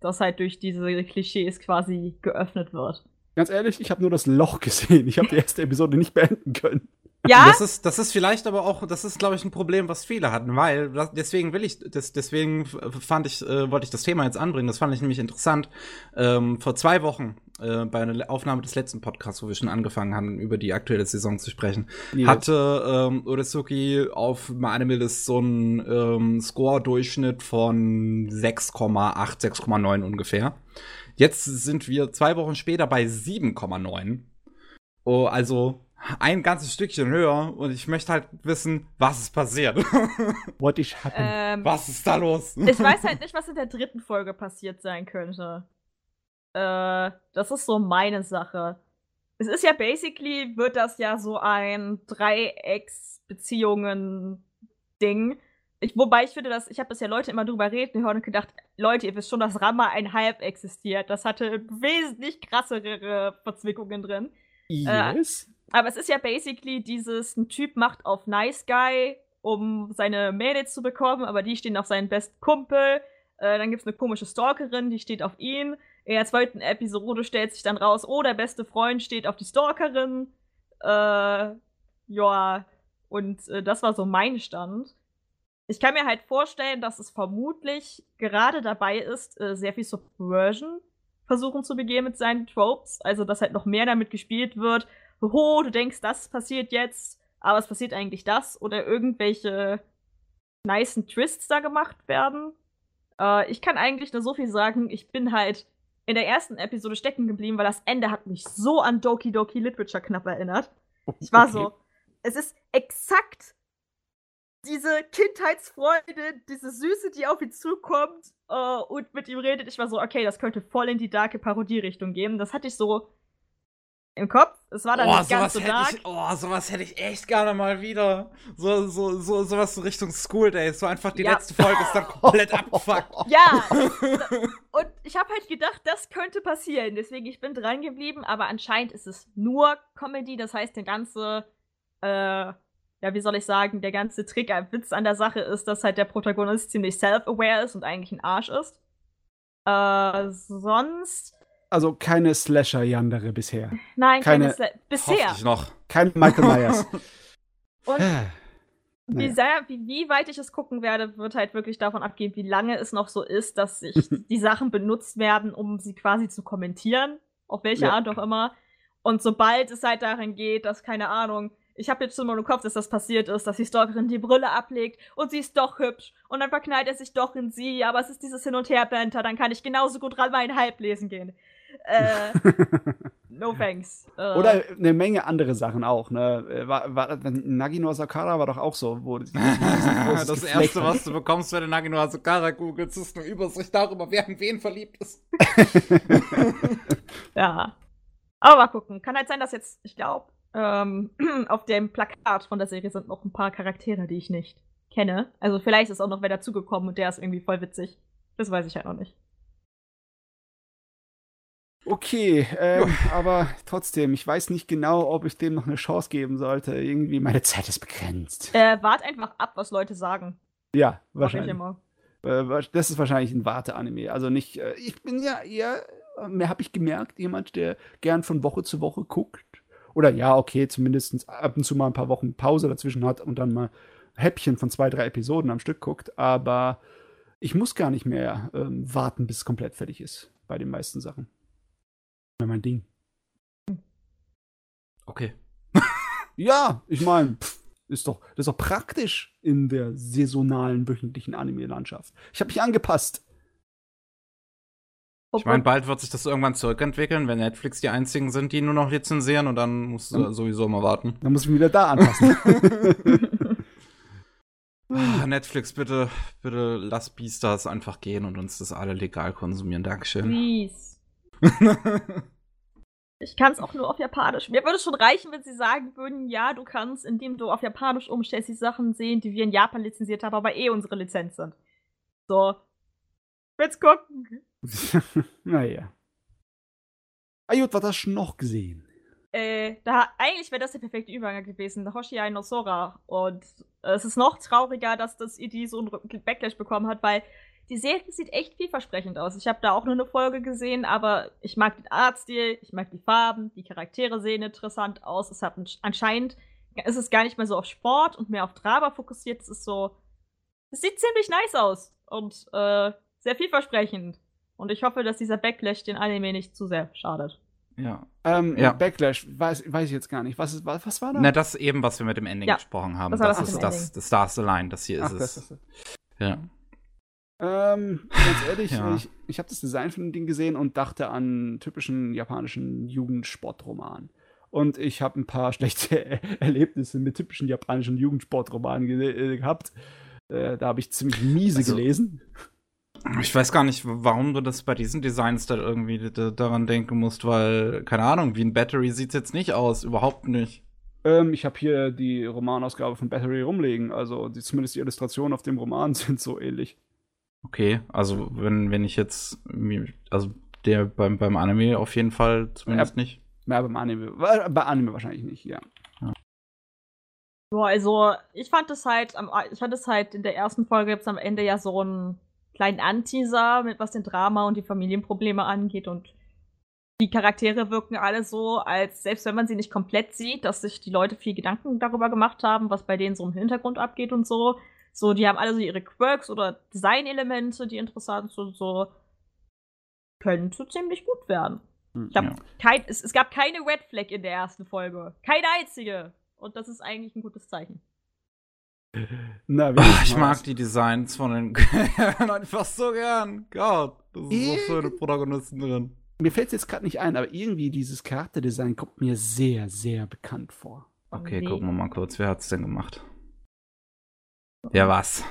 [SPEAKER 2] das halt durch diese Klischees quasi geöffnet wird.
[SPEAKER 3] Ganz ehrlich, ich habe nur das Loch gesehen. Ich habe die erste Episode nicht beenden können.
[SPEAKER 2] Ja,
[SPEAKER 1] Das ist, das ist vielleicht aber auch, das ist, glaube ich, ein Problem, was viele hatten, weil deswegen will ich, das, deswegen fand ich, äh, wollte ich das Thema jetzt anbringen. Das fand ich nämlich interessant. Ähm, vor zwei Wochen äh, bei einer Aufnahme des letzten Podcasts, wo wir schon angefangen haben, über die aktuelle Saison zu sprechen,
[SPEAKER 3] Yes.
[SPEAKER 1] hatte ähm, Uresuki auf MyAnimeList so einen ähm, Score-Durchschnitt von 6,8, 6,9 ungefähr. Jetzt sind wir zwei Wochen später bei 7,9. Oh, also ein ganzes Stückchen höher und ich möchte halt wissen, was ist passiert.
[SPEAKER 3] What is happen?
[SPEAKER 2] ähm,
[SPEAKER 1] was ist da los?
[SPEAKER 2] ich weiß halt nicht, was in der dritten Folge passiert sein könnte. Äh, das ist so meine Sache. Es ist ja basically, wird das ja so ein Dreiecksbeziehungen-Ding. Ich, wobei ich finde, dass ich habe bisher Leute immer drüber reden gehört und gedacht, Leute, ihr wisst schon, dass Rama ein Halb existiert. Das hatte wesentlich krassere Verzwickungen drin.
[SPEAKER 3] yes?
[SPEAKER 2] Aber es ist ja basically dieses, ein Typ macht auf Nice Guy, um seine Mädels zu bekommen, aber die stehen auf seinen besten Kumpel. Äh, dann gibt's eine komische Stalkerin, die steht auf ihn. In der zweiten Episode stellt sich dann raus, oh, der beste Freund steht auf die Stalkerin. Äh, ja, und äh, das war so mein Stand. Ich kann mir halt vorstellen, dass es vermutlich gerade dabei ist, äh, sehr viel Subversion versuchen zu begehen mit seinen Tropes. Also, dass halt noch mehr damit gespielt wird. Hoho, du denkst, das passiert jetzt, aber es passiert eigentlich das. Oder irgendwelche nicen Twists da gemacht werden. Äh, ich kann eigentlich nur so viel sagen. Ich bin halt in der ersten Episode stecken geblieben, weil das Ende hat mich so an Doki Doki Literature knapp erinnert. Ich war
[SPEAKER 3] Okay.
[SPEAKER 2] so, es ist exakt diese Kindheitsfreude, diese Süße, die auf ihn zukommt äh, und mit ihm redet. Ich war so, okay, das könnte voll in die darke Parodie-Richtung gehen. Das hatte ich so im Kopf. Es war dann
[SPEAKER 1] Oh,
[SPEAKER 2] nicht ganz so dark.
[SPEAKER 1] ich, oh, sowas hätte ich echt gerne mal wieder. So, so, so, sowas so Richtung School Days. So einfach die
[SPEAKER 2] Ja.
[SPEAKER 1] letzte Folge ist dann komplett abgefuckt.
[SPEAKER 2] Ja, und ich habe halt gedacht, das könnte passieren. Deswegen, ich bin dran geblieben, aber anscheinend ist es nur Comedy. Das heißt, der ganze, äh, ja, wie soll ich sagen, der ganze Trick, ein Witz an der Sache ist, dass halt der Protagonist ziemlich self-aware ist und eigentlich ein Arsch ist. Äh, sonst,
[SPEAKER 3] Also keine Slasher-Yandere bisher.
[SPEAKER 2] nein, keine,
[SPEAKER 3] Keine-
[SPEAKER 2] Sla bisher.
[SPEAKER 1] Hoffentlich noch.
[SPEAKER 3] Kein Michael Myers.
[SPEAKER 2] Und Wie, sehr, wie, wie weit ich es gucken werde, wird halt wirklich davon abgehen, wie lange es noch so ist, dass sich die Sachen benutzt werden, um sie quasi zu kommentieren, auf welche
[SPEAKER 3] Ja.
[SPEAKER 2] Art auch immer. Und sobald es halt darin geht, dass, keine Ahnung, ich habe jetzt schon mal im Kopf, dass das passiert ist, dass die Stalkerin die Brille ablegt und sie ist doch hübsch und dann verknallt er sich doch in sie, aber es ist dieses Hin- und Her-Banter, dann kann ich genauso gut meinen Halb lesen gehen. Äh, no thanks. Äh,
[SPEAKER 3] Oder eine Menge andere Sachen auch. Ne? War, war, Nagi no Sakara war doch auch so. Wo das
[SPEAKER 1] das erste, was du bekommst, wenn du Nagi no Asakara googelst, ist eine Übersicht darüber, wer in wen verliebt ist.
[SPEAKER 2] ja. Aber mal gucken. Kann halt sein, dass jetzt, ich glaube, ähm, auf dem Plakat von der Serie sind noch ein paar Charaktere, die ich nicht kenne. Also vielleicht ist auch noch wer dazugekommen und der ist irgendwie voll witzig. Das weiß ich halt noch nicht.
[SPEAKER 3] Okay, ähm, aber trotzdem, ich weiß nicht genau, ob ich dem noch eine Chance geben sollte. Irgendwie, meine Zeit ist begrenzt.
[SPEAKER 2] Äh, wart einfach ab, was Leute sagen.
[SPEAKER 3] Ja, wahrscheinlich.
[SPEAKER 2] immer.
[SPEAKER 3] Äh, Das ist wahrscheinlich ein Warte-Anime. Also nicht, äh, ich bin ja eher, mehr habe ich gemerkt, jemand, der gern von Woche zu Woche guckt. Oder ja, okay, zumindest ab und zu mal ein paar Wochen Pause dazwischen hat und dann mal Häppchen von zwei, drei Episoden am Stück guckt. Aber ich muss gar nicht mehr ähm, warten, bis es komplett fertig ist. Bei den meisten Sachen. Das ist mein Ding.
[SPEAKER 1] Okay.
[SPEAKER 3] Ja, ich meine, ist doch, das ist doch praktisch in der saisonalen wöchentlichen Anime-Landschaft. Ich habe mich angepasst.
[SPEAKER 1] Ich meine, bald wird sich das irgendwann zurückentwickeln, wenn Netflix die einzigen sind, die nur noch lizenzieren und dann musst du
[SPEAKER 3] Hm.
[SPEAKER 1] sowieso mal warten.
[SPEAKER 3] Dann muss ich mich wieder da anpassen.
[SPEAKER 1] Ah, Netflix, bitte, bitte lass Beastars einfach gehen und uns das alle legal konsumieren. Dankeschön.
[SPEAKER 2] Please. Ich kann es auch nur auf Japanisch. Mir würde es schon reichen, wenn sie sagen würden, ja, du kannst, indem du auf Japanisch umstellst, die Sachen sehen, die wir in Japan lizenziert haben, aber eh unsere Lizenz sind. So. Will's gucken.
[SPEAKER 3] naja. Ayut, was hast du noch gesehen?
[SPEAKER 2] Äh, da, eigentlich wäre das der perfekte Übergang gewesen. Hoshiai no Sora. Und äh, es ist noch trauriger, dass das ID so einen Backlash bekommen hat, weil die Serie sieht echt vielversprechend aus. Ich habe da auch nur eine Folge gesehen, aber ich mag den Artstil, ich mag die Farben, die Charaktere sehen interessant aus. Es hat ansch- anscheinend ist es gar nicht mehr so auf Sport und mehr auf Drama fokussiert. Es ist so, es sieht ziemlich nice aus und äh, sehr vielversprechend. Und ich hoffe, dass dieser Backlash den Anime nicht zu sehr schadet.
[SPEAKER 1] Ja.
[SPEAKER 3] Ähm,
[SPEAKER 1] Ja.
[SPEAKER 3] Backlash, weiß, weiß ich jetzt gar nicht. Was, ist, was, war da?
[SPEAKER 1] Na, das eben, was wir mit dem Ending
[SPEAKER 2] Ja,
[SPEAKER 1] gesprochen haben.
[SPEAKER 2] das
[SPEAKER 1] Das,
[SPEAKER 2] das
[SPEAKER 1] ist das, das Stars Align. Das hier
[SPEAKER 3] Ach,
[SPEAKER 1] ist
[SPEAKER 3] das
[SPEAKER 1] es.
[SPEAKER 3] ist
[SPEAKER 1] Ja.
[SPEAKER 3] Ähm, ganz ehrlich,
[SPEAKER 1] Ja.
[SPEAKER 3] ich, ich habe das Design von dem Ding gesehen und dachte an typischen japanischen Jugendsportroman. Und ich habe ein paar schlechte Erlebnisse mit typischen japanischen Jugendsportromanen ge äh, gehabt. Äh, da habe ich ziemlich miese
[SPEAKER 1] Also-
[SPEAKER 3] gelesen.
[SPEAKER 1] Ich weiß gar nicht, warum du das bei diesen Designs da irgendwie daran denken musst, weil, keine Ahnung, wie ein Battery sieht's jetzt nicht aus. Überhaupt nicht.
[SPEAKER 3] Ähm, ich habe hier die Romanausgabe von Battery rumlegen. Also die, zumindest die Illustrationen auf dem Roman sind so ähnlich.
[SPEAKER 1] Okay, also wenn, wenn ich jetzt, mir- also der beim, beim Anime auf jeden Fall zumindest nicht.
[SPEAKER 3] Ja, beim Anime, bei Anime wahrscheinlich nicht, ja.
[SPEAKER 2] Boah, also ich fand es halt, am, ich fand es halt in der ersten Folge gibt's am Ende ja so einen kleinen Anteaser, mit was den Drama und die Familienprobleme angeht und die Charaktere wirken alle so, als selbst wenn man sie nicht komplett sieht, dass sich die Leute viel Gedanken darüber gemacht haben, was bei denen so im Hintergrund abgeht und so. So, die haben alle so ihre Quirks oder Designelemente, die interessant sind, so könnte ziemlich gut werden. Ich glaub,
[SPEAKER 1] Ja.
[SPEAKER 2] kein, es, es gab keine Red Flag in der ersten Folge. Keine einzige. Und das ist eigentlich ein gutes Zeichen.
[SPEAKER 3] Na, wenigstens
[SPEAKER 1] ich mag die Designs von den einfach so gern. Gott, das sind so
[SPEAKER 3] Äh.
[SPEAKER 1] schöne Protagonisten drin.
[SPEAKER 3] Mir fällt es jetzt gerade nicht ein, aber irgendwie dieses Charakterdesign kommt mir sehr, sehr bekannt vor.
[SPEAKER 1] Okay,
[SPEAKER 2] Nee.
[SPEAKER 1] gucken wir mal kurz, wer hat's denn gemacht? Ja, was?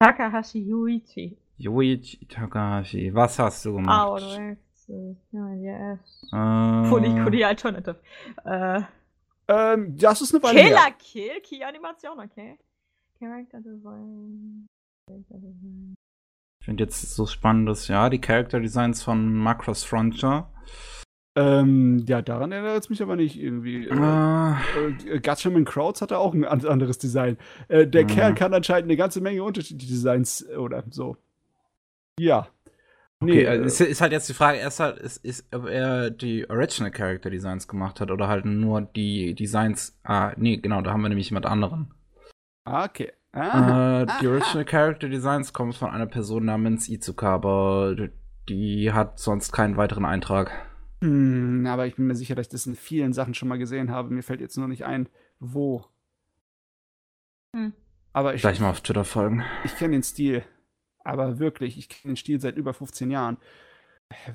[SPEAKER 2] Takahashi Yuichi.
[SPEAKER 1] Yoichi Takahashi, was hast du gemacht?
[SPEAKER 2] Our ja, yes.
[SPEAKER 1] Äh,
[SPEAKER 2] Alternative. Äh,
[SPEAKER 3] Ähm, das ist eine Weile
[SPEAKER 2] Killer
[SPEAKER 3] her.
[SPEAKER 2] Kill, Key Animation, okay. Character Design. Character Design.
[SPEAKER 1] Ich finde jetzt so spannend, dass, ja, die Character Designs von Macross Frontier.
[SPEAKER 3] Ähm, ja, daran erinnert es mich aber nicht irgendwie. Äh,
[SPEAKER 1] Äh,
[SPEAKER 3] äh, Gatchaman Crowds hatte auch ein an- anderes Design. Äh, der
[SPEAKER 1] Mhm.
[SPEAKER 3] Kerl kann anscheinend eine ganze Menge unterschiedliche Designs äh, oder so. Ja.
[SPEAKER 1] okay,
[SPEAKER 3] äh,
[SPEAKER 1] also ist, ist halt jetzt die Frage, erst halt, ist, ist, ob er die Original Character Designs gemacht hat oder halt nur die Designs. Ah, nee, genau, da haben wir nämlich jemand anderen.
[SPEAKER 3] ah, okay. Ah,
[SPEAKER 1] Äh, die Original Character Designs kommen von einer Person namens Izuka, aber die hat sonst keinen weiteren Eintrag.
[SPEAKER 3] Hm, aber ich bin mir sicher, dass ich das in vielen Sachen schon mal gesehen habe. Mir fällt jetzt nur nicht ein, wo.
[SPEAKER 2] Hm.
[SPEAKER 3] Aber ich,
[SPEAKER 1] Gleich mal auf Twitter folgen.
[SPEAKER 3] ich kenne den Stil. Aber wirklich, ich kenne den Stil seit über 15 Jahren.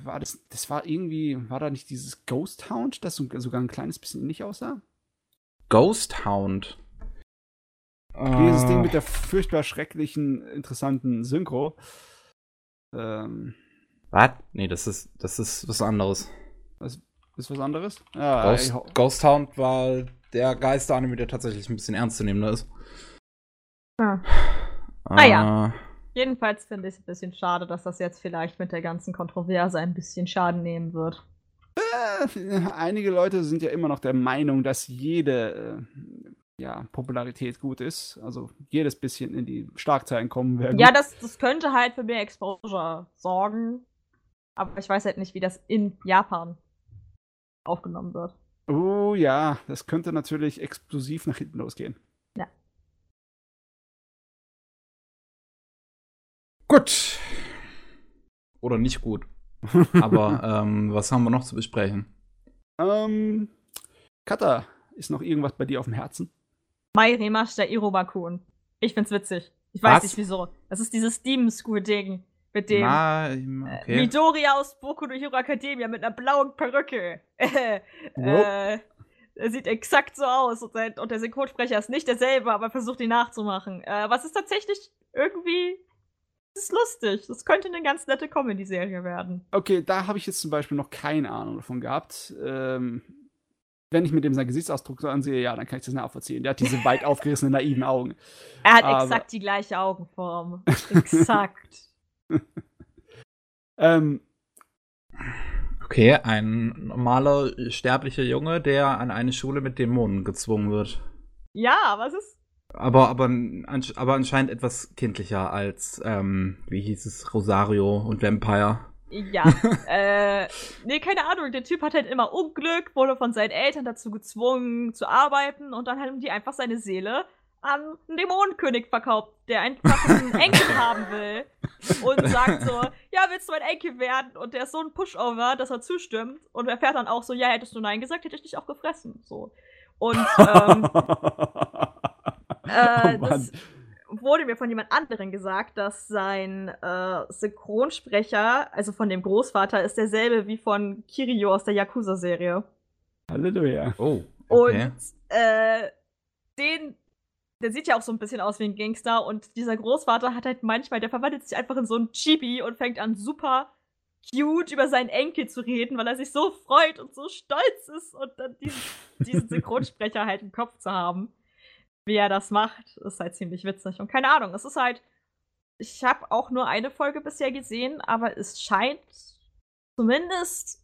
[SPEAKER 3] War das, das war irgendwie, war da nicht dieses Ghost Hound, das so, sogar ein kleines bisschen ähnlich aussah?
[SPEAKER 1] Ghost Hound.
[SPEAKER 3] Dieses Ding
[SPEAKER 1] Äh,
[SPEAKER 3] mit der furchtbar schrecklichen, interessanten Synchro. Ähm,
[SPEAKER 1] Was? Nee, das ist, das ist was anderes.
[SPEAKER 3] Ist was anderes? Ja,
[SPEAKER 1] Ghost,
[SPEAKER 3] ey,
[SPEAKER 1] Ghost Hound war der Geister-Anime, der tatsächlich ein bisschen ernstzunehmender ist.
[SPEAKER 2] Ah.
[SPEAKER 1] Ah
[SPEAKER 2] ja. Jedenfalls finde ich es ein bisschen schade, dass das jetzt vielleicht mit der ganzen Kontroverse ein bisschen Schaden nehmen wird.
[SPEAKER 3] Äh, einige Leute sind ja immer noch der Meinung, dass jede äh, ja, Popularität gut ist. Also jedes bisschen in die Schlagzeilen kommen wäre
[SPEAKER 2] Ja, das, das könnte halt für mehr Exposure sorgen. Aber ich weiß halt nicht, wie das in Japan aufgenommen wird.
[SPEAKER 3] Oh ja, das könnte natürlich explosiv nach hinten losgehen.
[SPEAKER 1] Gut. Oder nicht gut. Aber ähm, was haben wir noch zu besprechen?
[SPEAKER 3] ähm, Kata, ist noch irgendwas bei dir auf dem Herzen?
[SPEAKER 2] Mai Remaster Irobakun. Ich find's witzig. Ich weiß
[SPEAKER 1] Was?
[SPEAKER 2] nicht wieso. Das ist dieses Demon School Ding mit dem
[SPEAKER 1] Na,
[SPEAKER 2] äh,
[SPEAKER 1] okay.
[SPEAKER 2] Midori aus Boku no Hero Academia mit einer blauen Perücke. Äh, er sieht exakt so aus und, sein, und der Synchronsprecher ist nicht derselbe, aber versucht ihn nachzumachen. Äh, was ist tatsächlich irgendwie das ist lustig. Das könnte eine ganz nette Comedy-Serie werden.
[SPEAKER 3] Okay, da habe ich jetzt zum Beispiel noch keine Ahnung davon gehabt. Ähm, wenn ich mir dem seinen Gesichtsausdruck so ansehe, ja, dann kann ich das nachvollziehen. Der hat diese weit aufgerissenen, naiven Augen.
[SPEAKER 2] Er hat
[SPEAKER 3] Aber-
[SPEAKER 2] exakt die gleiche Augenform. exakt.
[SPEAKER 3] Ähm,
[SPEAKER 1] Okay, ein normaler sterblicher Junge, der an eine Schule mit Dämonen gezwungen wird.
[SPEAKER 2] Ja, was ist?
[SPEAKER 1] Aber, aber, aber anscheinend etwas kindlicher als, ähm, wie hieß es, Rosario und Vampire.
[SPEAKER 2] Ja. äh, nee, keine Ahnung. Der Typ hat halt immer Unglück, wurde von seinen Eltern dazu gezwungen zu arbeiten und dann haben die einfach seine Seele an einen Dämonenkönig verkauft, der einfach einen Enkel haben will. Und sagt so, ja, willst du mein Enkel werden? Und der ist so ein Pushover, dass er zustimmt. Und er fährt dann auch so, ja, hättest du Nein gesagt, hätte ich dich auch gefressen. So. Und ähm, äh,
[SPEAKER 3] oh Mann.
[SPEAKER 2] das wurde mir von jemand anderem gesagt, dass sein äh, Synchronsprecher, also von dem Großvater, ist derselbe wie von Kirio aus der Yakuza-Serie.
[SPEAKER 3] Halleluja.
[SPEAKER 1] Oh, okay.
[SPEAKER 2] Und äh, den, der sieht ja auch so ein bisschen aus wie ein Gangster und dieser Großvater hat halt manchmal, der verwandelt sich einfach in so ein Chibi und fängt an super cute über seinen Enkel zu reden, weil er sich so freut und so stolz ist und dann diesen, diesen Synchronsprecher halt im Kopf zu haben. Wie er das macht, ist halt ziemlich witzig. Und keine Ahnung, es ist halt. Ich habe auch nur eine Folge bisher gesehen, aber es scheint zumindest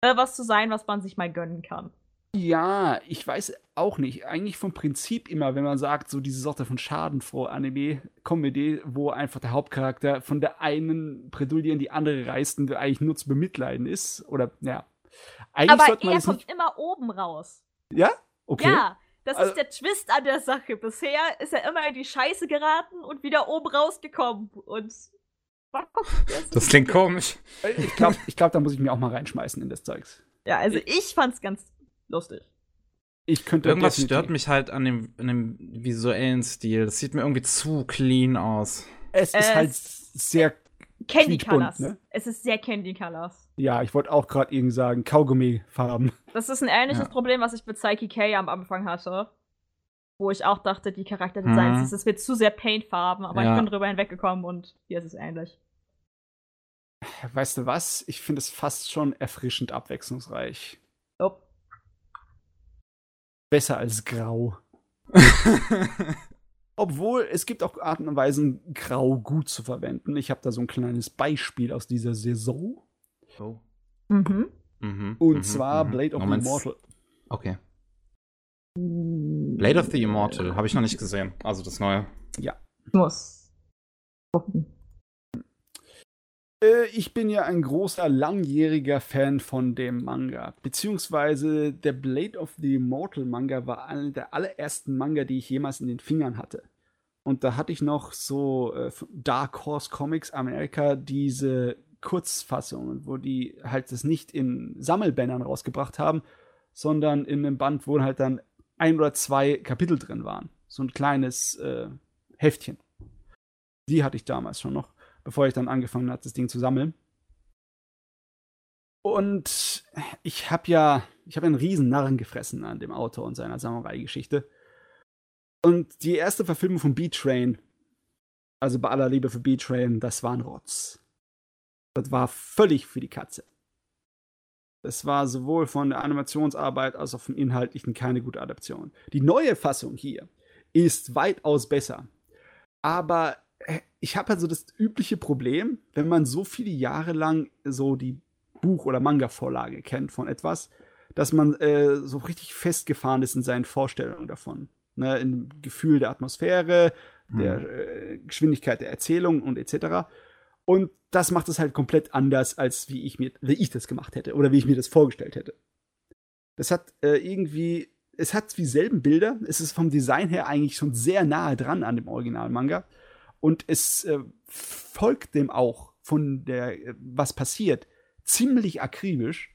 [SPEAKER 2] äh, was zu sein, was man sich mal gönnen kann.
[SPEAKER 3] Ja, ich weiß auch nicht. Eigentlich vom Prinzip immer, wenn man sagt, so diese Sorte von schadenfroh Anime, Comedy, wo einfach der Hauptcharakter von der einen Bredouille in die andere reist und eigentlich nur zu bemitleiden ist. Oder, ja. Eigentlich
[SPEAKER 2] Aber er kommt immer oben raus.
[SPEAKER 3] Ja? Okay.
[SPEAKER 2] Ja, das
[SPEAKER 3] Also-
[SPEAKER 2] ist der Twist an der Sache. Bisher ist er immer in die Scheiße geraten und wieder oben rausgekommen. Und.
[SPEAKER 1] Das klingt komisch.
[SPEAKER 3] Ich glaube, ich glaub, da muss ich mir auch mal reinschmeißen in das Zeugs.
[SPEAKER 2] Ja, also ich fand's ganz lustig.
[SPEAKER 3] Ich könnte
[SPEAKER 1] Irgendwas
[SPEAKER 3] definitiv-
[SPEAKER 1] stört mich halt an dem, an dem visuellen Stil. Das sieht mir irgendwie zu clean aus.
[SPEAKER 3] Es ist
[SPEAKER 2] Äh,
[SPEAKER 3] halt sehr.
[SPEAKER 2] Candy Colors.
[SPEAKER 3] ne?
[SPEAKER 2] Es ist sehr Candy Colors.
[SPEAKER 3] Ja, ich wollte auch gerade irgendwie sagen, Kaugummi-Farben.
[SPEAKER 2] Das ist ein ähnliches
[SPEAKER 1] Ja.
[SPEAKER 2] Problem, was ich mit Psyche K am Anfang hatte. Wo ich auch dachte, die Charakterdesigns,
[SPEAKER 1] Mhm.
[SPEAKER 2] das ist mir zu sehr Paintfarben, aber
[SPEAKER 1] Ja.
[SPEAKER 2] ich bin drüber hinweggekommen und hier ist es ähnlich.
[SPEAKER 3] Weißt du was? Ich finde es fast schon erfrischend abwechslungsreich.
[SPEAKER 2] Nope.
[SPEAKER 3] Besser als grau. Obwohl, es gibt auch Arten und Weisen, grau gut zu verwenden. Ich habe da so ein kleines Beispiel aus dieser Saison.
[SPEAKER 1] oh.
[SPEAKER 2] Mhm.
[SPEAKER 1] mhm,
[SPEAKER 3] Und
[SPEAKER 1] mhm,
[SPEAKER 3] zwar
[SPEAKER 1] mhm.
[SPEAKER 3] Blade of the
[SPEAKER 1] Moment.
[SPEAKER 3] Immortal.
[SPEAKER 1] Okay. Blade of the Immortal habe ich noch nicht gesehen. Also das neue.
[SPEAKER 2] Ich muss gucken.
[SPEAKER 3] Äh, ich bin ja ein großer, langjähriger Fan von dem Manga. Beziehungsweise der Blade of the Immortal Manga war einer der allerersten Manga, die ich jemals in den Fingern hatte. Und da hatte ich noch so äh, Dark Horse Comics Amerika diese Kurzfassungen, wo die halt das nicht in Sammelbändern rausgebracht haben, sondern in einem Band, wo halt dann ein oder zwei Kapitel drin waren. So ein kleines äh, Heftchen. Die hatte ich damals schon noch bevor ich dann angefangen habe, das Ding zu sammeln. Und ich habe ja, ich habe einen riesen Narren gefressen an dem Autor und seiner Samurai-Geschichte. Und die erste Verfilmung von B-Train, also bei aller Liebe für B-Train, das war ein Rotz. Das war völlig für die Katze. Das war sowohl von der Animationsarbeit als auch vom Inhaltlichen keine gute Adaption. Die neue Fassung hier ist weitaus besser. Aber ich habe also das übliche Problem, wenn man so viele Jahre lang so die Buch- oder Manga-Vorlage kennt von etwas, dass man äh, so richtig festgefahren ist in seinen Vorstellungen davon. Ne, Im Gefühl der Atmosphäre, der
[SPEAKER 1] Mhm.
[SPEAKER 3] äh, Geschwindigkeit der Erzählung und etc. Und das macht es halt komplett anders, als wie ich mir, wie ich das gemacht hätte oder wie ich mir das vorgestellt hätte. Das hat äh, irgendwie, es hat dieselben Bilder, es ist vom Design her eigentlich schon sehr nahe dran an dem Original-Manga. Und es äh, folgt dem auch von der, äh, was passiert, ziemlich akribisch.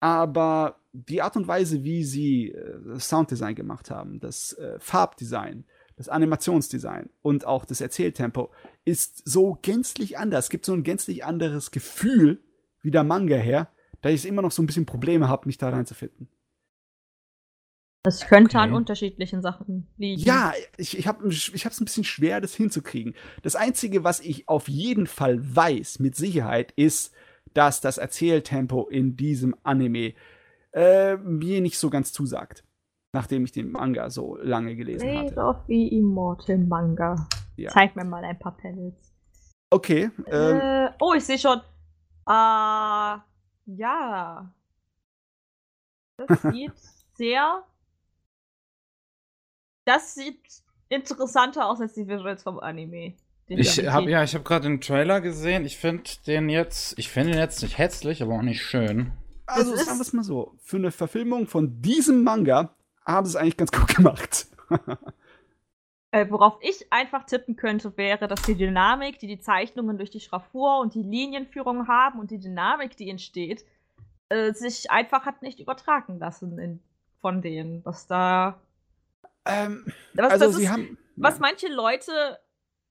[SPEAKER 3] Aber die Art und Weise, wie sie äh, Sounddesign gemacht haben, das äh, Farbdesign, das Animationsdesign und auch das Erzähltempo ist so gänzlich anders. Es gibt so ein gänzlich anderes Gefühl wie der Manga her, da ich immer noch so ein bisschen Probleme habe, mich da reinzufinden.
[SPEAKER 2] Das könnte an
[SPEAKER 1] Okay.
[SPEAKER 2] unterschiedlichen Sachen liegen.
[SPEAKER 3] Ja, ich, ich habe ich es ein bisschen schwer, das hinzukriegen. Das Einzige, was ich auf jeden Fall weiß, mit Sicherheit, ist, dass das Erzähltempo in diesem Anime äh, mir nicht so ganz zusagt. Nachdem ich den Manga so lange gelesen
[SPEAKER 2] Blade
[SPEAKER 3] hatte.
[SPEAKER 2] of the Immortal Manga.
[SPEAKER 3] Ja.
[SPEAKER 2] Zeig mir mal ein paar Panels.
[SPEAKER 3] Okay, ähm,
[SPEAKER 2] Äh, oh, ich sehe schon. Ah, ja. Das sieht sehr. Das sieht interessanter aus als die Visuals vom Anime.
[SPEAKER 1] Ich habe ja, ich habe gerade den Trailer gesehen. Ich finde den jetzt, ich finde ihn jetzt nicht hässlich, aber auch nicht schön.
[SPEAKER 3] also sagen wir
[SPEAKER 2] ist-
[SPEAKER 3] es mal so. Für eine Verfilmung von diesem Manga haben sie es eigentlich ganz gut gemacht.
[SPEAKER 2] Äh, worauf ich einfach tippen könnte, wäre, dass die Dynamik, die die Zeichnungen durch die Schraffur und die Linienführung haben und die Dynamik, die entsteht, äh, sich einfach hat nicht übertragen lassen in, von denen. Was da.
[SPEAKER 3] Ähm,
[SPEAKER 2] Was,
[SPEAKER 3] also sie
[SPEAKER 2] ist,
[SPEAKER 3] haben.
[SPEAKER 2] was manche Leute,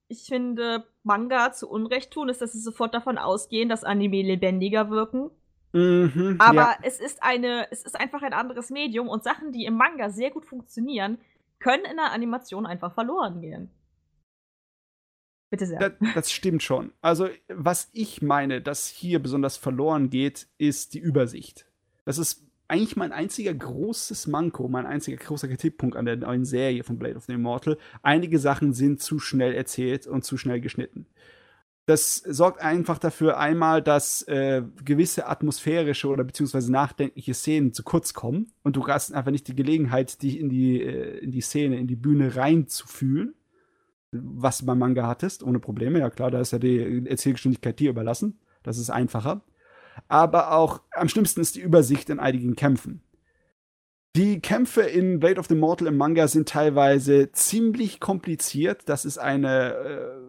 [SPEAKER 2] ich finde, Manga zu Unrecht tun, ist, dass sie sofort davon ausgehen, dass Anime lebendiger wirken.
[SPEAKER 3] Mhm,
[SPEAKER 2] Aber
[SPEAKER 3] ja.
[SPEAKER 2] es ist eine, es ist einfach ein anderes Medium und Sachen, die im Manga sehr gut funktionieren, können in der Animation einfach verloren gehen. Bitte sehr.
[SPEAKER 3] Das, das stimmt schon. Also, was ich meine, dass hier besonders verloren geht, ist die Übersicht. Das ist eigentlich mein einziger großes Manko, mein einziger großer Kritikpunkt an der neuen Serie von Blade of the Immortal. Einige Sachen sind zu schnell erzählt und zu schnell geschnitten. Das sorgt einfach dafür einmal, dass äh, gewisse atmosphärische oder beziehungsweise nachdenkliche Szenen zu kurz kommen und du hast einfach nicht die Gelegenheit, dich in die, äh, in die Szene, in die Bühne reinzufühlen was du beim Manga hattest, ohne Probleme. Ja klar, da ist ja die Erzählgeschwindigkeit dir überlassen. Das ist einfacher. Aber auch am schlimmsten ist die Übersicht in einigen Kämpfen. Die Kämpfe in Blade of the Mortal im Manga sind teilweise ziemlich kompliziert. Das ist eine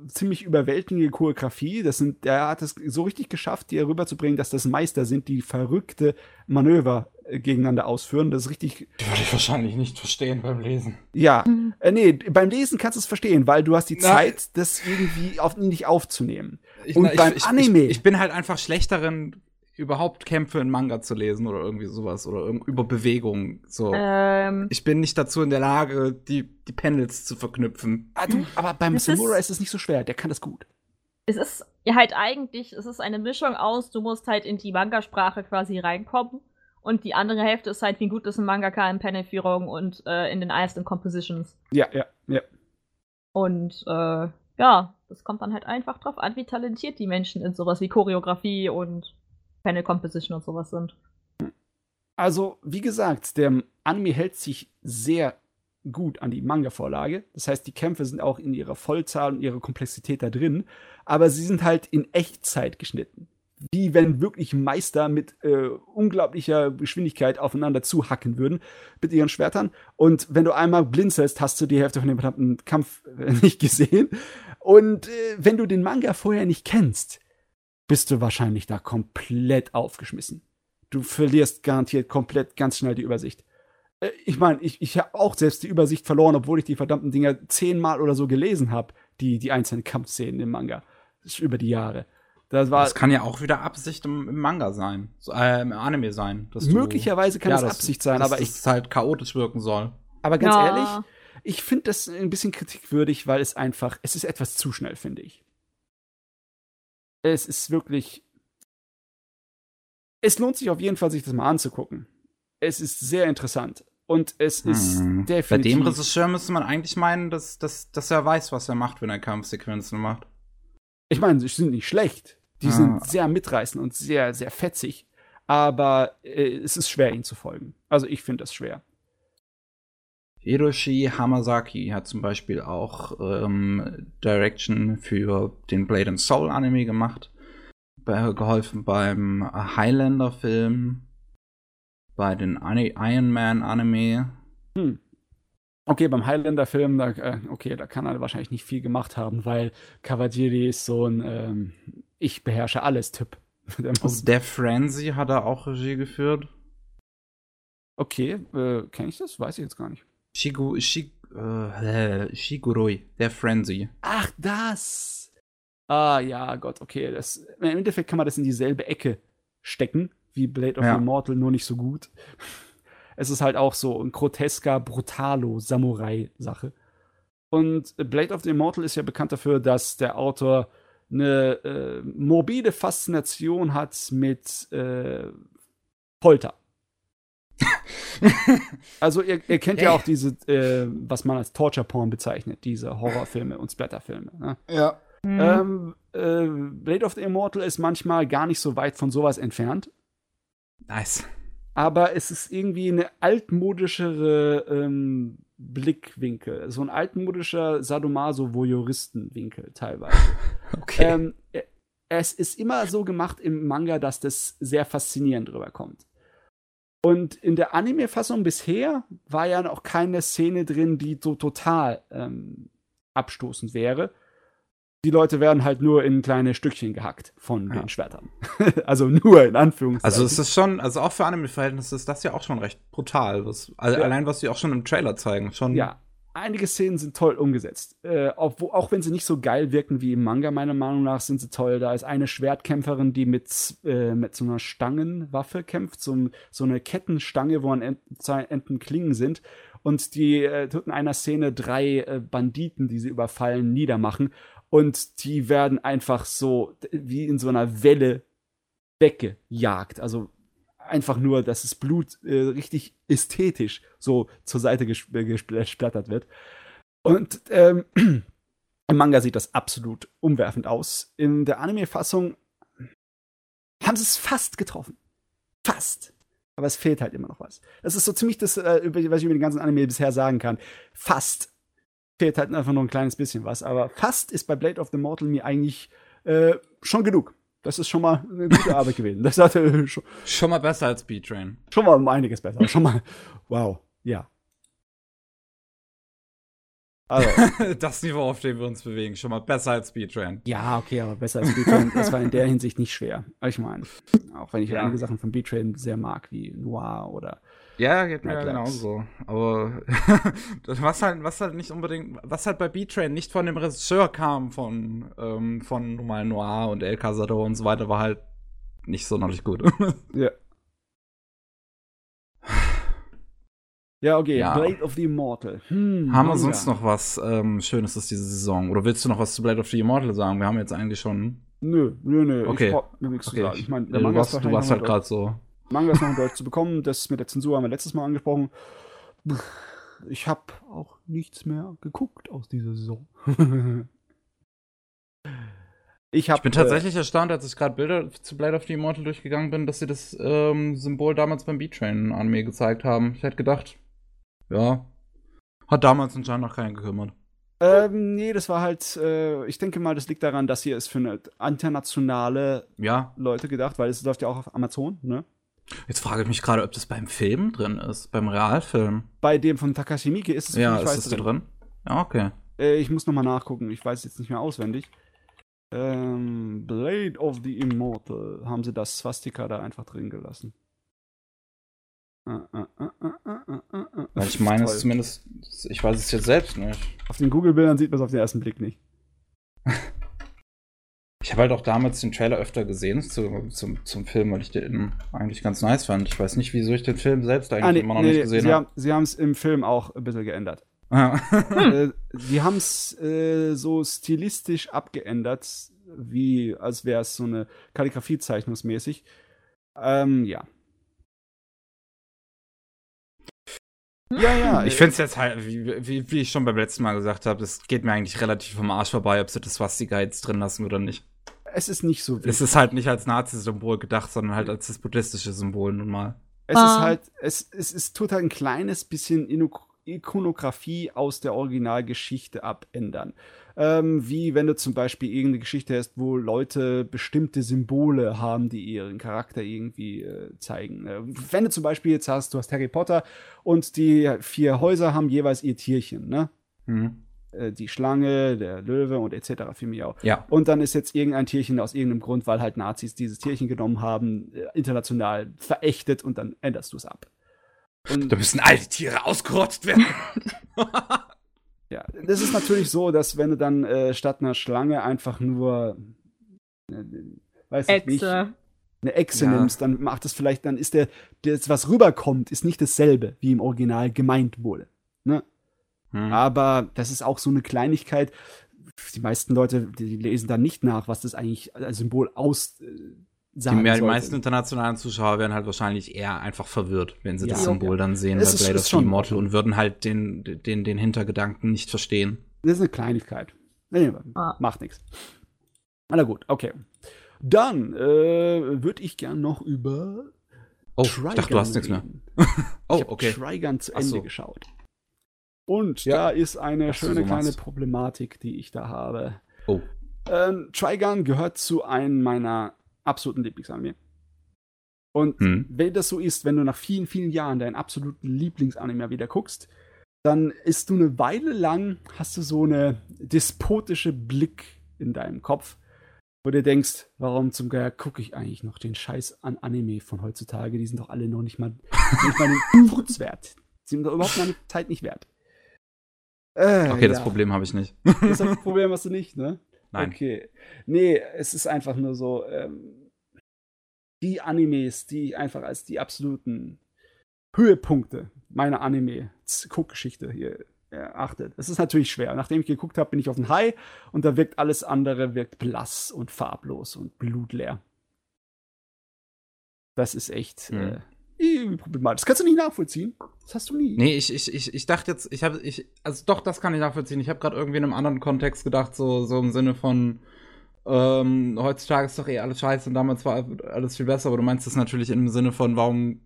[SPEAKER 3] äh, ziemlich überwältigende Choreografie. Das sind, er hat es so richtig geschafft, dir rüberzubringen, dass das Meister sind, die verrückte Manöver äh, gegeneinander ausführen. Das ist richtig
[SPEAKER 1] Die würde ich wahrscheinlich nicht verstehen beim Lesen.
[SPEAKER 3] ja, äh, nee, beim Lesen kannst du es verstehen, weil du hast die
[SPEAKER 1] Na,
[SPEAKER 3] Zeit, das irgendwie auf, nicht aufzunehmen.
[SPEAKER 1] Ich,
[SPEAKER 3] Und
[SPEAKER 1] na,
[SPEAKER 3] beim
[SPEAKER 1] ich,
[SPEAKER 3] Anime-
[SPEAKER 1] Ich, ich bin halt einfach schlecht darin, überhaupt Kämpfe in Manga zu lesen oder irgendwie sowas oder irgend- über Bewegung. So.
[SPEAKER 2] Ähm,
[SPEAKER 1] Ich bin nicht dazu in der Lage, die, die Panels zu verknüpfen.
[SPEAKER 3] Ah, du, aber beim Samurai ist es nicht so schwer, der kann das gut.
[SPEAKER 2] es ist ja halt eigentlich, es ist eine Mischung aus, du musst halt in die Manga-Sprache quasi reinkommen. Und die andere Hälfte ist halt, wie gut ist ein Mangaka in Panelführung und äh, in den einzelnen Compositions.
[SPEAKER 3] Ja, ja, ja.
[SPEAKER 2] Und äh, ja, das kommt dann halt einfach drauf an, wie talentiert die Menschen in sowas wie Choreografie und Panel Composition und sowas sind.
[SPEAKER 3] Also, wie gesagt, der Anime hält sich sehr gut an die Manga-Vorlage. Das heißt, die Kämpfe sind auch in ihrer Vollzahl und ihrer Komplexität da drin, aber sie sind halt in Echtzeit geschnitten. Wie wenn wirklich Meister mit äh, unglaublicher Geschwindigkeit aufeinander zuhacken würden mit ihren Schwertern. Und wenn du einmal blinzelst, hast du die Hälfte von dem verdammten Kampf äh, nicht gesehen. Und äh, wenn du den Manga vorher nicht kennst, bist du wahrscheinlich da komplett aufgeschmissen du verlierst garantiert komplett ganz schnell die Übersicht. Äh, Ich meine, ich, ich habe auch selbst die Übersicht verloren, obwohl ich die verdammten Dinger zehnmal oder so gelesen habe, die, die einzelnen Kampfszenen im Manga. Das ist über die Jahre. Das war
[SPEAKER 1] Das kann ja auch wieder Absicht im, im Manga sein, so, äh, im Anime sein. dass du-
[SPEAKER 3] möglicherweise kann
[SPEAKER 1] Ja,
[SPEAKER 3] es
[SPEAKER 1] das-
[SPEAKER 3] Absicht sein,
[SPEAKER 1] dass
[SPEAKER 3] aber ich,
[SPEAKER 1] es halt chaotisch wirken soll.
[SPEAKER 3] aber ganz
[SPEAKER 2] Ja.
[SPEAKER 3] ehrlich, ich finde das ein bisschen kritikwürdig, weil es einfach, es ist etwas zu schnell, finde ich. Es ist wirklich. Es lohnt sich auf jeden Fall, sich das mal anzugucken. Es ist sehr interessant. Und es ist
[SPEAKER 1] Hm. Bei
[SPEAKER 3] definitiv.
[SPEAKER 1] dem Regisseur müsste man eigentlich meinen, dass, dass, dass er weiß, was er macht, wenn er Kampfsequenzen macht.
[SPEAKER 3] Ich meine, sie sind nicht schlecht. Die
[SPEAKER 1] Ah.
[SPEAKER 3] sind sehr mitreißend und sehr, sehr fetzig. Aber äh, es ist schwer, ihnen zu folgen. Also ich finde das schwer.
[SPEAKER 1] Hiroshi Hamasaki hat zum Beispiel auch ähm, Direction für den Blade and Soul Anime gemacht. Bei, geholfen beim Highlander-Film, bei den Ani- Iron Man Anime.
[SPEAKER 3] Hm. Okay, beim Highlander-Film, da, äh, okay, da kann er wahrscheinlich nicht viel gemacht haben, weil Kawajiri ist so ein ähm, Ich beherrsche alles-Typ. Der muss-
[SPEAKER 1] Aus Death Frenzy hat er auch Regie geführt.
[SPEAKER 3] okay, äh, kenne ich das? Weiß ich jetzt gar nicht.
[SPEAKER 1] Shigu, Shig, äh, Shiguroi, Death Frenzy.
[SPEAKER 3] Ach, das! Ah, ja, Gott, okay. Das, Im Endeffekt kann man das in dieselbe Ecke stecken, wie Blade of
[SPEAKER 1] Ja.
[SPEAKER 3] the Immortal, nur nicht so gut. Es ist halt auch so ein grotesker, brutalo Samurai-Sache. Und Blade of the Immortal ist ja bekannt dafür, dass der Autor eine äh, morbide Faszination hat mit äh, Folter. Also ihr, ihr kennt ja auch diese, äh, was man als Torture-Porn bezeichnet, diese Horrorfilme und Splatterfilme. Ne?
[SPEAKER 1] Ja.
[SPEAKER 2] Hm.
[SPEAKER 3] Ähm, äh, Blade of the Immortal ist manchmal gar nicht so weit von sowas entfernt,
[SPEAKER 1] Nice.
[SPEAKER 3] aber es ist irgendwie eine altmodischere ähm, Blickwinkel, so ein altmodischer Sadomaso-Voyeuristenwinkel teilweise.
[SPEAKER 1] Okay.
[SPEAKER 3] ähm, äh, es ist immer so gemacht im Manga, dass das sehr faszinierend rüberkommt. Und in der Anime-Fassung bisher war ja noch keine Szene drin, die so total ähm, abstoßend wäre. Die Leute werden halt nur in kleine Stückchen gehackt von
[SPEAKER 1] Ja.
[SPEAKER 3] den Schwertern. also nur in Anführungszeichen.
[SPEAKER 1] Also es ist schon, also auch für Anime-Verhältnisse ist das ja auch schon recht brutal. Was, al-
[SPEAKER 3] Ja.
[SPEAKER 1] Allein was sie auch schon im Trailer zeigen. Schon,
[SPEAKER 3] Ja, einige Szenen sind toll umgesetzt. Äh, obwo, auch wenn sie nicht so geil wirken wie im Manga, meiner Meinung nach, sind sie toll. Da ist eine Schwertkämpferin, die mit, äh, mit so einer Stangenwaffe kämpft, so, so eine Kettenstange, wo an Enden, zwei Enden Klingen sind. Und die äh, tut in einer Szene drei äh, Banditen, die sie überfallen, niedermachen. Und die werden einfach so wie in so einer Welle weggejagt. Also einfach nur, dass das Blut äh, richtig ästhetisch so zur Seite äh, gesp- gesplattert wird. Und ähm, im Manga sieht das absolut umwerfend aus. In der Anime-Fassung haben sie es fast getroffen. Fast. Aber es fehlt halt immer noch was. Das ist so ziemlich das, äh, was ich über den ganzen Anime bisher sagen kann. Fast. Fehlt halt einfach nur ein kleines bisschen was. Aber fast ist bei Blade of the Mortal mir eigentlich äh, schon genug. Das ist schon mal eine gute Arbeit gewesen. Das hatte schon,
[SPEAKER 1] Schon mal besser als B-Train.
[SPEAKER 3] schon mal um einiges besser. Schon mal, wow, ja. Also,
[SPEAKER 1] das Niveau, auf dem wir uns bewegen. Schon mal besser als B-Train.
[SPEAKER 3] ja, okay, aber besser als B-Train. Das war in der Hinsicht nicht schwer. Ich meine, auch wenn ich
[SPEAKER 1] Ja.
[SPEAKER 3] einige Sachen von B-Train sehr mag, wie Noir oder.
[SPEAKER 1] Ja, geht mir genauso. Aber was halt, was halt nicht unbedingt, was halt bei B-Train nicht von dem Regisseur kam, von, ähm, von normal Noir und El Cazador und so weiter, war halt nicht sonderlich gut.
[SPEAKER 3] Ja. Ja, okay,
[SPEAKER 1] Ja.
[SPEAKER 3] Blade of the Immortal. Hm,
[SPEAKER 1] haben wir sonst noch was ähm, Schönes aus dieser Saison? Oder willst du noch was zu Blade of the Immortal sagen? Wir haben jetzt eigentlich schon.
[SPEAKER 3] Nö, nö, nö.
[SPEAKER 1] Okay.
[SPEAKER 3] Ich
[SPEAKER 1] Okay,
[SPEAKER 3] sagen.
[SPEAKER 1] ich,
[SPEAKER 3] meine,
[SPEAKER 1] äh, du warst, du warst halt gerade so.
[SPEAKER 3] Manga ist noch in Deutsch zu bekommen. Das mit der Zensur haben wir letztes Mal angesprochen. Ich habe auch nichts mehr geguckt aus dieser Saison. ich, hab,
[SPEAKER 1] Ich bin tatsächlich erstaunt, als ich gerade Bilder zu Blade of the Immortal durchgegangen bin, dass sie das ähm, Symbol damals beim B-Train an mir gezeigt haben. Ich hätte gedacht, ja, hat damals anscheinend noch keinen gekümmert.
[SPEAKER 3] Äh, ähm, nee, das war halt, äh, ich denke mal, das liegt daran, dass hier ist für eine internationale
[SPEAKER 1] Ja,
[SPEAKER 3] Leute gedacht, weil es läuft ja auch auf Amazon, ne?
[SPEAKER 1] Jetzt frage ich mich gerade, ob das beim Film drin ist, beim Realfilm.
[SPEAKER 3] Bei dem von Takashi Miike ist es
[SPEAKER 1] Ja,
[SPEAKER 3] ich
[SPEAKER 1] ist
[SPEAKER 3] weiß
[SPEAKER 1] das da drin? Ja, okay.
[SPEAKER 3] Äh, ich muss nochmal nachgucken, ich weiß jetzt nicht mehr auswendig. Ähm, Blade of the Immortal haben sie das Swastika da einfach drin gelassen.
[SPEAKER 1] Weil ich meine es zumindest, ich weiß es jetzt selbst nicht.
[SPEAKER 3] Auf den Google-Bildern sieht man es auf den ersten Blick nicht.
[SPEAKER 1] Ich habe halt auch damals den Trailer öfter gesehen zu, zum, zum Film, weil ich den eigentlich ganz nice fand. Ich weiß nicht, wieso ich den Film selbst eigentlich ah, nee, immer noch nee, nicht gesehen habe.
[SPEAKER 3] Sie haben es im Film auch ein bisschen geändert.
[SPEAKER 1] Ah.
[SPEAKER 3] äh, sie haben es äh, so stilistisch abgeändert, wie als wäre es so eine Kalligrafie zeichnungsmäßig. Ähm, ja.
[SPEAKER 1] Ja, ja. Ich finde es jetzt halt, wie, wie, wie, ich schon beim letzten Mal gesagt habe, es geht mir eigentlich relativ vom Arsch vorbei, ob sie das Swastika jetzt drin lassen oder nicht.
[SPEAKER 3] Es ist nicht so
[SPEAKER 1] wichtig. Es ist halt nicht als Nazi-Symbol gedacht, sondern halt als das buddhistische Symbol nun mal.
[SPEAKER 3] Es ah. ist halt, es, es, es tut halt ein kleines bisschen Ikonografie aus der Originalgeschichte abändern. Ähm, wie wenn du zum Beispiel irgendeine Geschichte hast, wo Leute bestimmte Symbole haben, die ihren Charakter irgendwie äh, zeigen. Äh, wenn du zum Beispiel jetzt hast, du hast Harry Potter und die vier Häuser haben jeweils ihr Tierchen, ne? Mhm. Äh, die Schlange, der Löwe und etc. für mich auch.
[SPEAKER 1] Ja.
[SPEAKER 3] Und dann ist jetzt irgendein Tierchen aus irgendeinem Grund, weil halt Nazis dieses Tierchen genommen haben, äh, international verächtet und dann änderst du es ab.
[SPEAKER 1] Und da müssen all die Tiere ausgerottet werden.
[SPEAKER 3] ja, das ist natürlich so, dass wenn du dann äh, statt einer Schlange einfach nur, äh, weiß ich nicht, eine Echse ja. nimmst, dann macht das vielleicht, dann ist der, das, was rüberkommt, ist nicht dasselbe, wie im Original gemeint wurde. Ne? Hm. Aber das ist auch so eine Kleinigkeit. Die meisten Leute, die lesen da nicht nach, was das eigentlich als Symbol aus, äh,
[SPEAKER 1] sagen die, mehr, die meisten internationalen Zuschauer werden halt wahrscheinlich eher einfach verwirrt, wenn sie ja. das Symbol dann sehen
[SPEAKER 3] es bei Blade of the Immortal
[SPEAKER 1] und würden halt den, den, den Hintergedanken nicht verstehen.
[SPEAKER 3] Das ist eine Kleinigkeit. Nee, ah. Macht nichts. Na gut, okay. Dann äh, würde ich gern noch über
[SPEAKER 1] Oh, Trigun ich dachte, du hast nichts mehr.
[SPEAKER 3] oh, okay. Trigun zu Ende so. geschaut. Und ja. da ist eine schöne kleine Problematik, die ich da habe.
[SPEAKER 1] Oh.
[SPEAKER 3] Ähm, Trigun gehört zu einem meiner absoluten Lieblingsanime. Und hm. wenn das so ist, wenn du nach vielen, vielen Jahren deinen absoluten Lieblingsanime wieder guckst, dann ist du eine Weile lang, hast du so eine despotische Blick in deinem Kopf, wo du denkst, warum zum Geier gucke ich eigentlich noch den Scheiß an Anime von heutzutage? Die sind doch alle noch nicht mal, nicht mal den Furz wert. Die sind doch überhaupt meine Zeit nicht wert.
[SPEAKER 1] Äh, okay, ja. das Problem habe ich nicht.
[SPEAKER 3] Das Problem hast du nicht, ne?
[SPEAKER 1] Nein.
[SPEAKER 3] Okay. Nee, es ist einfach nur so, ähm, die Animes, die ich einfach als die absoluten Höhepunkte meiner Anime-Guckgeschichte hier erachtet. Es ist natürlich schwer. Nachdem ich geguckt habe, bin ich auf den High und da wirkt alles andere wirkt blass und farblos und blutleer. Das ist echt mhm. äh, problematisch. Das kannst du nicht nachvollziehen. Das hast du nie.
[SPEAKER 1] Nee, ich, ich, ich, ich dachte jetzt, ich habe, ich, also doch, das kann ich nachvollziehen. Ich habe gerade irgendwie in einem anderen Kontext gedacht, so, so im Sinne von, ähm, heutzutage ist doch eh alles scheiße und damals war alles viel besser, aber du meinst das natürlich im Sinne von, warum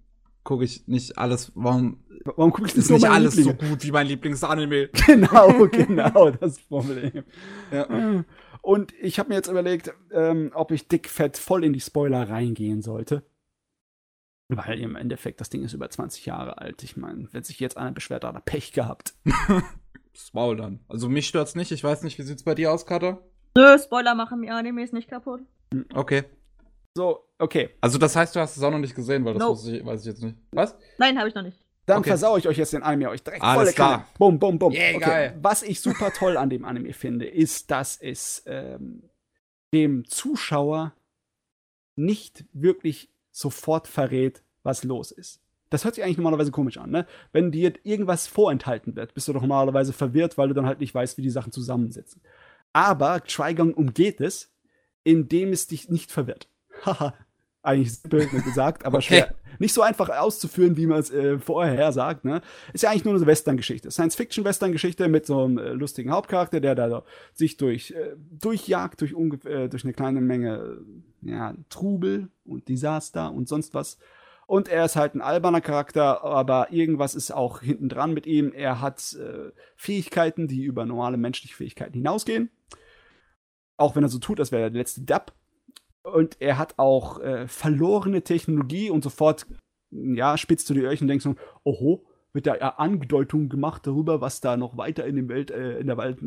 [SPEAKER 1] gucke ich nicht alles, warum,
[SPEAKER 3] warum gucke ich das
[SPEAKER 1] nicht alles Liebling? so gut wie mein Lieblingsanime?
[SPEAKER 3] Genau, genau, das Problem. Ja. Und ich habe mir jetzt überlegt, ähm, ob ich dick fett voll in die Spoiler reingehen sollte. Weil im Endeffekt, das Ding ist über 20 Jahre alt. Ich meine, wenn sich jetzt einer beschwert, hat er Pech gehabt.
[SPEAKER 1] Maul dann. Also mich stört's nicht. Ich weiß nicht, wie sieht's bei dir aus, Kater?
[SPEAKER 2] Nö, Spoiler machen mir Animes nicht kaputt.
[SPEAKER 1] Hm. Okay.
[SPEAKER 3] So, okay.
[SPEAKER 1] Also das heißt, du hast es auch noch nicht gesehen, weil das no. ich, weiß ich jetzt nicht. Was?
[SPEAKER 2] Nein, habe ich noch nicht.
[SPEAKER 3] Dann okay. versau ich euch jetzt den Anime euch direkt
[SPEAKER 1] Alles volle klar. Kanne.
[SPEAKER 3] Bum, bum, bum.
[SPEAKER 1] Yeah, okay. geil.
[SPEAKER 3] Was ich super toll an dem Anime finde, ist, dass es ähm, dem Zuschauer nicht wirklich sofort verrät, was los ist. Das hört sich eigentlich normalerweise komisch an, ne? Wenn dir irgendwas vorenthalten wird, bist du doch normalerweise verwirrt, weil du dann halt nicht weißt, wie die Sachen zusammensitzen. Aber Trigon umgeht es, indem es dich nicht verwirrt. Haha, eigentlich simpel gesagt, aber okay. schwer. Nicht so einfach auszuführen, wie man es äh, vorher sagt. Ne? Ist ja eigentlich nur eine Western-Geschichte. Science-Fiction-Western-Geschichte mit so einem äh, lustigen Hauptcharakter, der da sich durch, äh, durchjagt, durch, äh, durch eine kleine Menge ja, Trubel und Desaster und sonst was. Und er ist halt ein alberner Charakter, aber irgendwas ist auch hinten dran mit ihm. Er hat äh, Fähigkeiten, die über normale menschliche Fähigkeiten hinausgehen. Auch wenn er so tut, als wäre er der letzte Dab. Und er hat auch äh, verlorene Technologie und sofort, ja, spitzt du die Öhrchen und denkst so, oho, wird da ja Andeutungen gemacht darüber, was da noch weiter in, dem Welt, äh, in der Welt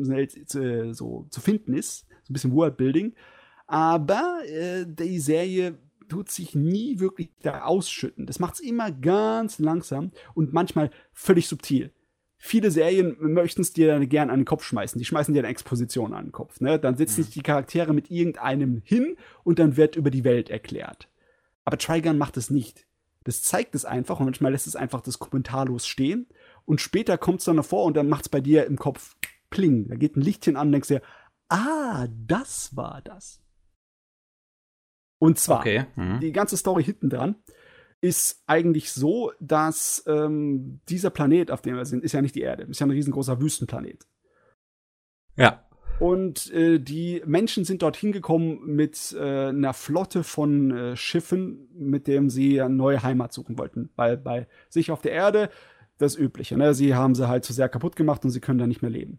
[SPEAKER 3] äh, so zu finden ist. So ein bisschen Worldbuilding. Aber äh, die Serie tut sich nie wirklich da ausschütten. Das macht es immer ganz langsam und manchmal völlig subtil. Viele Serien möchten es dir dann gern an den Kopf schmeißen. Die schmeißen dir eine Exposition an den Kopf. Ne? Dann sitzen sich die Charaktere mit irgendeinem hin und dann wird über die Welt erklärt. Aber Trigun macht es nicht. Das zeigt es einfach und manchmal lässt es einfach das kommentarlos stehen und später kommt es dann davor und dann macht es bei dir im Kopf pling. Da geht ein Lichtchen an und denkst dir, ah, das war das. Und zwar,
[SPEAKER 1] Okay. Mhm.
[SPEAKER 3] die ganze Story hinten dran ist eigentlich so, dass ähm, dieser Planet, auf dem wir sind, ist ja nicht die Erde, ist ja ein riesengroßer Wüstenplanet.
[SPEAKER 1] Ja.
[SPEAKER 3] Und äh, die Menschen sind dorthin gekommen mit äh, einer Flotte von äh, Schiffen, mit dem sie eine neue Heimat suchen wollten. Weil bei sich auf der Erde das Übliche. Ne? Sie haben sie halt zu sehr kaputt gemacht und sie können da nicht mehr leben.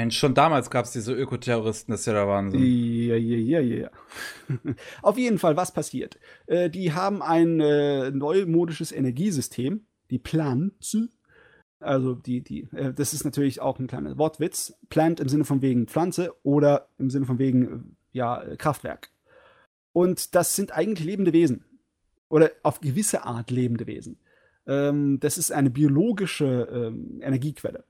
[SPEAKER 1] Mensch, schon damals gab es diese Ökoterroristen, das ist ja der Wahnsinn.
[SPEAKER 3] Ja, ja, ja, ja. Auf jeden Fall, was passiert? Äh, die haben ein äh, neumodisches Energiesystem, die Pflanze. Also die, die, äh, das ist natürlich auch ein kleiner Wortwitz. Plant im Sinne von wegen Pflanze oder im Sinne von wegen, äh, ja, Kraftwerk. Und das sind eigentlich lebende Wesen. Oder auf gewisse Art lebende Wesen. Ähm, das ist eine biologische ähm, Energiequelle.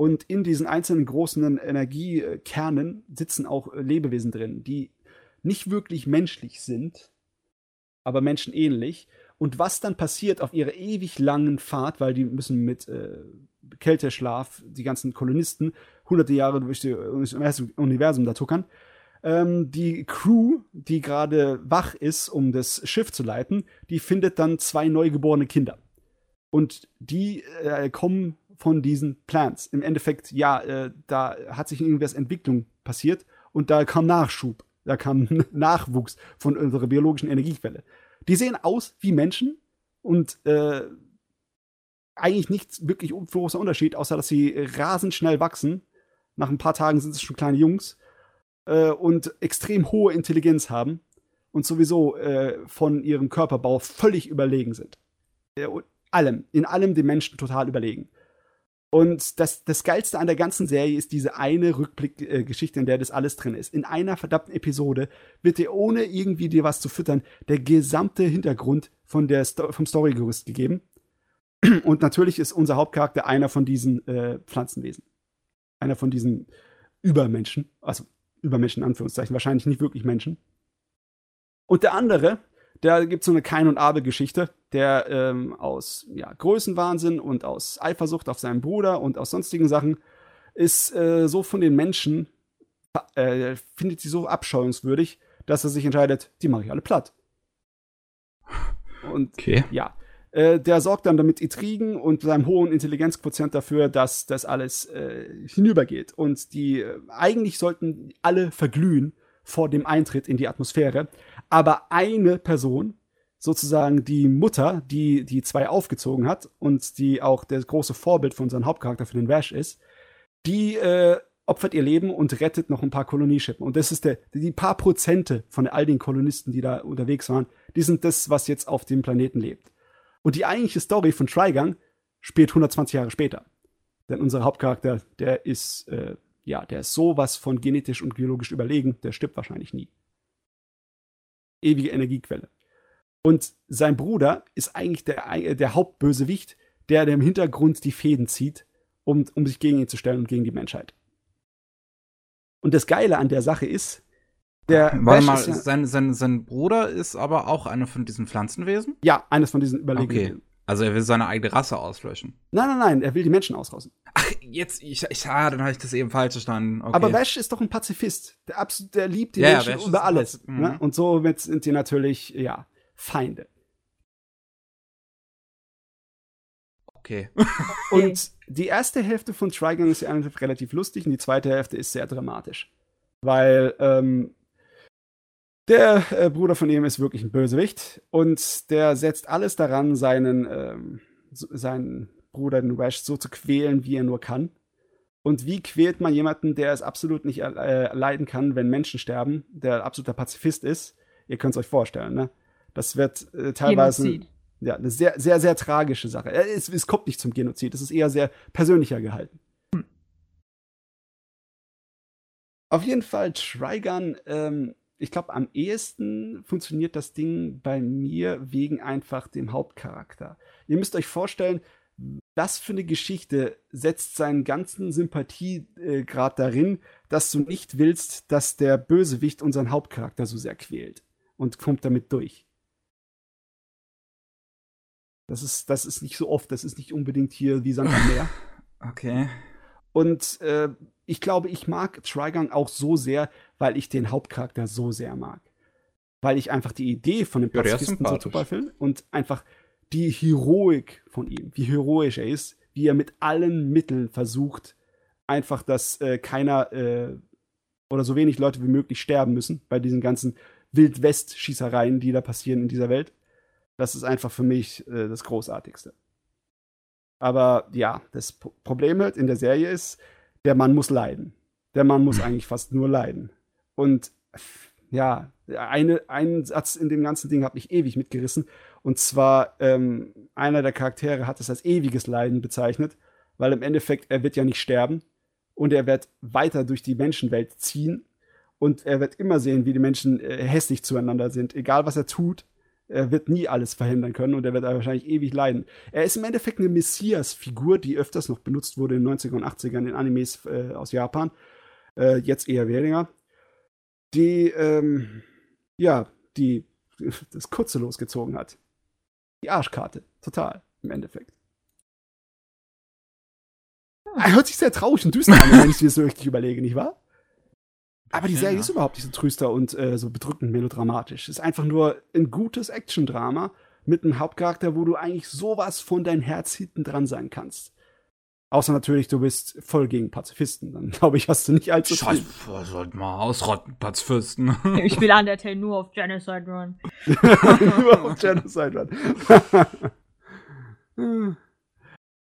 [SPEAKER 3] Und in diesen einzelnen großen Energiekernen sitzen auch Lebewesen drin, die nicht wirklich menschlich sind, aber menschenähnlich. Und was dann passiert auf ihrer ewig langen Fahrt, weil die müssen mit äh, Kälteschlaf, die ganzen Kolonisten, hunderte Jahre durch das Universum da tuckern, ähm, die Crew, die gerade wach ist, um das Schiff zu leiten, die findet dann zwei neugeborene Kinder. Und die äh, kommen von diesen Plants. Im Endeffekt, ja, äh, da hat sich irgendwas Entwicklung passiert und da kam Nachschub. Da kam Nachwuchs von unserer biologischen Energiequelle. Die sehen aus wie Menschen und äh, eigentlich nicht wirklich großer Unterschied, außer dass sie rasend schnell wachsen. Nach ein paar Tagen sind es schon kleine Jungs äh, und extrem hohe Intelligenz haben und sowieso äh, von ihrem Körperbau völlig überlegen sind. Äh, allem, in allem den Menschen total überlegen. Und das, das Geilste an der ganzen Serie ist diese eine Rückblickgeschichte, in der das alles drin ist. In einer verdammten Episode wird dir, ohne irgendwie dir was zu füttern, der gesamte Hintergrund von der Sto vom Storygerüst gegeben. Und natürlich ist unser Hauptcharakter einer von diesen äh, Pflanzenwesen. Einer von diesen Übermenschen. Also Übermenschen in Anführungszeichen. Wahrscheinlich nicht wirklich Menschen. Und der andere, da gibt es so eine Kain- und Abel-Geschichte, der ähm, aus ja, Größenwahnsinn und aus Eifersucht auf seinen Bruder und aus sonstigen Sachen ist äh, so von den Menschen, äh, findet sie so abscheuungswürdig, dass er sich entscheidet, die mache ich alle platt. Und
[SPEAKER 1] Okay.
[SPEAKER 3] ja, äh, der sorgt dann damit Intrigen und seinem hohen Intelligenzquotient dafür, dass das alles äh, hinübergeht. Und die äh, eigentlich sollten alle verglühen vor dem Eintritt in die Atmosphäre. Aber eine Person, sozusagen die Mutter, die die zwei aufgezogen hat und die auch das große Vorbild für unseren Hauptcharakter für den Rash ist, die äh, opfert ihr Leben und rettet noch ein paar Kolonieschippen. Und das ist der, die paar Prozente von all den Kolonisten, die da unterwegs waren, die sind das, was jetzt auf dem Planeten lebt. Und die eigentliche Story von Trigun spielt 120 Jahre später. Denn unser Hauptcharakter, der ist, äh, ja, der ist sowas von genetisch und biologisch überlegen, der stirbt wahrscheinlich nie. Ewige Energiequelle. Und sein Bruder ist eigentlich der, der Hauptbösewicht, der, der im Hintergrund die Fäden zieht, um, um sich gegen ihn zu stellen und gegen die Menschheit. Und das Geile an der Sache ist, der
[SPEAKER 1] Warte
[SPEAKER 3] Ash
[SPEAKER 1] mal,
[SPEAKER 3] ja,
[SPEAKER 1] sein, sein, sein Bruder ist aber auch einer von diesen Pflanzenwesen?
[SPEAKER 3] ja, eines von diesen Überlegungen.
[SPEAKER 1] Okay. Also er will seine eigene Rasse auslöschen.
[SPEAKER 3] Nein, nein, nein, er will die Menschen ausrossen.
[SPEAKER 1] Ach, jetzt, ich, ich ah, dann habe ich das eben falsch verstanden. Okay.
[SPEAKER 3] Aber Vash ist doch ein Pazifist. Der, absolut, der liebt die
[SPEAKER 1] Ja,
[SPEAKER 3] Menschen
[SPEAKER 1] Vash
[SPEAKER 3] über alles.
[SPEAKER 1] Pazif- mhm.
[SPEAKER 3] Ne? Und somit sind die natürlich, ja, Feinde.
[SPEAKER 1] okay.
[SPEAKER 3] Und die erste Hälfte von Trigun ist relativ lustig und die zweite Hälfte ist sehr dramatisch. Weil ähm, der äh, Bruder von ihm ist wirklich ein Bösewicht und der setzt alles daran, seinen, ähm, seinen Bruder, den Rash, so zu quälen, wie er nur kann. Und wie quält man jemanden, der es absolut nicht äh, leiden kann, wenn Menschen sterben, der absoluter Pazifist ist? Ihr könnt es euch vorstellen, ne? Das wird äh, teilweise
[SPEAKER 2] Genozid.
[SPEAKER 3] ja, eine sehr, sehr, sehr tragische Sache. Äh, Es, es kommt nicht zum Genozid, es ist eher sehr persönlicher gehalten. Auf jeden Fall, Trigun ähm, ich glaube, am ehesten funktioniert das Ding bei mir wegen einfach dem Hauptcharakter. Ihr müsst euch vorstellen, was für eine Geschichte setzt seinen ganzen Sympathiegrad darin, dass du nicht willst, dass der Bösewicht unseren Hauptcharakter so sehr quält und kommt damit durch. Das ist, das ist nicht so oft, das ist nicht unbedingt hier wie Sand am Meer.
[SPEAKER 1] Okay.
[SPEAKER 3] Und äh, ich glaube, ich mag Trigun auch so sehr, weil ich den Hauptcharakter so sehr mag. Weil ich einfach die Idee von dem
[SPEAKER 1] Ja,
[SPEAKER 3] Pazifisten so
[SPEAKER 1] sympathisch.
[SPEAKER 3] super finde und einfach die Heroik von ihm, wie heroisch er ist, wie er mit allen Mitteln versucht, einfach, dass äh, keiner äh, oder so wenig Leute wie möglich sterben müssen bei diesen ganzen Wild-West-Schießereien, die da passieren in dieser Welt. Das ist einfach für mich äh, das Großartigste. Aber ja, das P- Problem halt in der Serie ist, der Mann muss leiden. Der Mann muss eigentlich fast nur leiden. Und ja, eine, ein Satz in dem ganzen Ding hat mich ewig mitgerissen. Und zwar, ähm, einer der Charaktere hat es als ewiges Leiden bezeichnet, weil im Endeffekt, er wird ja nicht sterben und er wird weiter durch die Menschenwelt ziehen und er wird immer sehen, wie die Menschen äh, hässlich zueinander sind. Egal was er tut, er wird nie alles verhindern können und er wird wahrscheinlich ewig leiden. Er ist im Endeffekt eine Messias-Figur, die öfters noch benutzt wurde in den 90er und 80ern in Animes äh, aus Japan. Äh, jetzt eher weniger. Die, ähm, ja, die das Kurze losgezogen hat. Die Arschkarte. Total, im Endeffekt. Er hört sich sehr traurig und düster an, wenn ich mir so richtig überlege, nicht wahr? Aber die Serie
[SPEAKER 1] Ja.
[SPEAKER 3] ist überhaupt nicht so trüster und äh, so bedrückend melodramatisch. Es ist einfach nur ein gutes Action-Drama mit einem Hauptcharakter, wo du eigentlich sowas von dein Herz hinten dran sein kannst. Außer natürlich, du bist voll gegen Pazifisten. Dann glaube ich, hast du nicht allzu viel.
[SPEAKER 1] Scheiße, sollten mal ausrotten, Platzfürsten.
[SPEAKER 2] Ich spiele Undertale nur auf Genocide Run.
[SPEAKER 3] Nur auf Genocide Run.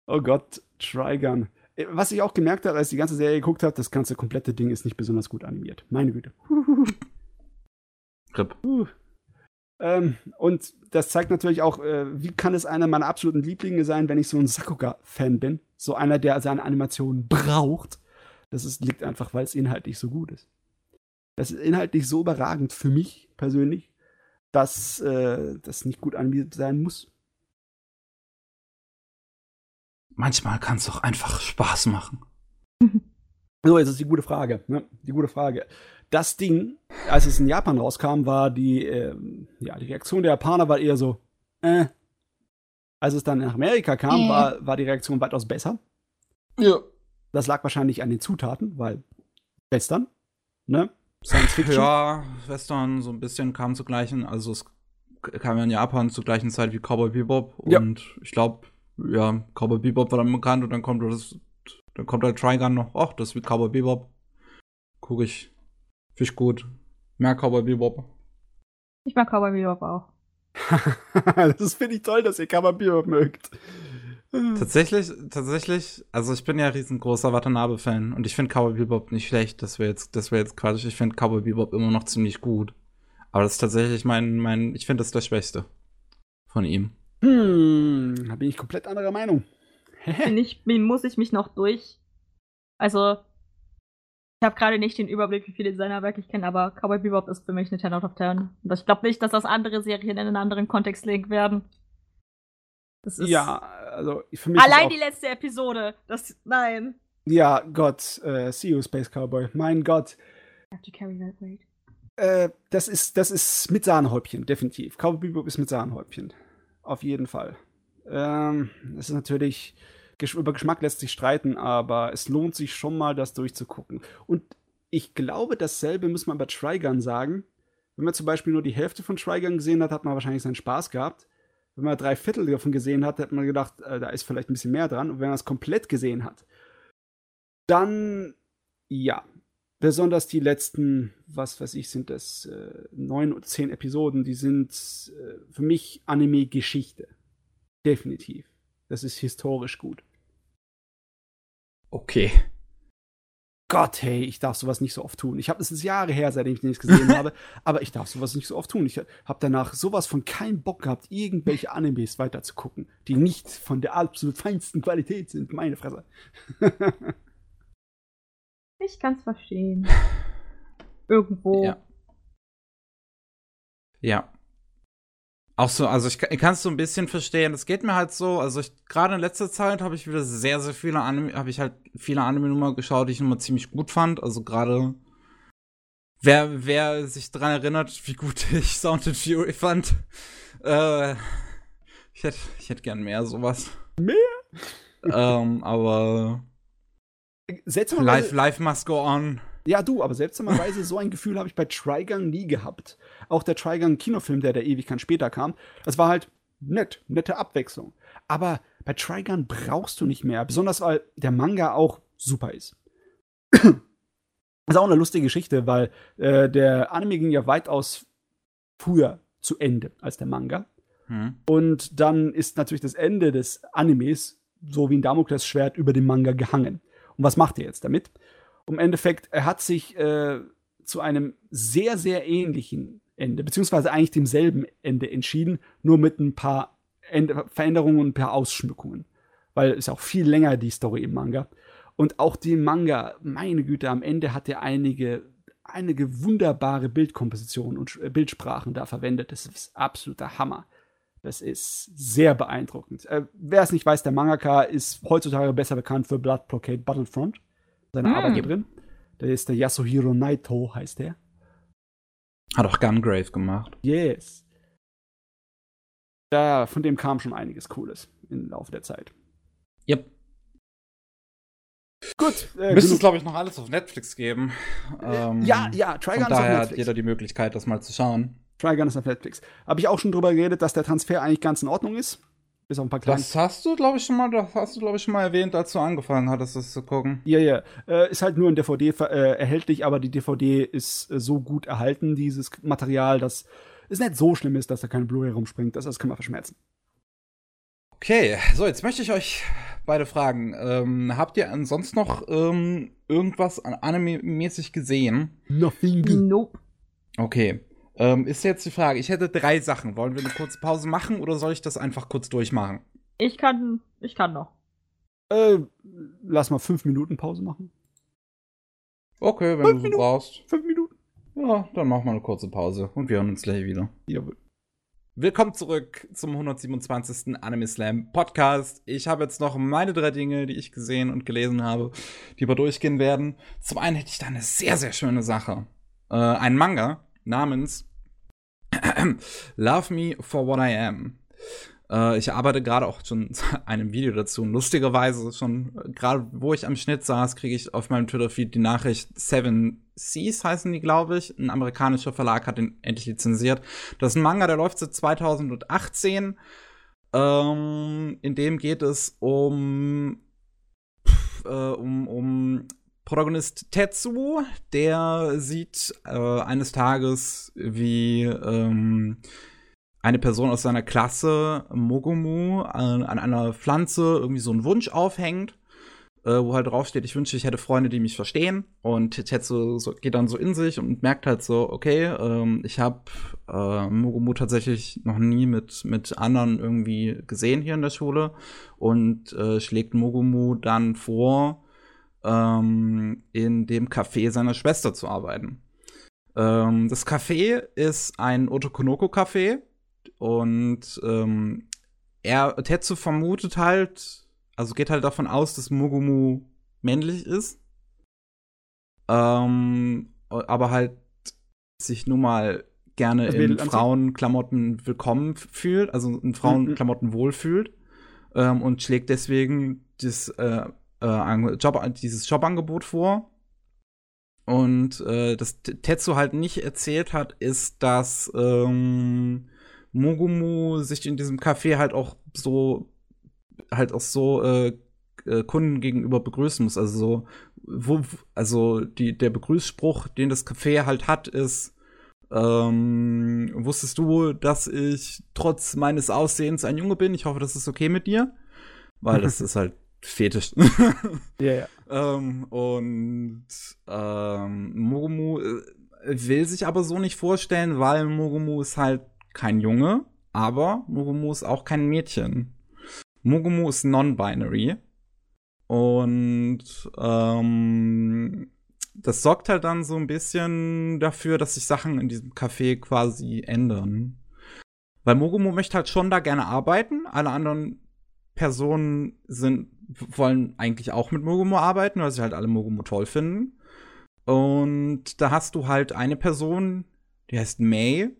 [SPEAKER 3] oh Gott, Trigun. Äh, Was ich auch gemerkt habe, als ich die ganze Serie geguckt habe, das ganze komplette Ding ist nicht besonders gut animiert. Meine Güte.
[SPEAKER 1] Rip.
[SPEAKER 3] Ähm, und das zeigt natürlich auch, äh, wie kann es einer meiner absoluten Lieblinge sein, wenn ich so ein Sakuga-Fan bin. So einer, der seine Animation braucht. Das ist, liegt einfach, weil es inhaltlich so gut ist. Das ist inhaltlich so überragend für mich persönlich, dass äh, das nicht gut animiert sein muss.
[SPEAKER 1] Manchmal kann es doch einfach Spaß machen.
[SPEAKER 3] So, jetzt ist die gute Frage. Ne? Die gute Frage. Das Ding, als es in Japan rauskam, war die, ähm, ja, die Reaktion der Japaner war eher so, äh. Als es dann nach Amerika kam,
[SPEAKER 2] Äh.
[SPEAKER 3] war, war die Reaktion weitaus besser.
[SPEAKER 1] Ja.
[SPEAKER 3] Das lag wahrscheinlich an den Zutaten, weil Western, ne? Science Fiction.
[SPEAKER 1] Ja, Western so ein bisschen kam zur gleichen, also es kam ja in Japan zur gleichen Zeit wie Cowboy Bebop
[SPEAKER 3] Ja.
[SPEAKER 1] und ich glaube, ja, Cowboy Bebop war dann bekannt und dann kommt das, dann kommt halt Trigun noch, ach, das ist wie Cowboy Bebop. Guck ich, find ich gut. Mehr Cowboy Bebop.
[SPEAKER 2] Ich mag Cowboy Bebop auch.
[SPEAKER 3] das finde ich toll, dass ihr Cowboy Bebop mögt.
[SPEAKER 1] Tatsächlich, tatsächlich, also ich bin ja riesengroßer Watanabe-Fan und ich finde Cowboy Bebop nicht schlecht, das wäre jetzt, das wäre jetzt Quatsch. Ich finde Cowboy Bebop immer noch ziemlich gut. Aber das ist tatsächlich mein, mein, ich finde das der Schwächste von ihm.
[SPEAKER 3] Hm, da bin ich komplett anderer Meinung.
[SPEAKER 2] Bin ich, muss ich mich noch durch. Also, ich habe gerade nicht den Überblick, wie viele seiner Werke ich kenne, aber Cowboy Bebop ist für mich eine 10 out of 10. Und ich glaube nicht, dass das andere Serien in einen anderen Kontext legen werden. Das ist
[SPEAKER 3] ja, also für mich.
[SPEAKER 2] allein die letzte Episode. Das, nein.
[SPEAKER 3] Ja, Gott, äh, see you, Space Cowboy. Mein Gott.
[SPEAKER 2] I have to carry that weight.
[SPEAKER 3] Äh, das ist, das ist mit Sahnehäubchen, definitiv. Cowboy Bebop ist mit Sahnehäubchen. Auf jeden Fall. Ähm, es ist natürlich, über Geschmack lässt sich streiten, aber es lohnt sich schon mal, das durchzugucken. Und ich glaube, dasselbe muss man bei Trigun sagen. Wenn man zum Beispiel nur die Hälfte von Trigun gesehen hat, hat man wahrscheinlich seinen Spaß gehabt. Wenn man drei Viertel davon gesehen hat, hat man gedacht, äh, da ist vielleicht ein bisschen mehr dran. Und wenn man es komplett gesehen hat, dann ja, besonders die letzten, was weiß ich, sind das äh, neun oder zehn Episoden, die sind äh, für mich Anime-Geschichte. Definitiv. Das ist historisch gut.
[SPEAKER 1] Okay.
[SPEAKER 3] Gott, hey, ich darf sowas nicht so oft tun. Ich habe es ist Jahre her, seitdem ich nichts gesehen habe, aber ich darf sowas nicht so oft tun. Ich habe danach sowas von keinen Bock gehabt, irgendwelche Animes weiterzugucken, die nicht von der absolut feinsten Qualität sind. Meine Fresse.
[SPEAKER 2] Ich kann's verstehen. Irgendwo.
[SPEAKER 1] Ja. Ja. Auch so, also ich, ich kann es so ein bisschen verstehen. Es geht mir halt so, also gerade in letzter Zeit habe ich wieder sehr, sehr viele Anime, habe ich halt viele Anime-Nummer geschaut, die ich nochmal ziemlich gut fand. Also gerade wer, wer sich daran erinnert, wie gut ich Sound and Fury fand, äh, ich hätte ich hätt gern mehr sowas.
[SPEAKER 3] Mehr?
[SPEAKER 1] ähm, aber Life, life must go on.
[SPEAKER 3] Ja, du, aber seltsamerweise so ein Gefühl habe ich bei Trigun nie gehabt. Auch der Trigun-Kinofilm, der der Ewigkeit später kam, das war halt nett, nette Abwechslung. Aber bei Trigun brauchst du nicht mehr, besonders weil der Manga auch super ist. das ist auch eine lustige Geschichte, weil äh, der Anime ging ja weitaus früher zu Ende als der Manga. Hm. Und dann ist natürlich das Ende des Animes so wie ein Damoklesschwert über dem Manga gehangen. Und was macht er jetzt damit? im Endeffekt, er hat sich äh, zu einem sehr, sehr ähnlichen Ende, beziehungsweise eigentlich demselben Ende entschieden, nur mit ein paar Ende Veränderungen und ein paar Ausschmückungen. Weil es auch viel länger die Story im Manga. Und auch den Manga, meine Güte, am Ende hat er einige, einige wunderbare Bildkompositionen und Bildsprachen da verwendet. Das ist absoluter Hammer. Das ist sehr beeindruckend. Äh, Wer es nicht weiß, der Mangaka ist heutzutage besser bekannt für Blood Blockade Battlefront seine mm. Arbeitgeberin. Der ist der Yasuhiro Naito, heißt der.
[SPEAKER 1] Hat auch Gungrave gemacht.
[SPEAKER 3] Yes. Da, von dem kam schon einiges Cooles im Laufe der Zeit.
[SPEAKER 1] Yep.
[SPEAKER 3] Gut.
[SPEAKER 1] Äh, Müsste es, glaube ich, noch alles auf Netflix geben.
[SPEAKER 3] Ähm, ja, ja,
[SPEAKER 1] Trigun ist auf Netflix. hat jeder die Möglichkeit, das mal zu schauen.
[SPEAKER 3] Trigun ist auf Netflix. Habe ich auch schon drüber geredet, dass der Transfer eigentlich ganz in Ordnung ist.
[SPEAKER 1] Bis auf ein paar kleine. Das hast du, glaube ich, schon mal, das hast du, glaube ich, schon mal erwähnt, als du angefangen hattest, das zu gucken.
[SPEAKER 3] Ja, ja. Äh, ist halt nur in DVD äh, erhältlich, aber die DVD ist äh, so gut erhalten, dieses Material, dass es nicht so schlimm ist, dass da keine Blu-ray rumspringt. Das, das kann man verschmerzen.
[SPEAKER 1] Okay, so, jetzt möchte ich euch beide fragen. Ähm, habt ihr ansonsten noch ähm, irgendwas anime-mäßig gesehen?
[SPEAKER 3] Nothing.
[SPEAKER 2] Nope.
[SPEAKER 1] Okay. Ähm, ist jetzt die Frage, ich hätte drei Sachen. Wollen wir eine kurze Pause machen oder soll ich das einfach kurz durchmachen?
[SPEAKER 2] Ich kann, ich kann noch.
[SPEAKER 3] Äh, lass mal fünf Minuten Pause machen.
[SPEAKER 1] Okay, wenn fünf du
[SPEAKER 3] so
[SPEAKER 1] brauchst.
[SPEAKER 3] Fünf Minuten.
[SPEAKER 1] Ja, dann machen wir eine kurze Pause und wir hören uns gleich wieder.
[SPEAKER 3] Jawohl.
[SPEAKER 1] Willkommen zurück zum 127. Anime Slam Podcast. Ich habe jetzt noch meine drei Dinge, die ich gesehen und gelesen habe, die wir durchgehen werden. Zum einen hätte ich da eine sehr, sehr schöne Sache. Äh, ein Manga namens Love Me for What I Am. Äh, ich arbeite gerade auch schon einem Video dazu. Lustigerweise schon, gerade wo ich am Schnitt saß, kriege ich auf meinem Twitter-Feed die Nachricht Seven Seas heißen die, glaube ich. Ein amerikanischer Verlag hat den endlich lizenziert. Das ist ein Manga, der läuft seit 2018. Ähm, in dem geht es um, pf, äh, um, um Protagonist Tetsu, der sieht äh, eines Tages, wie ähm, eine Person aus seiner Klasse, Mogumu, an, an einer Pflanze irgendwie so einen Wunsch aufhängt, äh, wo halt draufsteht, ich wünsche, ich hätte Freunde, die mich verstehen. Und Tetsu so, geht dann so in sich und merkt halt so, okay, ähm, ich habe äh, Mogumu tatsächlich noch nie mit, mit anderen irgendwie gesehen hier in der Schule und äh, schlägt Mogumu dann vor, ähm, in dem Café seiner Schwester zu arbeiten. Ähm, das Café ist ein Otokonoko-Café und ähm, er, Tetsu vermutet halt, also geht halt davon aus, dass Mugumu männlich ist. Ähm, aber halt sich nun mal gerne also in Frauenklamotten willkommen fühlt, also in Frauenklamotten mhm. wohlfühlt ähm, und schlägt deswegen das äh, äh, Job, dieses Jobangebot vor. Und äh, das Tetsu halt nicht erzählt hat, ist, dass ähm, Mogumu sich in diesem Café halt auch so halt auch so äh, äh, Kunden gegenüber begrüßen muss. Also so, wo, also die, der Begrüßspruch, den das Café halt hat, ist ähm, wusstest du, dass ich trotz meines Aussehens ein Junge bin? Ich hoffe, das ist okay mit dir. Weil das ist halt Fetisch.
[SPEAKER 3] ja, ja.
[SPEAKER 1] ähm, und ähm, Mogumu äh, will sich aber so nicht vorstellen, weil Mogumu ist halt kein Junge, aber Mogumu ist auch kein Mädchen. Mogumu ist non-binary. Und ähm, das sorgt halt dann so ein bisschen dafür, dass sich Sachen in diesem Café quasi ändern. Weil Mogumo möchte halt schon da gerne arbeiten. Alle anderen Personen sind, wollen eigentlich auch mit Mogumo arbeiten, weil sie halt alle Mogumo toll finden. Und da hast du halt eine Person, die heißt May,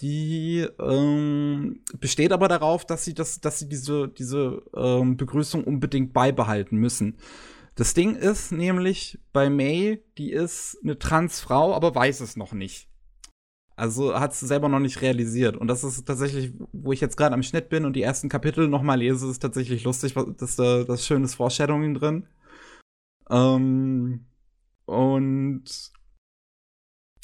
[SPEAKER 1] die ähm, besteht aber darauf, dass sie das, dass sie diese, diese ähm, Begrüßung unbedingt beibehalten müssen. Das Ding ist nämlich bei May, die ist eine Transfrau, aber weiß es noch nicht. Also hat es selber noch nicht realisiert. Und das ist tatsächlich, wo ich jetzt gerade am Schnitt bin und die ersten Kapitel noch mal lese, ist tatsächlich lustig, dass da das schönes Foreshadowing drin. Ähm, und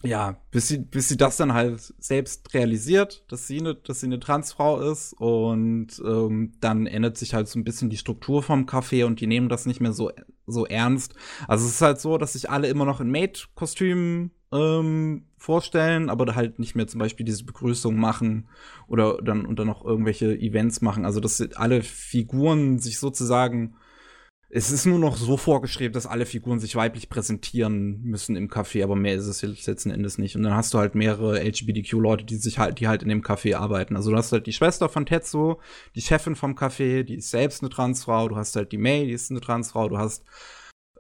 [SPEAKER 1] ja, bis sie, bis sie das dann halt selbst realisiert, dass sie eine, dass sie eine Transfrau ist und ähm, dann ändert sich halt so ein bisschen die Struktur vom Café und die nehmen das nicht mehr so, so ernst. Also es ist halt so, dass sich alle immer noch in Maid-Kostümen ähm, vorstellen, aber halt nicht mehr zum Beispiel diese Begrüßung machen oder dann, und dann noch irgendwelche Events machen. Also dass alle Figuren sich sozusagen es ist nur noch so vorgeschrieben, dass alle Figuren sich weiblich präsentieren müssen im Café, aber mehr ist es jetzt letzten Endes nicht. Und dann hast du halt mehrere LGBTQ-Leute, die sich halt, die halt in dem Café arbeiten. Also du hast halt die Schwester von Tetsuo, die Chefin vom Café, die ist selbst eine Transfrau. Du hast halt die May, die ist eine Transfrau. Du hast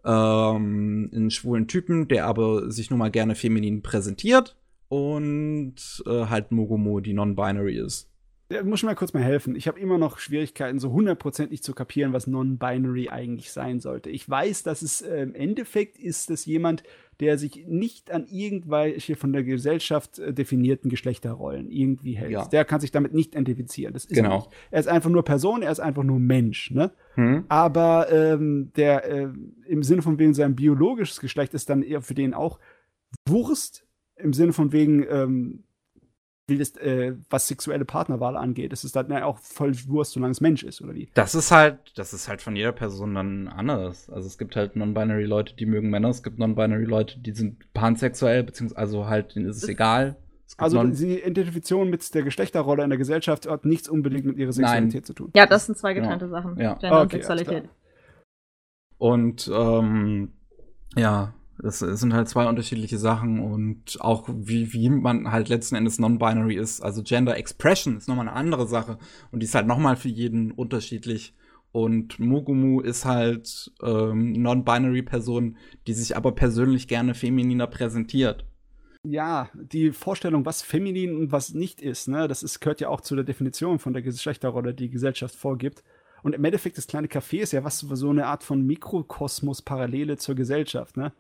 [SPEAKER 1] ähm, einen schwulen Typen, der aber sich nun mal gerne feminin präsentiert. Und äh, halt Mogomo, die non-binary ist.
[SPEAKER 3] Der muss mir mal kurz mal helfen. Ich habe immer noch Schwierigkeiten, so hundertprozentig zu kapieren, was Non-Binary eigentlich sein sollte. Ich weiß, dass es äh, im Endeffekt ist es jemand, der sich nicht an irgendwelche von der Gesellschaft äh, definierten Geschlechterrollen irgendwie hält. Ja. Der kann sich damit nicht identifizieren. Das ist genau. Nicht. Er ist einfach nur Person, er ist einfach nur Mensch. Ne? Hm. Aber ähm, der äh, im Sinne von wegen sein biologisches Geschlecht ist dann eher für den auch Wurst im Sinne von wegen ähm, will das, äh, was sexuelle Partnerwahl angeht. Das ist dann ja auch voll Wurst, solange es Mensch ist, oder wie?
[SPEAKER 1] Das ist halt, das ist halt von jeder Person dann anders. Also es gibt halt non-binary Leute, die mögen Männer, es gibt non-binary Leute, die sind pansexuell, beziehungsweise also halt, denen ist es egal.
[SPEAKER 3] Also die Identifikation mit der Geschlechterrolle in der Gesellschaft hat nichts unbedingt mit ihrer Sexualität Nein. zu tun.
[SPEAKER 2] Ja, das sind zwei getrennte ja. Sachen. Ja. Gender okay, und Sexualität.
[SPEAKER 1] Und ähm, ja, das sind halt zwei unterschiedliche Sachen und auch wie, wie man halt letzten Endes non-binary ist. Also Gender Expression ist nochmal eine andere Sache und die ist halt nochmal für jeden unterschiedlich. Und Mugumu ist halt ähm, non-binary Person, die sich aber persönlich gerne femininer präsentiert.
[SPEAKER 3] Ja, die Vorstellung, was feminin und was nicht ist, ne, das ist, gehört ja auch zu der Definition von der Geschlechterrolle, die die Gesellschaft vorgibt. Und im Endeffekt, das kleine Café ist ja was so eine Art von Mikrokosmos Parallele zur Gesellschaft, ne?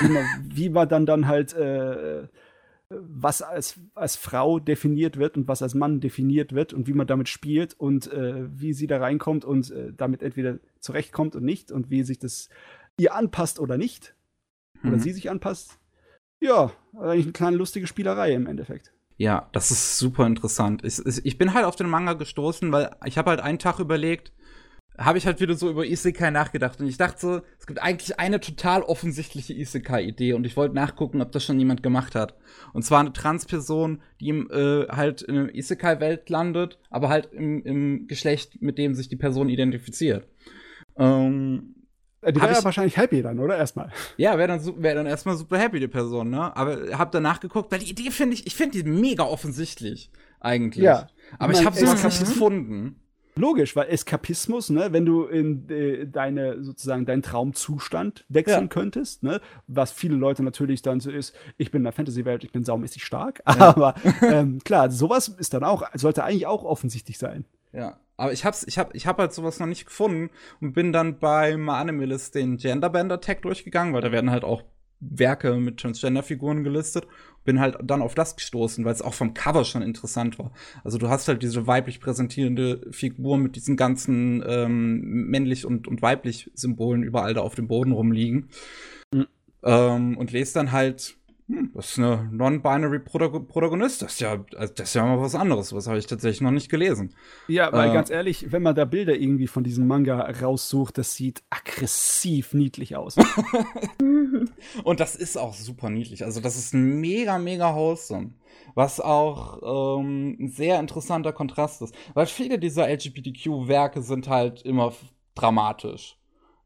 [SPEAKER 3] Wie, man, wie man dann dann halt äh, was als, als Frau definiert wird und was als Mann definiert wird und wie man damit spielt und äh, wie sie da reinkommt und äh, damit entweder zurechtkommt und nicht und wie sich das ihr anpasst oder nicht. Oder mhm. sie sich anpasst. Ja, eigentlich eine kleine lustige Spielerei im Endeffekt.
[SPEAKER 1] Ja, das ist super interessant. Ich, ich bin halt auf den Manga gestoßen, weil ich habe halt einen Tag überlegt, habe ich halt wieder so über Isekai nachgedacht. Und ich dachte so, es gibt eigentlich eine total offensichtliche Isekai-Idee und ich wollte nachgucken, ob das schon jemand gemacht hat. Und zwar eine Transperson, die im, äh, halt in der Isekai-Welt landet, aber halt im, im Geschlecht, mit dem sich die Person identifiziert.
[SPEAKER 3] Ähm, die wäre ja wahrscheinlich happy dann, oder? Erstmal.
[SPEAKER 1] Ja, wäre dann, wär dann erstmal super happy, die Person, ne? Aber hab danach geguckt, weil die Idee finde ich, ich finde die mega offensichtlich, eigentlich. Ja. Aber ich, ich habe sie noch nicht gefunden.
[SPEAKER 3] Logisch, weil Eskapismus, ne, wenn du in äh, deine sozusagen deinen Traumzustand wechseln ja. könntest, ne, was viele Leute natürlich dann so ist, ich bin in der Fantasy-Welt, ich bin saumäßig stark, ja. aber ähm, klar, sowas ist dann auch, sollte eigentlich auch offensichtlich sein.
[SPEAKER 1] Ja, aber ich hab's, ich hab, ich hab halt sowas noch nicht gefunden und bin dann bei Animalist den Genderbender-Tag durchgegangen, weil da werden halt auch Werke mit Transgender-Figuren gelistet. Bin halt dann auf das gestoßen, weil es auch vom Cover schon interessant war. Also du hast halt diese weiblich präsentierende Figur mit diesen ganzen ähm, männlich und, und weiblich Symbolen überall da auf dem Boden rumliegen. Mhm. Ähm, und lest dann halt hm, das ist eine non-binary Protagonist. Das ist ja, also das ist ja mal was anderes. Was habe ich tatsächlich noch nicht gelesen.
[SPEAKER 3] Ja, weil äh, ganz ehrlich, wenn man da Bilder irgendwie von diesem Manga raussucht, das sieht aggressiv niedlich aus.
[SPEAKER 1] Und das ist auch super niedlich. Also das ist mega, mega wholesome. Was auch ähm, ein sehr interessanter Kontrast ist. Weil viele dieser LGBTQ-Werke sind halt immer dramatisch.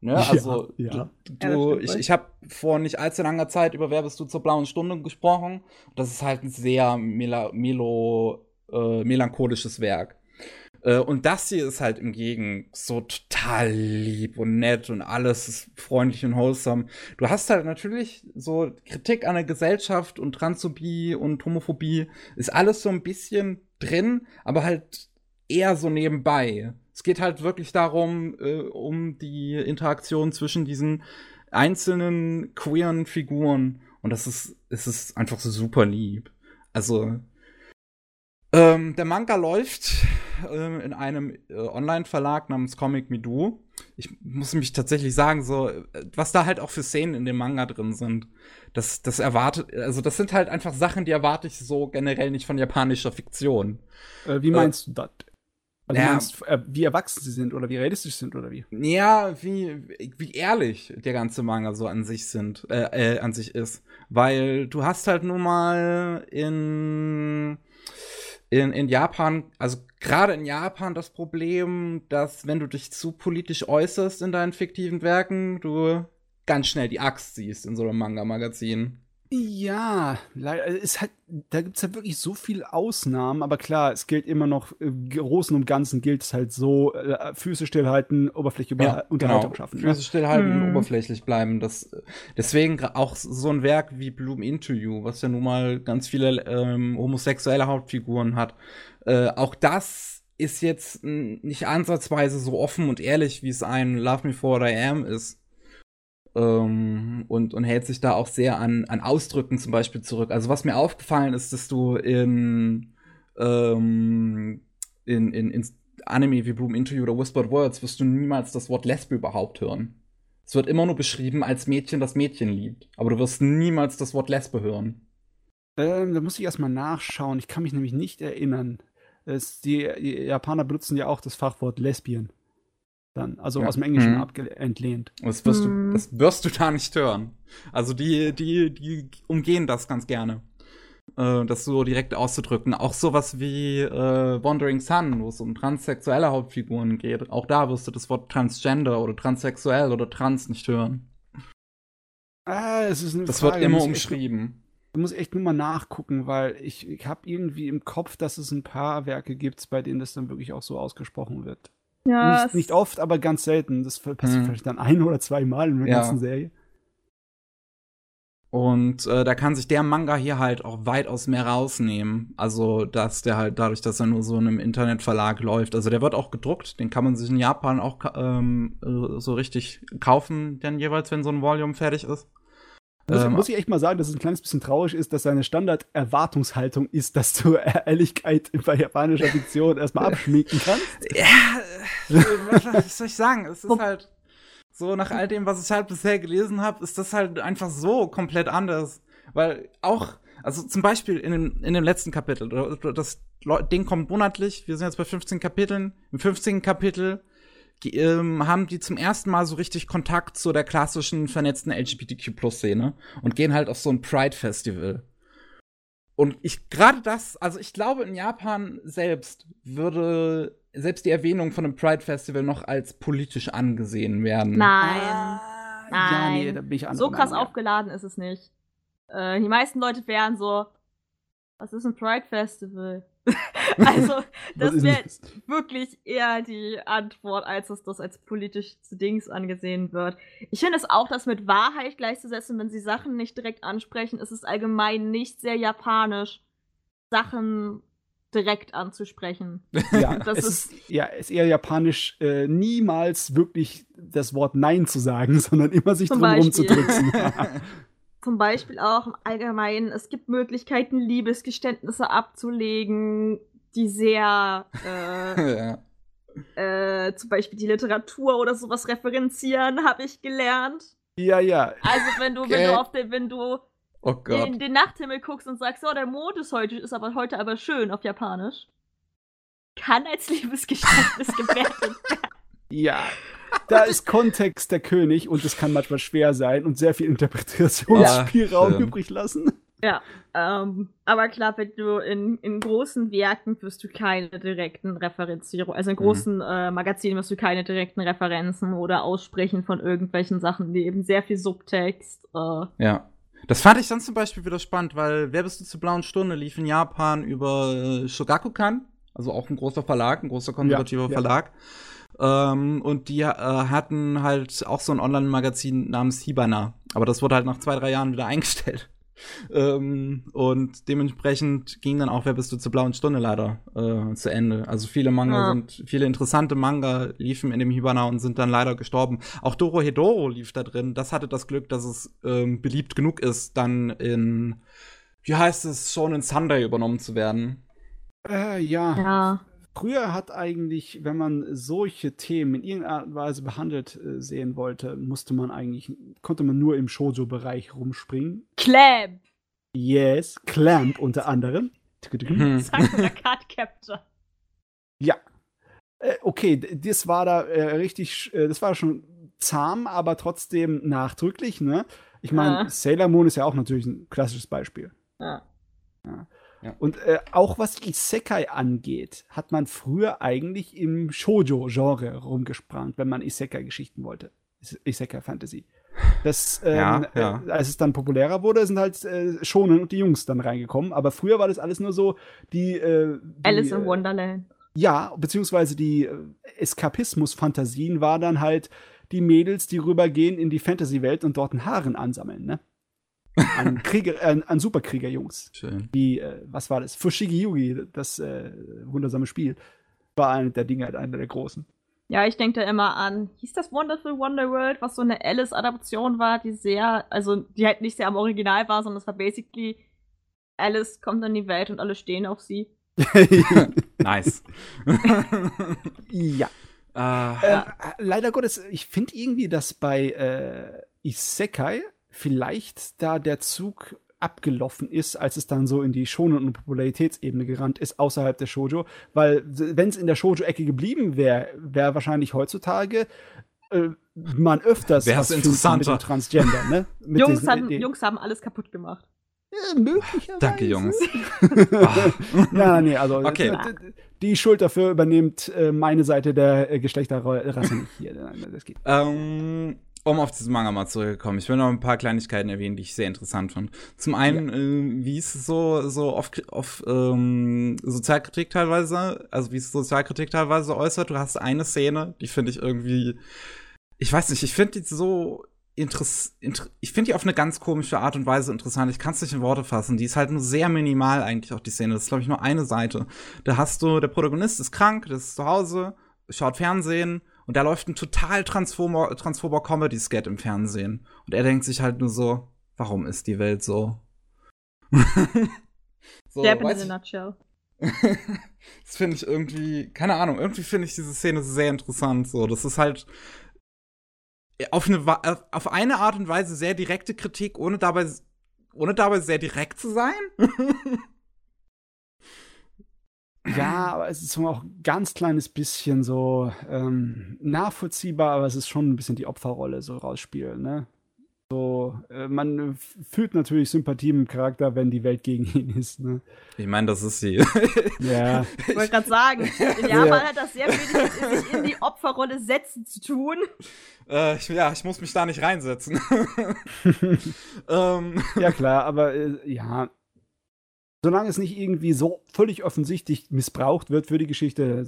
[SPEAKER 1] Ne? Also
[SPEAKER 3] ja.
[SPEAKER 1] du,
[SPEAKER 2] Ja,
[SPEAKER 1] du
[SPEAKER 2] stimmt
[SPEAKER 1] ich, ich habe vor nicht allzu langer Zeit über Wer bist du zur blauen Stunde gesprochen. Das ist halt ein sehr mela melo, äh, melancholisches Werk. Äh, und das hier ist halt im Gegen so total lieb und nett und alles ist freundlich und wholesome. Du hast halt natürlich so Kritik an der Gesellschaft und Transphobie und Homophobie ist alles so ein bisschen drin, aber halt eher so nebenbei. Es geht halt wirklich darum, äh, um die Interaktion zwischen diesen einzelnen queeren Figuren. Und das ist, es ist einfach so super lieb. Also, ähm, der Manga läuft ähm, in einem äh, Online-Verlag namens Comic Me Do. Ich muss mich tatsächlich sagen, so, äh, was da halt auch für Szenen in dem Manga drin sind, das, das erwartet, also das sind halt einfach Sachen, die erwarte ich so generell nicht von japanischer Fiktion.
[SPEAKER 3] Äh, wie meinst du das? Also
[SPEAKER 1] Ja.
[SPEAKER 3] meinst, äh, wie erwachsen sie sind oder wie realistisch sind oder wie?
[SPEAKER 1] Ja, wie, wie ehrlich der ganze Manga so an sich sind, äh, äh, an sich ist. Weil du hast halt nun mal in, in, in Japan, also gerade in Japan das Problem, dass wenn du dich zu politisch äußerst in deinen fiktiven Werken, du ganz schnell die Axt siehst in so einem Manga-Magazin.
[SPEAKER 3] Ja, leider ist halt, da gibt's halt wirklich so viele Ausnahmen, aber klar, es gilt immer noch, im Großen und Ganzen gilt es halt so, äh, Füße stillhalten, Oberfläche über Unterhaltung schaffen. Ne?
[SPEAKER 1] Füße stillhalten
[SPEAKER 2] Hm.
[SPEAKER 1] oberflächlich bleiben. Das, deswegen auch so ein Werk wie Bloom Into You, was ja nun mal ganz viele ähm, homosexuelle Hauptfiguren hat. Äh, auch das ist jetzt nicht ansatzweise so offen und ehrlich, wie es ein Love Me For What I Am ist. Ähm, und, und hält sich da auch sehr an, an Ausdrücken zum Beispiel zurück. Also was mir aufgefallen ist, dass du in, ähm, in, in, in Anime wie Bloom You oder Whispered Words wirst du niemals das Wort Lesbe überhaupt hören. Es wird immer nur beschrieben als Mädchen, das Mädchen liebt. Aber du wirst niemals das Wort Lesbe hören.
[SPEAKER 3] Ähm, da muss ich erstmal nachschauen. Ich kann mich nämlich nicht erinnern. Es, die, die Japaner benutzen ja auch das Fachwort Lesbien. Dann, also
[SPEAKER 1] Ja.
[SPEAKER 3] aus dem Englischen
[SPEAKER 1] Mhm.
[SPEAKER 3] entlehnt.
[SPEAKER 1] Das wirst, du, das wirst du da nicht hören. Also die, die, die umgehen das ganz gerne. Äh, das so direkt auszudrücken. Auch sowas wie äh, Wandering Sun, wo es um transsexuelle Hauptfiguren geht. Auch da wirst du das Wort Transgender oder transsexuell oder trans nicht hören.
[SPEAKER 3] Ah, es ist eine
[SPEAKER 1] Das
[SPEAKER 3] Frage.
[SPEAKER 1] wird immer
[SPEAKER 3] ich
[SPEAKER 1] umschrieben.
[SPEAKER 3] Da muss ich echt nur mal nachgucken, weil ich, ich habe irgendwie im Kopf, dass es ein paar Werke gibt, bei denen das dann wirklich auch so ausgesprochen wird.
[SPEAKER 2] Ja,
[SPEAKER 3] nicht, nicht oft, aber ganz selten. Das passiert
[SPEAKER 1] Hm.
[SPEAKER 3] vielleicht dann ein oder zwei Mal in der
[SPEAKER 1] Ja.
[SPEAKER 3] ganzen Serie.
[SPEAKER 1] Und äh, da kann sich der Manga hier halt auch weitaus mehr rausnehmen. Also, dass der halt dadurch, dass er nur so in einem Internetverlag läuft. Also, der wird auch gedruckt. Den kann man sich in Japan auch ähm, äh, so richtig kaufen, dann jeweils, wenn so ein Volume fertig ist.
[SPEAKER 3] Muss,
[SPEAKER 1] Ähm,
[SPEAKER 3] muss ich echt mal sagen, dass es ein kleines bisschen traurig ist, dass seine Standard-Erwartungshaltung ist, dass du Ehrlichkeit bei japanischer Fiktion erstmal abschminken kannst.
[SPEAKER 1] Ja, äh, was, soll ich sagen? Es ist halt so, nach all dem, was ich halt bisher gelesen habe, ist das halt einfach so komplett anders. Weil auch, also zum Beispiel in dem, in dem letzten Kapitel, das Ding kommt monatlich, wir sind jetzt bei 15 Kapiteln. Im 15. Kapitel ähm, haben die zum ersten Mal so richtig Kontakt zu der klassischen vernetzten LGBTQ-Plus-Szene und gehen halt auf so ein Pride-Festival. Und ich gerade das, also ich glaube, in Japan selbst würde selbst die Erwähnung von einem Pride Festival noch als politisch angesehen werden.
[SPEAKER 2] Nein.
[SPEAKER 3] Ja,
[SPEAKER 2] Nein.
[SPEAKER 3] nee, da bin ich
[SPEAKER 2] so krass
[SPEAKER 3] Meinung, ja.
[SPEAKER 2] aufgeladen ist es nicht. Äh, die meisten Leute wären so, was ist ein Pride Festival? also, das
[SPEAKER 3] ist
[SPEAKER 2] wäre wirklich eher die Antwort, als dass das als politisch zu Dings angesehen wird. Ich finde es auch, das mit Wahrheit gleichzusetzen, wenn sie Sachen nicht direkt ansprechen, ist es allgemein nicht sehr japanisch, Sachen direkt anzusprechen.
[SPEAKER 3] Ja,
[SPEAKER 2] Das
[SPEAKER 3] es ist, ja, ist eher japanisch, äh, niemals wirklich das Wort Nein zu sagen, sondern immer sich drum
[SPEAKER 2] Beispiel.
[SPEAKER 3] rumzudrücken.
[SPEAKER 2] Zum Beispiel auch im Allgemeinen, es gibt Möglichkeiten, Liebesgeständnisse abzulegen, die sehr äh,
[SPEAKER 1] ja.
[SPEAKER 2] äh, zum Beispiel die Literatur oder sowas referenzieren, habe ich gelernt.
[SPEAKER 3] ja, ja.
[SPEAKER 2] Also wenn du, wenn
[SPEAKER 1] Okay.
[SPEAKER 2] du auf den, wenn du
[SPEAKER 1] Oh
[SPEAKER 2] in den Nachthimmel guckst und sagst, oh, der Mond ist heute, ist aber heute aber schön auf Japanisch, kann als Liebesgeständnis gewertet werden.
[SPEAKER 3] Ja. Da ist Kontext der König und es kann manchmal schwer sein und sehr viel Interpretationsspielraum
[SPEAKER 1] Ja,
[SPEAKER 3] übrig lassen.
[SPEAKER 2] Ja, ähm, aber klar, wenn du in, in großen Werken wirst du keine direkten Referenzierungen, also in
[SPEAKER 1] Mhm.
[SPEAKER 2] großen äh, Magazinen wirst du keine direkten Referenzen oder Aussprechen von irgendwelchen Sachen, die eben sehr viel Subtext. Äh,
[SPEAKER 1] Ja. Das fand ich dann zum Beispiel wieder spannend, weil Wer bist du zur blauen Stunde lief in Japan über äh, Shogakukan, also auch ein großer Verlag, ein großer konservativer
[SPEAKER 3] Ja, ja.
[SPEAKER 1] Verlag. Ähm, und die äh, hatten halt auch so ein Online-Magazin namens Hibana. Aber das wurde halt nach zwei, drei Jahren wieder eingestellt. Ähm, und dementsprechend ging dann auch Wer bist du zur blauen Stunde leider äh, zu Ende. Also viele Manga
[SPEAKER 2] Ja.
[SPEAKER 1] sind, viele interessante Manga liefen in dem Hibana und sind dann leider gestorben. Auch Doro Hedoro lief da drin. Das hatte das Glück, dass es ähm, beliebt genug ist, dann in, wie heißt es, Shonen Sunday übernommen zu werden.
[SPEAKER 3] Äh, ja.
[SPEAKER 2] ja.
[SPEAKER 3] Früher hat eigentlich, wenn man solche Themen in irgendeiner Art und Weise behandelt äh, sehen wollte, musste man eigentlich, konnte man nur im Shoujo-Bereich rumspringen.
[SPEAKER 2] Clamp!
[SPEAKER 3] Yes, Clamp unter anderem.
[SPEAKER 1] Hm.
[SPEAKER 2] Sakura Card Capture.
[SPEAKER 3] Ja. Äh, okay, das war da äh, richtig, äh, das war schon zahm, aber trotzdem nachdrücklich, ne? Ich meine,
[SPEAKER 2] Ah.
[SPEAKER 3] Sailor Moon ist ja auch natürlich ein klassisches Beispiel.
[SPEAKER 2] Ja.
[SPEAKER 3] Und äh, auch was Isekai angeht, hat man früher eigentlich im Shoujo-Genre rumgesprangt, wenn man Isekai-Geschichten wollte. Is- Isekai-Fantasy. Das, ähm,
[SPEAKER 1] Ja, ja.
[SPEAKER 3] Äh, als es dann populärer wurde, sind halt äh, Shonen und die Jungs dann reingekommen. Aber früher war das alles nur so, die. Äh, die
[SPEAKER 2] Alice in
[SPEAKER 3] äh,
[SPEAKER 2] Wonderland.
[SPEAKER 3] Ja, beziehungsweise die äh, Eskapismus-Fantasien war dann halt die Mädels, die rübergehen in die Fantasy-Welt und dort einen Haaren ansammeln, ne? An, Krieger, äh, an Superkrieger-Jungs.
[SPEAKER 1] Schön.
[SPEAKER 3] Wie, äh, was war das? Fushigi Yugi, das äh, wundersame Spiel. War einer der Dinge, einer der großen.
[SPEAKER 2] Ja, ich denke da immer an, hieß das Wonderful Wonder World, was so eine Alice-Adaption war, die sehr, also die halt nicht sehr am Original war, sondern es war basically Alice kommt in die Welt und alle stehen auf sie.
[SPEAKER 1] Nice.
[SPEAKER 3] ja.
[SPEAKER 1] Ah,
[SPEAKER 3] Ähm, leider Gottes, ich finde irgendwie, dass bei äh, Isekai vielleicht da der Zug abgelaufen ist, als es dann so in die Shonen- und Popularitätsebene gerannt ist, außerhalb der Shoujo. Weil, wenn es in der Shoujo-Ecke geblieben wäre, wäre wahrscheinlich heutzutage äh, man öfters
[SPEAKER 1] Wär's
[SPEAKER 3] was
[SPEAKER 1] interessanter.
[SPEAKER 3] mit dem Transgender, ne? Mit
[SPEAKER 2] Jungs,
[SPEAKER 3] diesen-
[SPEAKER 2] haben,
[SPEAKER 3] die-
[SPEAKER 2] Jungs haben alles kaputt gemacht.
[SPEAKER 3] Ja, möglicherweise.
[SPEAKER 1] Danke, Jungs.
[SPEAKER 3] Ja, nee, also
[SPEAKER 1] Okay.
[SPEAKER 3] die Schuld dafür übernimmt äh, meine Seite der äh, Geschlechterrasse nicht hier. Nein, Das geht.
[SPEAKER 1] Ähm, um auf diesen Manga mal zurückzukommen. Ich will noch ein paar Kleinigkeiten erwähnen, die ich sehr interessant fand. Zum einen, äh, wie es so, so auf, auf ähm, Sozialkritik teilweise, also wie es Sozialkritik teilweise äußert. Du hast eine Szene, die finde ich irgendwie, ich weiß nicht, ich finde die so interess inter ich finde die auf eine ganz komische Art und Weise interessant. Ich kann es nicht in Worte fassen. Die ist halt nur sehr minimal eigentlich auch die Szene. Das ist glaube ich nur eine Seite. Da hast du der Protagonist ist krank, der ist zu Hause, schaut Fernsehen und da läuft ein total transphober, transphober Comedy-Skat im Fernsehen. Und er denkt sich halt nur so, warum ist die Welt so? so
[SPEAKER 2] Dab in a nutshell.
[SPEAKER 1] das finde ich irgendwie, keine Ahnung, irgendwie finde ich diese Szene sehr interessant. So, das ist halt auf eine, auf eine Art und Weise sehr direkte Kritik, ohne dabei, ohne dabei sehr direkt zu sein.
[SPEAKER 3] Ja, aber es ist so auch ein ganz kleines bisschen so ähm, nachvollziehbar, aber es ist schon ein bisschen die Opferrolle so rausspielen, ne? So, äh, man fühlt natürlich Sympathie im Charakter, wenn die Welt gegen ihn ist, ne?
[SPEAKER 1] Ich meine, das ist sie.
[SPEAKER 3] Ja.
[SPEAKER 2] Ich wollte gerade sagen, in Japan hat das sehr wenig mit sich in die Opferrolle setzen zu tun.
[SPEAKER 1] äh, ich, ja, ich muss mich da nicht reinsetzen. ähm,
[SPEAKER 3] ja, klar, aber äh, ja. Solange es nicht irgendwie so völlig offensichtlich missbraucht wird für die Geschichte,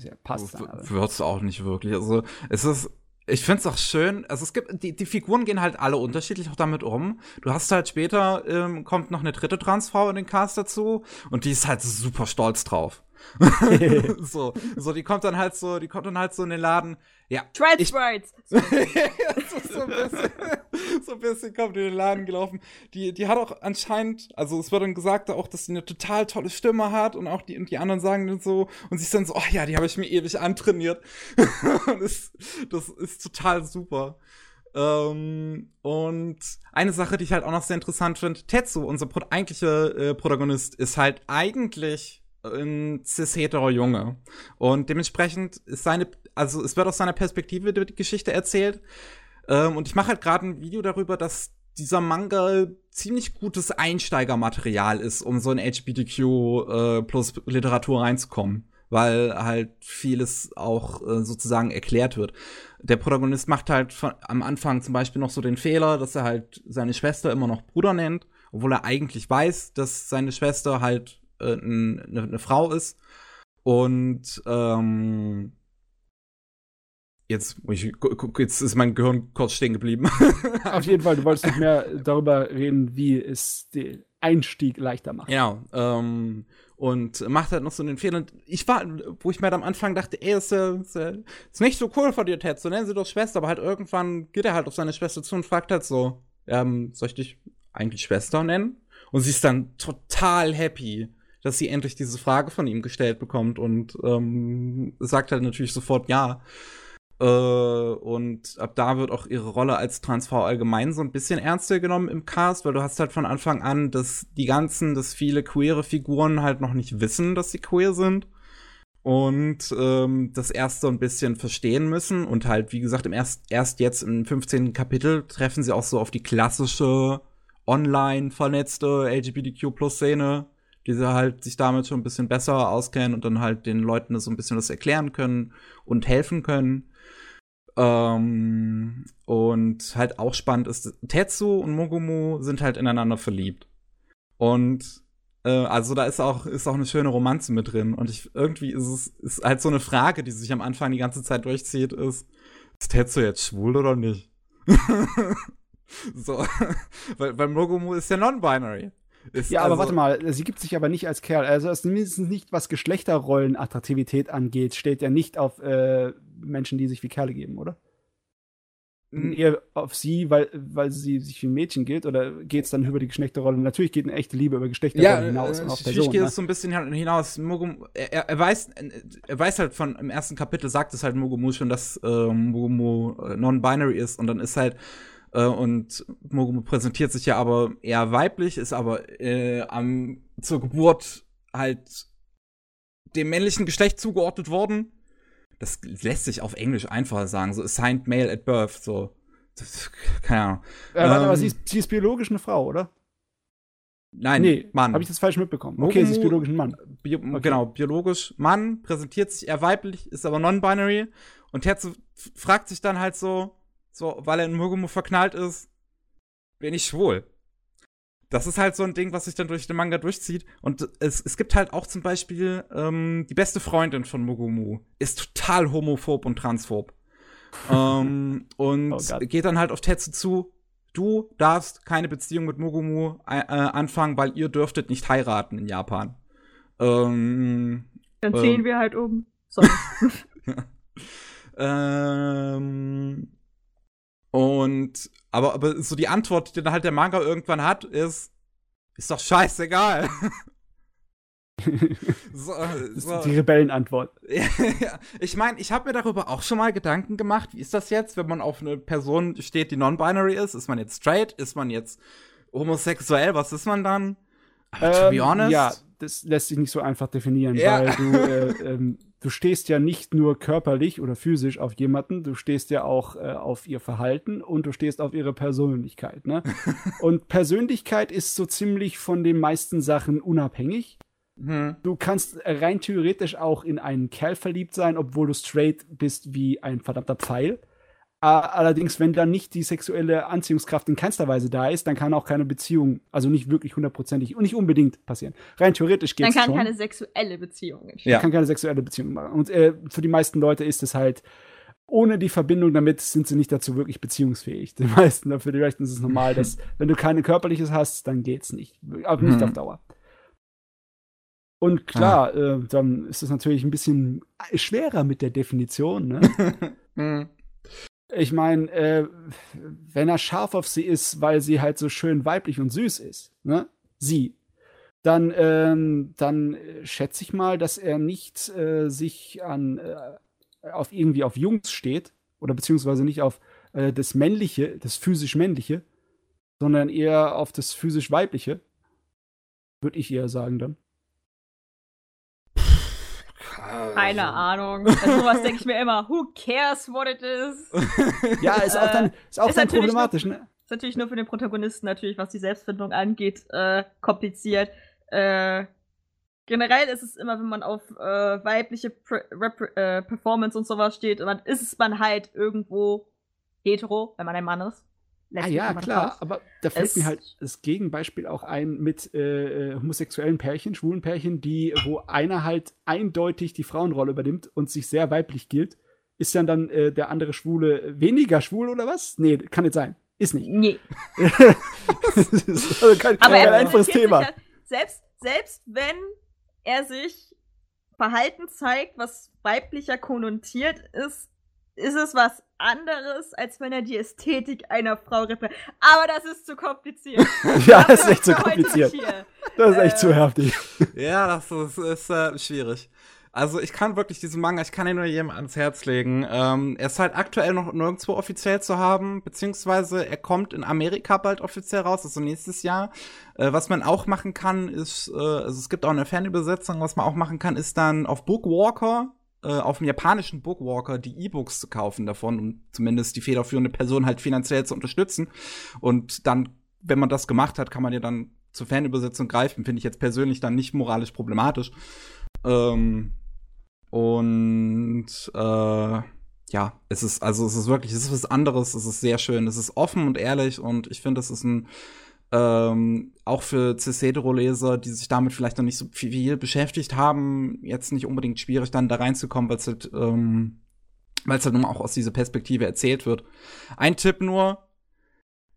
[SPEAKER 3] ja, passt aber.
[SPEAKER 1] Wird's auch nicht wirklich. Also, es ist. Ich find's auch schön. Also, es gibt. Die, die Figuren gehen halt alle unterschiedlich auch damit um. Du hast halt später, ähm, kommt noch eine dritte Transfrau in den Cast dazu. Und die ist halt super stolz drauf. so, so, die kommt dann halt so, die kommt dann halt so in den Laden. Ja, Ich-
[SPEAKER 2] Sprites.
[SPEAKER 1] so, so, ein bisschen, so ein bisschen kommt in den Laden gelaufen. Die, die hat auch anscheinend, also es wird dann gesagt auch, dass sie eine total tolle Stimme hat und auch die, und die anderen sagen dann so, und sie ist dann so, oh ja, die habe ich mir ewig antrainiert. und das, das ist total super. Ähm, und eine Sache, die ich halt auch noch sehr interessant finde, Tetsu, unser Pro eigentlicher äh, Protagonist, ist halt eigentlich ein cis-hetero Junge. Und dementsprechend ist seine, also es wird aus seiner Perspektive die Geschichte erzählt. Ähm, und ich mache halt gerade ein Video darüber, dass dieser Manga ziemlich gutes Einsteigermaterial ist, um so in HBTQ äh, plus Literatur reinzukommen, weil halt vieles auch äh, sozusagen erklärt wird. Der Protagonist macht halt von, am Anfang zum Beispiel noch so den Fehler, dass er halt seine Schwester immer noch Bruder nennt, obwohl er eigentlich weiß, dass seine Schwester halt äh, eine, eine Frau ist. Und ähm, Jetzt, jetzt ist mein Gehirn kurz stehen geblieben.
[SPEAKER 3] Auf jeden Fall, du wolltest nicht mehr darüber reden, wie es den Einstieg leichter macht.
[SPEAKER 1] Genau. Ähm, und macht halt noch so den Fehler. Ich war, wo ich mir am Anfang dachte, ey, ist, ist, ist nicht so cool von dir, Ted, so nennen sie doch Schwester, aber halt irgendwann geht er halt auf seine Schwester zu und fragt halt so, ähm, soll ich dich eigentlich Schwester nennen? Und sie ist dann total happy, dass sie endlich diese Frage von ihm gestellt bekommt und ähm, sagt halt natürlich sofort ja. Äh, und ab da wird auch ihre Rolle als Transfrau allgemein so ein bisschen ernster genommen im Cast, weil du hast halt von Anfang an, dass die ganzen, dass viele queere Figuren halt noch nicht wissen, dass sie queer sind und ähm, das erst so ein bisschen verstehen müssen und halt, wie gesagt, im erst, erst jetzt im 15. Kapitel treffen sie auch so auf die klassische online vernetzte LGBTQ-Plus-Szene, die halt sich damit schon ein bisschen besser auskennen und dann halt den Leuten so ein bisschen das erklären können und helfen können. Ähm, und halt auch spannend ist, Tetsu und Mogumu sind halt ineinander verliebt. Und äh, also da ist auch, ist auch eine schöne Romanze mit drin. Und ich, irgendwie ist es ist halt so eine Frage, die sich am Anfang die ganze Zeit durchzieht, ist, ist Tetsu jetzt schwul oder nicht? so, weil, weil Mogumu ist ja non-binary.
[SPEAKER 3] Ja, aber also warte mal, sie gibt sich aber nicht als Kerl. Also zumindest nicht, was Geschlechterrollenattraktivität angeht, steht ja nicht auf äh, Menschen, die sich wie Kerle geben, oder? Eher auf sie, weil, weil sie sich wie ein Mädchen gilt, oder geht es dann über die Geschlechterrolle? Natürlich geht eine echte Liebe über Geschlechterrolle ja, hinaus
[SPEAKER 1] äh, auf Person. geht ne? es so ein bisschen hinaus. Mugumu, er, er, weiß, er weiß halt von, im ersten Kapitel sagt es halt Mugumu schon, dass äh, Mugumu äh, non-binary ist, und dann ist halt, äh, und Mogumu präsentiert sich ja aber eher weiblich, ist aber äh, am, zur Geburt halt dem männlichen Geschlecht zugeordnet worden das lässt sich auf Englisch einfacher sagen, so assigned male at birth, so. Keine Ahnung.
[SPEAKER 3] Ja, ähm, aber sie ist, sie ist biologisch eine Frau, oder?
[SPEAKER 1] Nein, nee,
[SPEAKER 3] Mann. Habe ich das falsch mitbekommen? Okay, Mogumu, sie ist biologisch ein Mann.
[SPEAKER 1] Bio, okay. Genau, biologisch Mann, präsentiert sich eher weiblich, ist aber non-binary. Und Tetsu fragt sich dann halt so, so, weil er in Mogumu verknallt ist, bin ich schwul? das ist halt so ein Ding, was sich dann durch den Manga durchzieht. Und es, es gibt halt auch zum Beispiel ähm, die beste Freundin von Mugumu ist total homophob und transphob. ähm, und oh geht dann halt auf Tetsu zu. Du darfst keine Beziehung mit Mugumu äh, äh, anfangen, weil ihr dürftet nicht heiraten in Japan. Ähm,
[SPEAKER 2] dann ziehen ähm, wir halt um. Sorry.
[SPEAKER 1] ähm, und aber, aber so die Antwort, die dann halt der Manga irgendwann hat, ist, ist doch scheißegal.
[SPEAKER 3] so, das so. die Rebellenantwort.
[SPEAKER 1] ja, ich meine, ich habe mir darüber auch schon mal Gedanken gemacht. Wie ist das jetzt, wenn man auf eine Person steht, die non-binary ist? Ist man jetzt straight? Ist man jetzt homosexuell? Was ist man dann?
[SPEAKER 3] Aber ähm, to be ähm, honest. Ja, das lässt sich nicht so einfach definieren, ja. weil du äh, ähm, du stehst ja nicht nur körperlich oder physisch auf jemanden, du stehst ja auch äh, auf ihr Verhalten und du stehst auf ihre Persönlichkeit. Ne? und Persönlichkeit ist so ziemlich von den meisten Sachen unabhängig. Hm. Du kannst rein theoretisch auch in einen Kerl verliebt sein, obwohl du straight bist wie ein verdammter Pfeil. Allerdings, wenn dann nicht die sexuelle Anziehungskraft in keinster Weise da ist, dann kann auch keine Beziehung, also nicht wirklich hundertprozentig und nicht unbedingt passieren. Rein theoretisch geht es
[SPEAKER 2] Dann
[SPEAKER 3] kann
[SPEAKER 2] schon. keine sexuelle Beziehung
[SPEAKER 3] entstehen. Ja. kann keine sexuelle Beziehung machen. Und äh, für die meisten Leute ist es halt, ohne die Verbindung damit sind sie nicht dazu wirklich beziehungsfähig. Die meisten, für die meisten ist es normal, dass wenn du keine körperliches hast, dann geht's nicht. Aber nicht mhm. auf Dauer. Und klar, ah. äh, dann ist es natürlich ein bisschen schwerer mit der Definition, ne? Ich meine, äh, wenn er scharf auf sie ist, weil sie halt so schön weiblich und süß ist, ne? Sie. Dann, ähm, dann äh, schätze ich mal, dass er nicht äh, sich an äh, auf irgendwie auf Jungs steht oder beziehungsweise nicht auf äh, das Männliche, das physisch Männliche, sondern eher auf das physisch Weibliche. Würde ich eher sagen dann.
[SPEAKER 2] Keine. Ahnung. Also sowas denke ich mir immer, who cares what it is?
[SPEAKER 3] ja, ist auch dann, ist auch ist dann problematisch,
[SPEAKER 2] nur,
[SPEAKER 3] ne?
[SPEAKER 2] Ist natürlich nur für den Protagonisten natürlich, was die Selbstfindung angeht, äh, kompliziert. Äh, generell ist es immer, wenn man auf äh, weibliche Pre Rep äh, Performance und sowas steht, dann ist es man halt irgendwo hetero, wenn man ein Mann ist.
[SPEAKER 3] Ah ja, klar, raus. aber da fällt es mir halt das Gegenbeispiel auch ein mit äh, äh, homosexuellen Pärchen, schwulen Pärchen, die, wo einer halt eindeutig die Frauenrolle übernimmt und sich sehr weiblich gilt. Ist dann dann äh, der andere Schwule weniger schwul oder was? Nee, kann nicht sein. Ist nicht.
[SPEAKER 2] Nee.
[SPEAKER 3] das ist also kein,
[SPEAKER 2] aber
[SPEAKER 3] kein einfaches Thema.
[SPEAKER 2] Ja, selbst, selbst wenn er sich Verhalten zeigt, was weiblicher konnotiert ist, ist es was anderes, als wenn er die Ästhetik einer Frau repräsentiert. Aber das ist zu kompliziert.
[SPEAKER 3] ja, das ist echt zu kompliziert. Das ist echt äh, zu heftig.
[SPEAKER 1] Ja, das ist, ist äh, schwierig. Also ich kann wirklich diesen Manga, ich kann ihn nur jedem ans Herz legen. Ähm, er ist halt aktuell noch nirgendwo offiziell zu haben, beziehungsweise er kommt in Amerika bald offiziell raus, also nächstes Jahr. Äh, was man auch machen kann, ist, äh, also es gibt auch eine Fanübersetzung, was man auch machen kann, ist dann auf Bookwalker äh, auf dem japanischen Bookwalker die E-Books zu kaufen davon, um zumindest die federführende Person halt finanziell zu unterstützen. Und dann, wenn man das gemacht hat, kann man ja dann zur Fanübersetzung greifen. Finde ich jetzt persönlich dann nicht moralisch problematisch. Ähm, und äh, ja, es ist, also es ist wirklich, es ist was anderes, es ist sehr schön, es ist offen und ehrlich und ich finde, es ist ein ähm, auch für Cis-Hetero-Leser, die sich damit vielleicht noch nicht so viel beschäftigt haben, jetzt nicht unbedingt schwierig, dann da reinzukommen, weil es halt, ähm, weil es halt nun auch aus dieser Perspektive erzählt wird. Ein Tipp nur,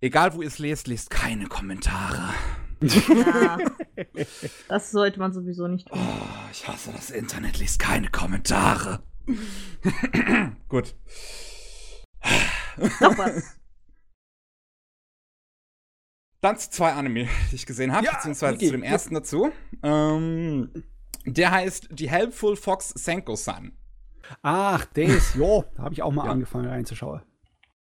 [SPEAKER 1] egal wo ihr es lest, lest keine Kommentare.
[SPEAKER 2] Ja, das sollte man sowieso nicht tun.
[SPEAKER 1] Oh, ich hasse das Internet, liest keine Kommentare. Gut.
[SPEAKER 2] Noch was.
[SPEAKER 1] Dann zu zwei Anime, die ich gesehen habe, ja, beziehungsweise okay. zu dem ersten dazu. Ähm, der heißt Die Helpful Fox Senko-san.
[SPEAKER 3] Ach, das, jo, da habe ich auch mal ja. angefangen reinzuschauen.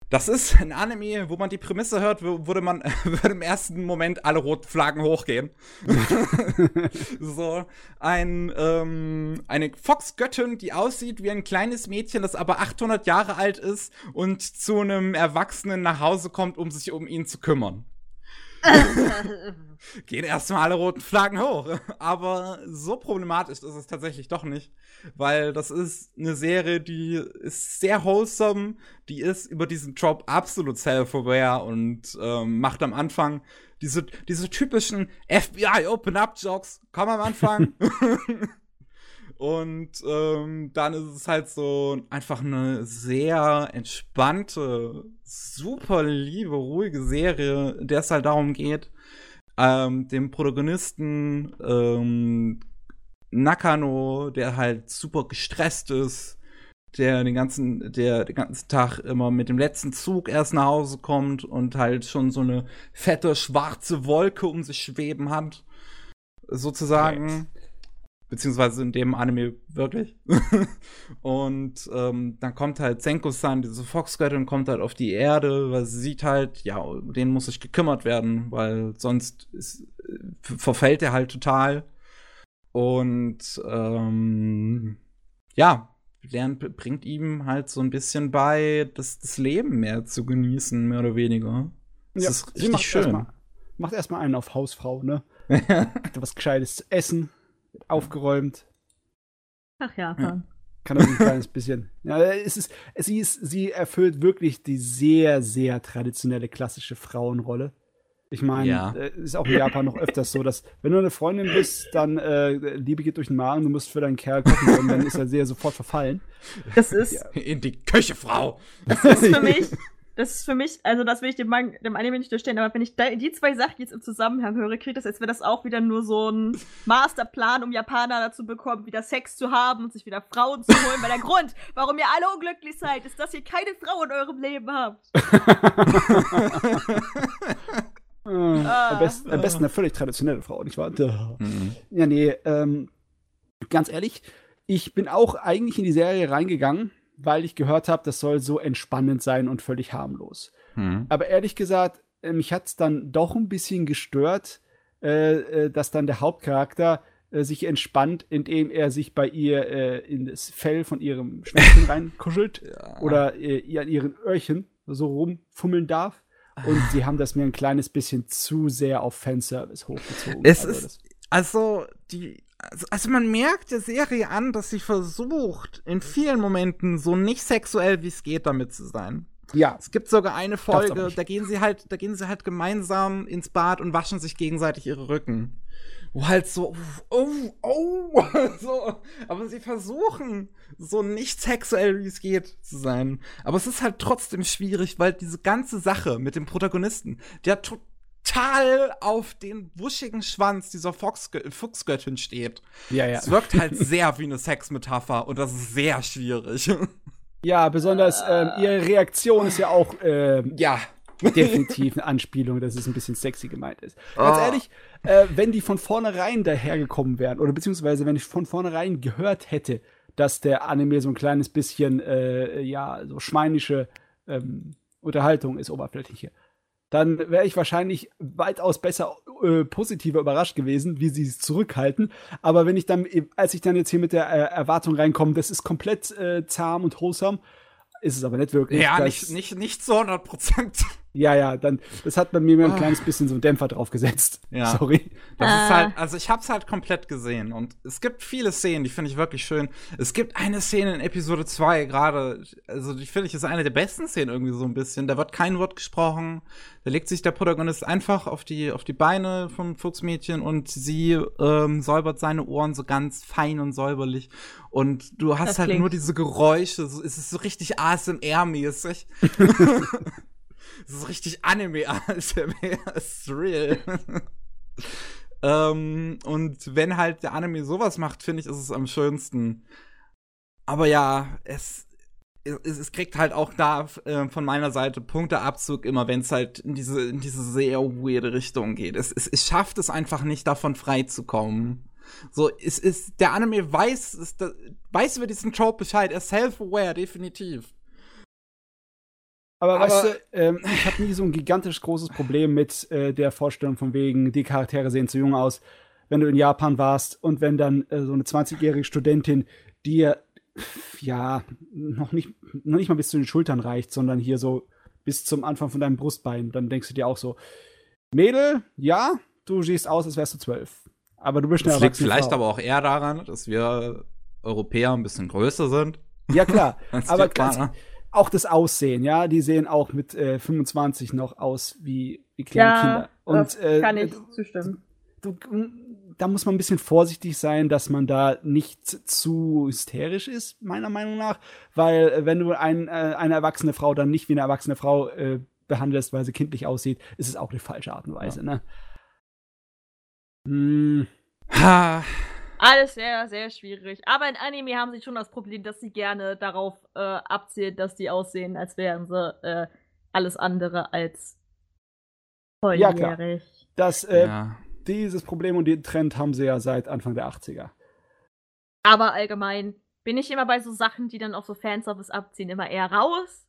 [SPEAKER 1] Das ist ein Anime, wo man die Prämisse hört, würde man würde im ersten Moment alle roten Flaggen hochgehen. so ein ähm, eine Foxgöttin, die aussieht wie ein kleines Mädchen, das aber 800 Jahre alt ist und zu einem Erwachsenen nach Hause kommt, um sich um ihn zu kümmern. Gehen erstmal alle roten Flaggen hoch. Aber so problematisch ist es tatsächlich doch nicht. Weil das ist eine Serie, die ist sehr wholesome, die ist über diesen Trope absolut self-aware und ähm, macht am Anfang diese, diese typischen FBI Open-Up-Jokes. Komm am Anfang. Und ähm, dann ist es halt so einfach eine sehr entspannte, super liebe, ruhige Serie, in der es halt darum geht, ähm, dem Protagonisten ähm, Nakano, der halt super gestresst ist, der den ganzen, der den ganzen Tag immer mit dem letzten Zug erst nach Hause kommt und halt schon so eine fette schwarze Wolke um sich schweben hat, sozusagen. Right beziehungsweise in dem Anime wirklich. und ähm, dann kommt halt Senko-san, diese Foxgöttin, kommt halt auf die Erde, weil sie sieht halt, ja, um den muss sich gekümmert werden, weil sonst ist, äh, verfällt er halt total. Und ähm, ja, lernt, bringt ihm halt so ein bisschen bei, das, das Leben mehr zu genießen, mehr oder weniger. Das
[SPEAKER 3] ja,
[SPEAKER 1] ist richtig macht schön.
[SPEAKER 3] Erst mal, macht erstmal einen auf Hausfrau, ne? was Gescheites zu essen aufgeräumt.
[SPEAKER 2] Ach ja, ja.
[SPEAKER 3] Kann das ein kleines bisschen. Ja, es ist, sie, ist, sie erfüllt wirklich die sehr, sehr traditionelle klassische Frauenrolle. Ich meine, ja. äh, ist auch in Japan noch öfters so, dass wenn du eine Freundin bist, dann äh, Liebe geht durch den Magen, du musst für deinen Kerl kochen und dann ist er sehr sofort verfallen.
[SPEAKER 2] Das ist
[SPEAKER 1] ja. in die Küche, Frau.
[SPEAKER 2] Das ist für mich das ist für mich, also das will ich dem, Man dem Anime nicht durchstehen, aber wenn ich da, die zwei Sachen jetzt im Zusammenhang höre, kriegt das, als wäre das auch wieder nur so ein Masterplan, um Japaner dazu bekommen, wieder Sex zu haben und sich wieder Frauen zu holen. Weil der Grund, warum ihr alle unglücklich seid, ist, dass ihr keine Frau in eurem Leben habt.
[SPEAKER 3] ah. am, besten, am besten eine völlig traditionelle Frau, nicht wahr? Mhm. Ja, nee, ähm, ganz ehrlich, ich bin auch eigentlich in die Serie reingegangen weil ich gehört habe, das soll so entspannend sein und völlig harmlos. Mhm. Aber ehrlich gesagt, äh, mich hat es dann doch ein bisschen gestört, äh, äh, dass dann der Hauptcharakter äh, sich entspannt, indem er sich bei ihr äh, in das Fell von ihrem Schwänzchen reinkuschelt ja. oder äh, ihr an ihren Öhrchen so rumfummeln darf. Und sie haben das mir ein kleines bisschen zu sehr auf Fanservice hochgezogen.
[SPEAKER 1] Es
[SPEAKER 3] Also
[SPEAKER 1] ist, also, die, also, also man merkt der Serie an, dass sie versucht, in vielen Momenten so nicht sexuell wie es geht damit zu sein.
[SPEAKER 3] ja,
[SPEAKER 1] Es gibt sogar eine Folge, da gehen sie halt, da gehen sie halt gemeinsam ins Bad und waschen sich gegenseitig ihre Rücken. Wo halt so, oh, oh, so, aber sie versuchen, so nicht sexuell wie es geht zu sein. Aber es ist halt trotzdem schwierig, weil diese ganze Sache mit dem Protagonisten, der total auf den wuschigen Schwanz dieser Foxgö Fuchsgöttin steht.
[SPEAKER 3] ja, ja.
[SPEAKER 1] Es wirkt halt sehr wie eine Sexmetapher und das ist sehr schwierig.
[SPEAKER 3] Ja, besonders ähm, ihre Reaktion ist ja auch ähm,
[SPEAKER 1] ja.
[SPEAKER 3] definitiv eine Anspielung, dass es ein bisschen sexy gemeint ist. Ganz
[SPEAKER 1] Ah.
[SPEAKER 3] ehrlich, äh, wenn die von vornherein dahergekommen wären, oder beziehungsweise wenn ich von vornherein gehört hätte, dass der Anime so ein kleines bisschen, äh, ja, so schweinische ähm, Unterhaltung ist, oberflächliche, dann wäre ich wahrscheinlich weitaus besser äh, positiver überrascht gewesen, wie sie es zurückhalten. Aber wenn ich dann, als ich dann jetzt hier mit der äh, Erwartung reinkomme, das ist komplett äh, zahm und wholesome, ist es aber nicht wirklich.
[SPEAKER 1] Ja, nicht, nicht, nicht zu 100 Prozent.
[SPEAKER 3] Ja, ja, dann, das hat bei mir ein
[SPEAKER 1] Ah.
[SPEAKER 3] kleines bisschen so einen Dämpfer drauf gesetzt.
[SPEAKER 1] Ja.
[SPEAKER 3] Sorry.
[SPEAKER 1] Das
[SPEAKER 2] Ah.
[SPEAKER 1] ist halt, also ich hab's halt komplett gesehen und es gibt viele Szenen, die finde ich wirklich schön. Es gibt eine Szene in Episode 2 gerade, also die finde ich ist eine der besten Szenen irgendwie so ein bisschen. Da wird kein Wort gesprochen. Da legt sich der Protagonist einfach auf die, auf die Beine vom Fuchsmädchen und sie ähm, säubert seine Ohren so ganz fein und säuberlich. Und du hast
[SPEAKER 2] Das
[SPEAKER 1] halt
[SPEAKER 2] klingt-
[SPEAKER 1] nur diese Geräusche. So, es ist so richtig ASMR-mäßig. Es ist richtig Anime ASMR, ist real. ähm, und wenn halt der Anime sowas macht, finde ich, ist es am schönsten. Aber ja, es, es, es kriegt halt auch da äh, von meiner Seite Punkteabzug immer, wenn es halt in diese, in diese sehr weirde Richtung geht. Es, es, es schafft es einfach nicht, davon frei zu kommen. So, es ist, der Anime weiß, da, weiß über diesen Trope Bescheid, er ist self-aware, definitiv.
[SPEAKER 3] Aber,
[SPEAKER 1] Aber-
[SPEAKER 3] weißt du, ähm, ich habe nie so ein gigantisch großes Problem mit äh, der Vorstellung von wegen, die Charaktere sehen zu jung aus. Wenn du in Japan warst und wenn dann äh, so eine 20-jährige Studentin dir ja noch nicht, noch nicht mal bis zu den Schultern reicht, sondern hier so bis zum Anfang von deinem Brustbein, dann denkst du dir auch so, Mädel, ja, du siehst aus, als wärst du zwölf. Aber du bist eine
[SPEAKER 1] Das liegt vielleicht
[SPEAKER 3] Frau.
[SPEAKER 1] aber auch eher daran, dass wir Europäer ein bisschen größer sind.
[SPEAKER 3] Ja, klar. aber
[SPEAKER 1] Japaner.
[SPEAKER 3] ganz, auch das Aussehen, ja, die sehen auch mit äh, 25 noch aus wie, wie kleine
[SPEAKER 2] Ja,
[SPEAKER 3] Kinder.
[SPEAKER 2] das
[SPEAKER 3] Und äh,
[SPEAKER 2] kann ich zustimmen.
[SPEAKER 3] du, da muss man ein bisschen vorsichtig sein, dass man da nicht zu hysterisch ist, meiner Meinung nach. Weil, äh, wenn du ein, äh, eine erwachsene Frau dann nicht wie eine erwachsene Frau äh, behandelst, weil sie kindlich aussieht, ist es auch die falsche Art und Weise, ne? Hm,
[SPEAKER 1] Ha,
[SPEAKER 2] Alles sehr, sehr schwierig. Aber in Anime haben sie schon das Problem, dass sie gerne darauf äh, abzielen, dass die aussehen, als wären sie äh, alles andere als
[SPEAKER 3] Ja, klar.
[SPEAKER 2] volljährig.
[SPEAKER 3] das, äh,
[SPEAKER 1] ja.
[SPEAKER 3] dieses Problem und den Trend haben sie ja seit Anfang der 80er.
[SPEAKER 2] Aber allgemein bin ich immer bei so Sachen, die dann auf so Fanservice abziehen, immer eher raus.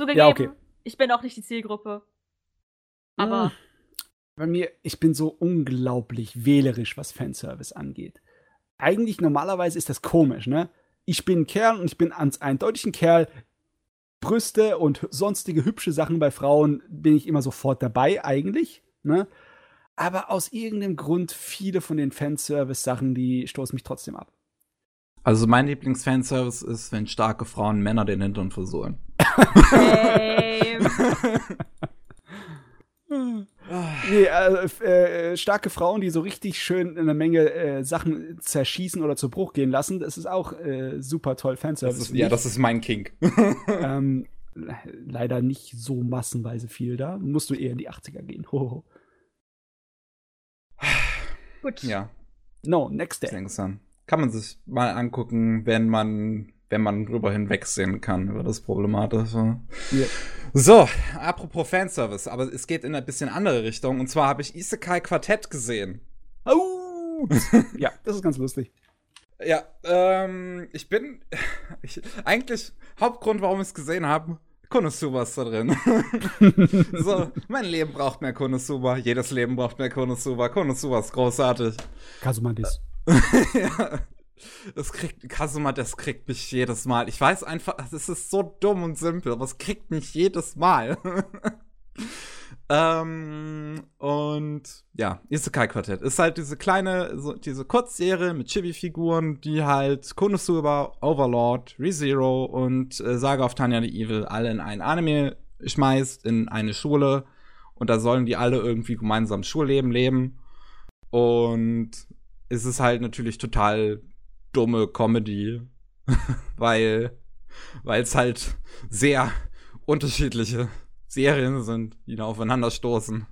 [SPEAKER 2] Zugegeben,
[SPEAKER 3] Ja, okay.
[SPEAKER 2] ich bin auch nicht die Zielgruppe. Aber
[SPEAKER 3] Hm. Bei mir, ich bin so unglaublich wählerisch, was Fanservice angeht. Eigentlich normalerweise ist das komisch, ne? Ich bin ein Kerl und ich bin ans eindeutig ein Kerl. Brüste und sonstige hübsche Sachen bei Frauen bin ich immer sofort dabei, eigentlich, ne? Aber aus irgendeinem Grund, viele von den Fanservice-Sachen, die stoßen mich trotzdem ab.
[SPEAKER 1] Also mein Lieblingsfanservice ist, wenn starke Frauen Männer den Hintern versohlen.
[SPEAKER 3] Nee, äh, f- äh, starke Frauen, die so richtig schön eine Menge äh, Sachen zerschießen oder zu Bruch gehen lassen, das ist auch äh, super toll
[SPEAKER 1] Das
[SPEAKER 3] Fanservice.
[SPEAKER 1] ist,
[SPEAKER 3] finde
[SPEAKER 1] ja, das ist mein Kink.
[SPEAKER 3] ähm, le- leider nicht so massenweise viel da. Musst du eher in die 80er gehen. Hoho.
[SPEAKER 2] gut.
[SPEAKER 1] ja,
[SPEAKER 3] No, next
[SPEAKER 1] ist
[SPEAKER 3] day.
[SPEAKER 1] langsam. Kann man sich mal angucken, wenn man, wenn man drüber hinwegsehen kann über das Problematische.
[SPEAKER 3] Ja.
[SPEAKER 1] So, apropos Fanservice, aber es geht in eine bisschen andere Richtung. Und zwar habe ich Isekai Quartett gesehen.
[SPEAKER 3] Au! ja, das ist ganz lustig.
[SPEAKER 1] Ja, ähm, ich bin. Ich, eigentlich, Hauptgrund, warum ich es gesehen habe, Konosuba ist da drin. so, mein Leben braucht mehr Konosuba. Jedes Leben braucht mehr Konosuba. Konosuba ist großartig.
[SPEAKER 3] Kasumandis.
[SPEAKER 1] ja. Das kriegt, Kasuma, das kriegt mich jedes Mal. Ich weiß einfach, es ist so dumm und simpel, aber es kriegt mich jedes Mal. ähm, und ja, Isekai Quartett ist halt diese kleine, so, diese Kurzserie mit Chibi-Figuren, die halt Konosuba, Overlord, ReZero und äh, Saga of Tanya the Evil alle in ein Anime schmeißt, in eine Schule. Und da sollen die alle irgendwie gemeinsam Schulleben leben. Und es ist halt natürlich total dumme Comedy, weil weil es halt sehr unterschiedliche Serien sind, die da aufeinander stoßen.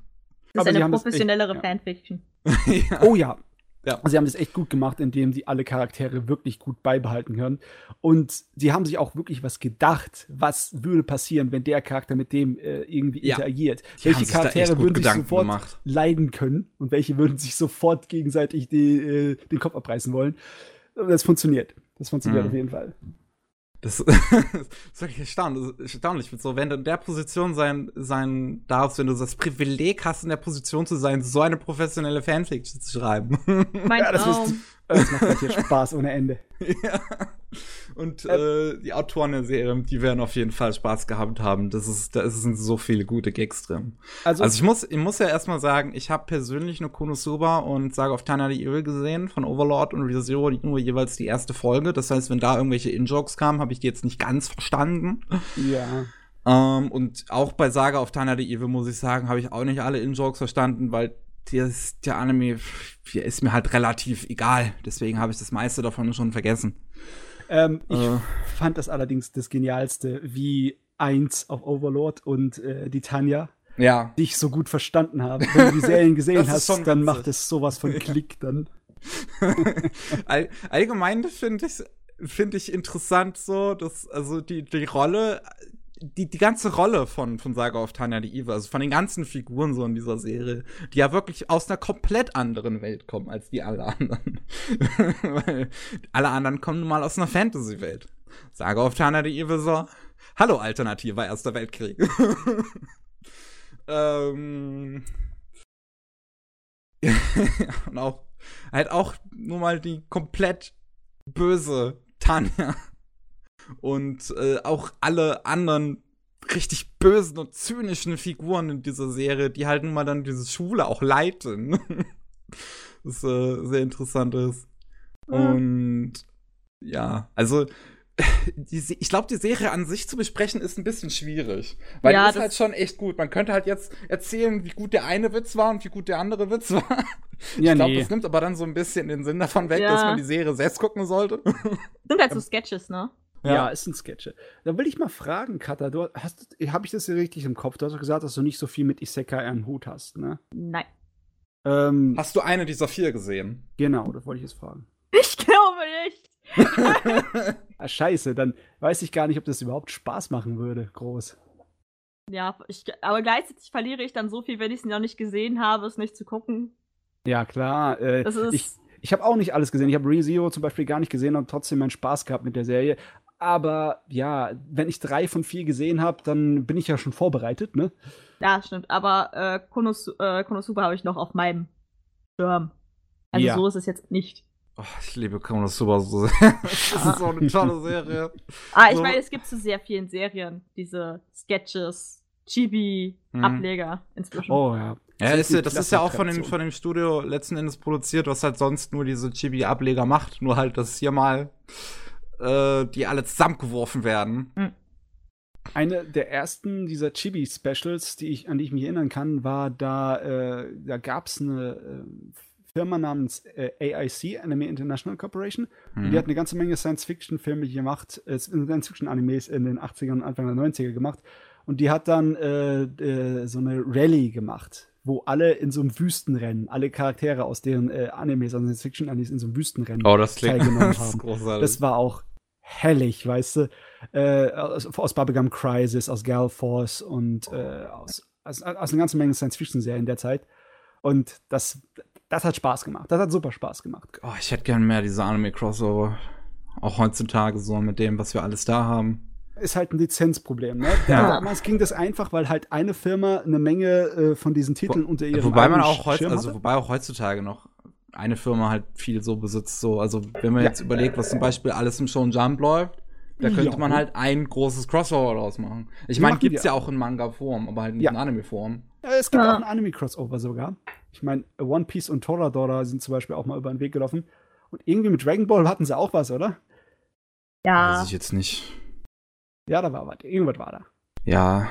[SPEAKER 2] Das ist eine professionellere echt, Fanfiction.
[SPEAKER 3] ja. Oh ja. Ja. Sie haben das echt gut gemacht, indem sie alle Charaktere wirklich gut beibehalten können. Und sie haben sich auch wirklich was gedacht, was würde passieren, wenn der Charakter mit dem äh, irgendwie ja. interagiert. Die welche Charaktere würden sich Gedanken sofort gemacht. leiden können und welche würden sich sofort gegenseitig die, äh, den Kopf abreißen wollen. Das funktioniert. Das funktioniert mhm. auf jeden Fall.
[SPEAKER 1] Das, das ist wirklich erstaunlich, erstaunlich. So, wenn du in der Position sein, sein darfst, wenn du das Privileg hast, in der Position zu sein, so eine professionelle Fanfiction zu schreiben.
[SPEAKER 2] Mein ja,
[SPEAKER 3] das, ist, das macht natürlich Spaß ohne Ende.
[SPEAKER 1] ja. Und äh, die Autoren der Serie, die werden auf jeden Fall Spaß gehabt haben. Das ist, da sind so viele gute Gags drin. Also, also ich muss, ich muss ja erstmal sagen, ich habe persönlich nur Konosuba und Saga of Tana the Evil gesehen von Overlord und ReZero nur jeweils die erste Folge. Das heißt, wenn da irgendwelche In-Jokes kamen, habe ich die jetzt nicht ganz verstanden.
[SPEAKER 3] Ja.
[SPEAKER 1] Ähm, und auch bei Saga of Tana the Evil, muss ich sagen, habe ich auch nicht alle In-Jokes verstanden, weil der, der Anime ist mir halt relativ egal. Deswegen habe ich das meiste davon schon vergessen.
[SPEAKER 3] Ähm, ich äh. fand das allerdings das Genialste, wie eins auf Overlord und äh, die Tanja
[SPEAKER 1] ja.
[SPEAKER 3] dich so gut verstanden haben. Wenn du die Serien gesehen hast, dann witzig. macht es sowas von Klick dann.
[SPEAKER 1] All, allgemein finde ich finde ich interessant so, dass also die die Rolle die, die ganze Rolle von, von Saga of Tanya the Evil, also von den ganzen Figuren so in dieser Serie, die ja wirklich aus einer komplett anderen Welt kommen als die alle anderen. Weil alle anderen kommen nun mal aus einer Fantasy-Welt. Saga of Tanya the Evil so, hallo alternativer Erster Weltkrieg. ähm, und auch, halt auch nur mal die komplett böse Tanya und äh, auch alle anderen richtig bösen und zynischen Figuren in dieser Serie, die halt nun mal dann diese Schule auch leiten. das äh, sehr interessant ist. Und ja, also die, ich glaube, die Serie an sich zu besprechen ist ein bisschen schwierig. Weil ja, die ist halt schon echt gut. Man könnte halt jetzt erzählen, wie gut der eine Witz war und wie gut der andere Witz war. Ja, ich glaube, nee. das nimmt aber dann so ein bisschen den Sinn davon weg, ja. dass man die Serie selbst gucken sollte.
[SPEAKER 2] Sind halt so Sketches, ne?
[SPEAKER 3] Ja. ja, es sind Sketche. Da will ich mal fragen, Katha, du hast, habe ich das hier richtig im Kopf? Du hast doch gesagt, dass du nicht so viel mit Isekai am Hut hast, ne?
[SPEAKER 2] Nein.
[SPEAKER 1] Ähm, hast du eine dieser vier gesehen?
[SPEAKER 3] Genau, das wollte ich jetzt fragen.
[SPEAKER 2] Ich glaube nicht.
[SPEAKER 3] ah, scheiße, dann weiß ich gar nicht, ob das überhaupt Spaß machen würde, groß.
[SPEAKER 2] Ja, ich, aber gleichzeitig verliere ich dann so viel, wenn ich es noch nicht gesehen habe, es nicht zu gucken.
[SPEAKER 3] Ja, klar. Äh, das ist ich, ich habe auch nicht alles gesehen. Ich habe ReZero zum Beispiel gar nicht gesehen und trotzdem meinen Spaß gehabt mit der Serie. Aber ja, wenn ich drei von vier gesehen habe, dann bin ich ja schon vorbereitet, ne?
[SPEAKER 2] Ja, stimmt. Aber äh, Konos äh, Konosuba habe ich noch auf meinem Schirm. Also ja. so ist es jetzt nicht.
[SPEAKER 1] Oh, ich liebe Konosuba so sehr. das ist so eine tolle Serie.
[SPEAKER 2] ah, ich so. meine, es gibt zu sehr vielen Serien diese Sketches, Chibi-Ableger mhm. inzwischen.
[SPEAKER 3] Oh ja.
[SPEAKER 1] Ja, ist, das ist ja auch von dem, von dem Studio letzten Endes produziert, was halt sonst nur diese Chibi-Ableger macht. Nur halt, dass hier mal äh, die alle zusammengeworfen werden. Mhm.
[SPEAKER 3] Eine der ersten dieser Chibi-Specials, die ich, an die ich mich erinnern kann, war da, äh, da gab es eine äh, Firma namens äh, AIC, Anime International Corporation. Mhm. Und die hat eine ganze Menge Science-Fiction-Filme gemacht, äh, Science-Fiction-Animes in den 80ern und Anfang der 90er gemacht. Und die hat dann äh, so eine Rallye gemacht wo alle in so einem Wüstenrennen, alle Charaktere aus deren Animes, also Fiction-Animes in so einem Wüstenrennen
[SPEAKER 1] oh, das
[SPEAKER 3] teilgenommen haben. das, das war auch hellig, weißt du? Äh, aus, aus Bubblegum Crisis, aus Gal Force und äh, aus, aus, aus einer ganzen Menge Science-Fiction-Serien der Zeit. Und das, das hat Spaß gemacht. Das hat super Spaß gemacht.
[SPEAKER 1] Oh, ich hätte gern mehr diese Anime-Crossover. Auch heutzutage so mit dem, was wir alles da haben
[SPEAKER 3] ist halt ein Lizenzproblem. Ne? Ja. Damals ging das einfach, weil halt eine Firma eine Menge äh, von diesen Titeln Wo, unter ihrem
[SPEAKER 1] Wobei man auch heute, also wobei auch heutzutage noch eine Firma halt viel so besitzt. So, also wenn man ja. jetzt überlegt, was zum Beispiel alles im Show Jump läuft, Da könnte
[SPEAKER 3] Ja.
[SPEAKER 1] man halt ein großes Crossover draus machen. Ich meine, gibt's
[SPEAKER 3] wir.
[SPEAKER 1] ja auch in Manga-Form, aber halt nicht
[SPEAKER 3] Ja.
[SPEAKER 1] in Anime-Form.
[SPEAKER 3] Ja, es gibt auch ein Anime-Crossover sogar. Ich meine, One Piece und Toradora sind zum Beispiel auch mal über den Weg gelaufen. Und irgendwie mit Dragon Ball hatten sie auch was, oder?
[SPEAKER 2] Ja.
[SPEAKER 1] Weiß ich jetzt nicht.
[SPEAKER 3] Ja, da war was. Irgendwas war da.
[SPEAKER 1] Ja.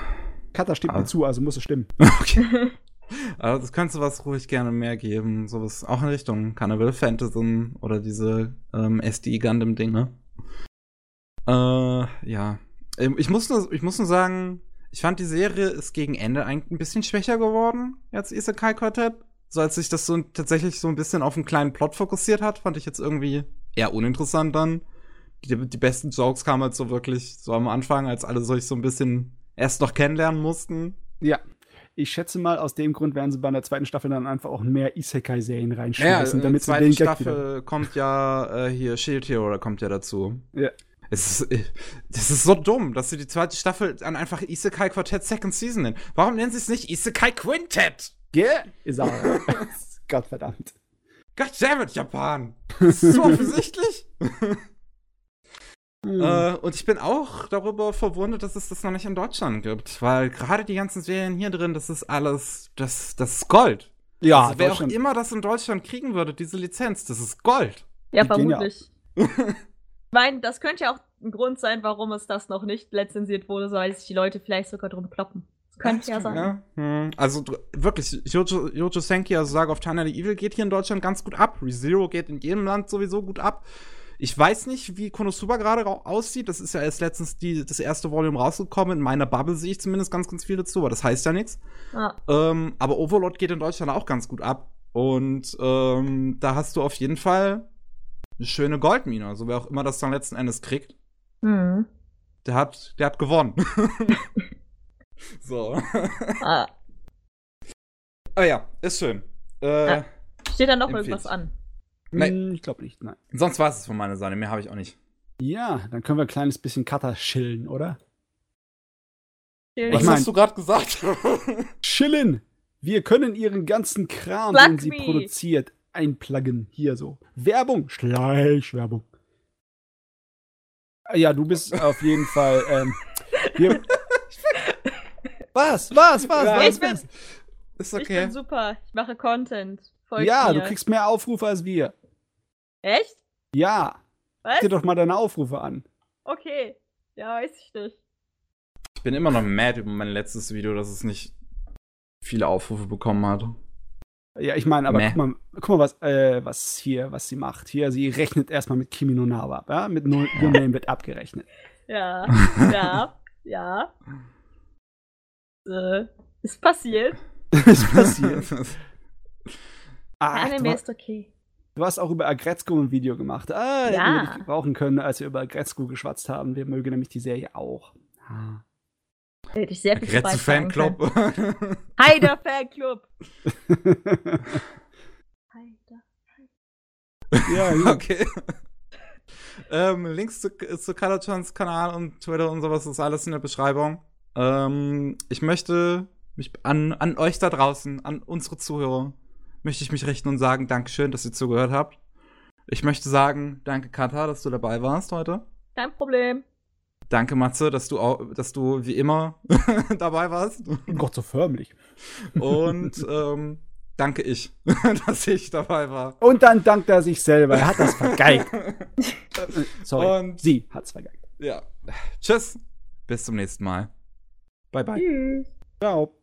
[SPEAKER 3] Kata stimmt mir zu, also muss es stimmen.
[SPEAKER 1] Okay. Aber das könnte was ruhig gerne mehr geben. Sowas auch in Richtung Carnival Phantasm oder diese ähm, SD Gundam Dinge. Äh, ja. Ähm, Ich muss, nur, ich muss nur sagen, ich fand die Serie ist gegen Ende eigentlich ein bisschen schwächer geworden als Isekai Quartet. So als sich das so tatsächlich so ein bisschen auf einen kleinen Plot fokussiert hat, fand ich jetzt irgendwie eher uninteressant dann. Die, die besten Jokes kamen halt so wirklich so am Anfang, als alle sich so ein bisschen erst noch kennenlernen mussten.
[SPEAKER 3] Ja. Ich schätze mal, aus dem Grund werden sie bei der zweiten Staffel dann einfach auch mehr Isekai-Serien reinschmeißen,
[SPEAKER 1] Ja,
[SPEAKER 3] damit sie den Gag.
[SPEAKER 1] Staffel kommt ja äh, hier Shield Hero, kommt ja dazu.
[SPEAKER 3] Ja.
[SPEAKER 1] Es ist, äh, das ist so dumm, dass sie die zweite Staffel dann einfach Isekai Quartett Second Season nennen. Warum nennen sie es nicht Isekai Quintet?
[SPEAKER 3] Yeah, ist auch. Gottverdammt.
[SPEAKER 1] Goddammit, Japan! Das ist so offensichtlich.
[SPEAKER 3] Hm.
[SPEAKER 1] Äh, und ich bin auch darüber verwundert, dass es das noch nicht in Deutschland gibt. Weil gerade die ganzen Serien hier drin, das ist alles, das, das ist Gold.
[SPEAKER 3] ja,
[SPEAKER 1] also wer auch immer das in Deutschland kriegen würde, diese Lizenz, das ist Gold.
[SPEAKER 2] Ja,
[SPEAKER 3] Die ja
[SPEAKER 2] vermutlich. ich meine, das könnte ja auch ein Grund sein, warum es das noch nicht lizenziert wurde, so weil sich die Leute vielleicht sogar drum kloppen. Das könnte ja sein.
[SPEAKER 1] Ja, hm. Also wirklich, Jojo, Jojo Senki, also Saga of Tana the Evil, geht hier in Deutschland ganz gut ab. ReZero geht in jedem Land sowieso gut ab. Ich weiß nicht, wie Konosuba gerade ra- aussieht. Das ist ja erst letztens die, das erste Volume rausgekommen. In meiner Bubble sehe ich zumindest ganz, ganz viel dazu, aber das heißt ja nichts.
[SPEAKER 2] Ja.
[SPEAKER 1] Ähm, aber Overlord geht in Deutschland auch ganz gut ab. Und ähm, da hast du auf jeden Fall eine schöne Goldmine. Also wer auch immer das dann letzten Endes kriegt,
[SPEAKER 2] Hm.
[SPEAKER 1] der hat, der hat gewonnen. so.
[SPEAKER 2] Ah.
[SPEAKER 1] Ah ja, ist schön. Äh,
[SPEAKER 2] Ah. Steht da noch irgendwas an?
[SPEAKER 1] Nein.
[SPEAKER 3] Hm, Ich glaube nicht, nein.
[SPEAKER 1] Sonst war es von meiner Seite. Mehr habe ich auch nicht.
[SPEAKER 3] Ja, dann können wir ein kleines bisschen Cutter chillen, oder?
[SPEAKER 2] Steht-
[SPEAKER 3] Was mein-
[SPEAKER 1] du gerade gesagt?
[SPEAKER 3] Chillen! Wir können ihren ganzen Kram,
[SPEAKER 2] Plug
[SPEAKER 3] den sie
[SPEAKER 2] me.
[SPEAKER 3] produziert, einpluggen. Hier so. Werbung, Schleichwerbung. Ja, du bist auf jeden Fall. Ähm, hier. Was? Was? Was?
[SPEAKER 1] Ja,
[SPEAKER 3] was?
[SPEAKER 2] ich bin-
[SPEAKER 3] was?
[SPEAKER 1] ist
[SPEAKER 2] Ich bin super. Ich mache Content. Folgt
[SPEAKER 3] Ja,
[SPEAKER 2] mir.
[SPEAKER 3] du kriegst mehr Aufrufe als wir.
[SPEAKER 2] Echt?
[SPEAKER 3] Ja,
[SPEAKER 2] Was?
[SPEAKER 3] dir doch mal deine Aufrufe an.
[SPEAKER 2] Okay. Ja, weiß ich nicht.
[SPEAKER 1] Ich bin immer noch mad über mein letztes Video, dass es nicht viele Aufrufe bekommen hat.
[SPEAKER 3] Ja, ich meine, aber
[SPEAKER 1] Meh.
[SPEAKER 3] guck mal, guck mal was, äh, was hier, was sie macht. Hier, sie rechnet erstmal mit Kimi no Nawa ab, ja? Mit No Your Name wird abgerechnet.
[SPEAKER 2] Ja. ja. Ja. Äh, ist passiert.
[SPEAKER 3] ist passiert. Ach,
[SPEAKER 2] Anime ist okay.
[SPEAKER 3] Du hast auch über Agretzko ein Video gemacht. Ah, hätten
[SPEAKER 2] Ja.
[SPEAKER 3] wir dich gebrauchen können, als wir über Agretzko geschwatzt haben. Wir mögen nämlich die Serie auch. Ah.
[SPEAKER 2] Hätte ich sehr viel beitragen können.
[SPEAKER 1] Fanclub.
[SPEAKER 2] Heider Fanclub. Heider.
[SPEAKER 3] ja, ja.
[SPEAKER 1] okay. ähm, Links zu, zu Kalachans Kanal und Twitter und sowas ist alles in der Beschreibung. Ähm, ich möchte mich an, an euch da draußen, an unsere Zuhörer, möchte ich mich richten und sagen, Dankeschön, dass ihr zugehört habt. Ich möchte sagen, danke Kata, dass du dabei warst heute.
[SPEAKER 2] Kein Problem.
[SPEAKER 1] Danke Matze, dass du auch, dass du wie immer dabei warst.
[SPEAKER 3] Gott, so förmlich.
[SPEAKER 1] Und ähm, danke ich, dass ich dabei war.
[SPEAKER 3] Und dann dankt er sich selber. Er hat das vergeigt. Sorry,
[SPEAKER 1] Und-
[SPEAKER 3] sie hat's vergeigt.
[SPEAKER 1] Ja. Tschüss. Bis zum nächsten Mal. Bye bye.
[SPEAKER 2] Tschüss.
[SPEAKER 3] Ciao.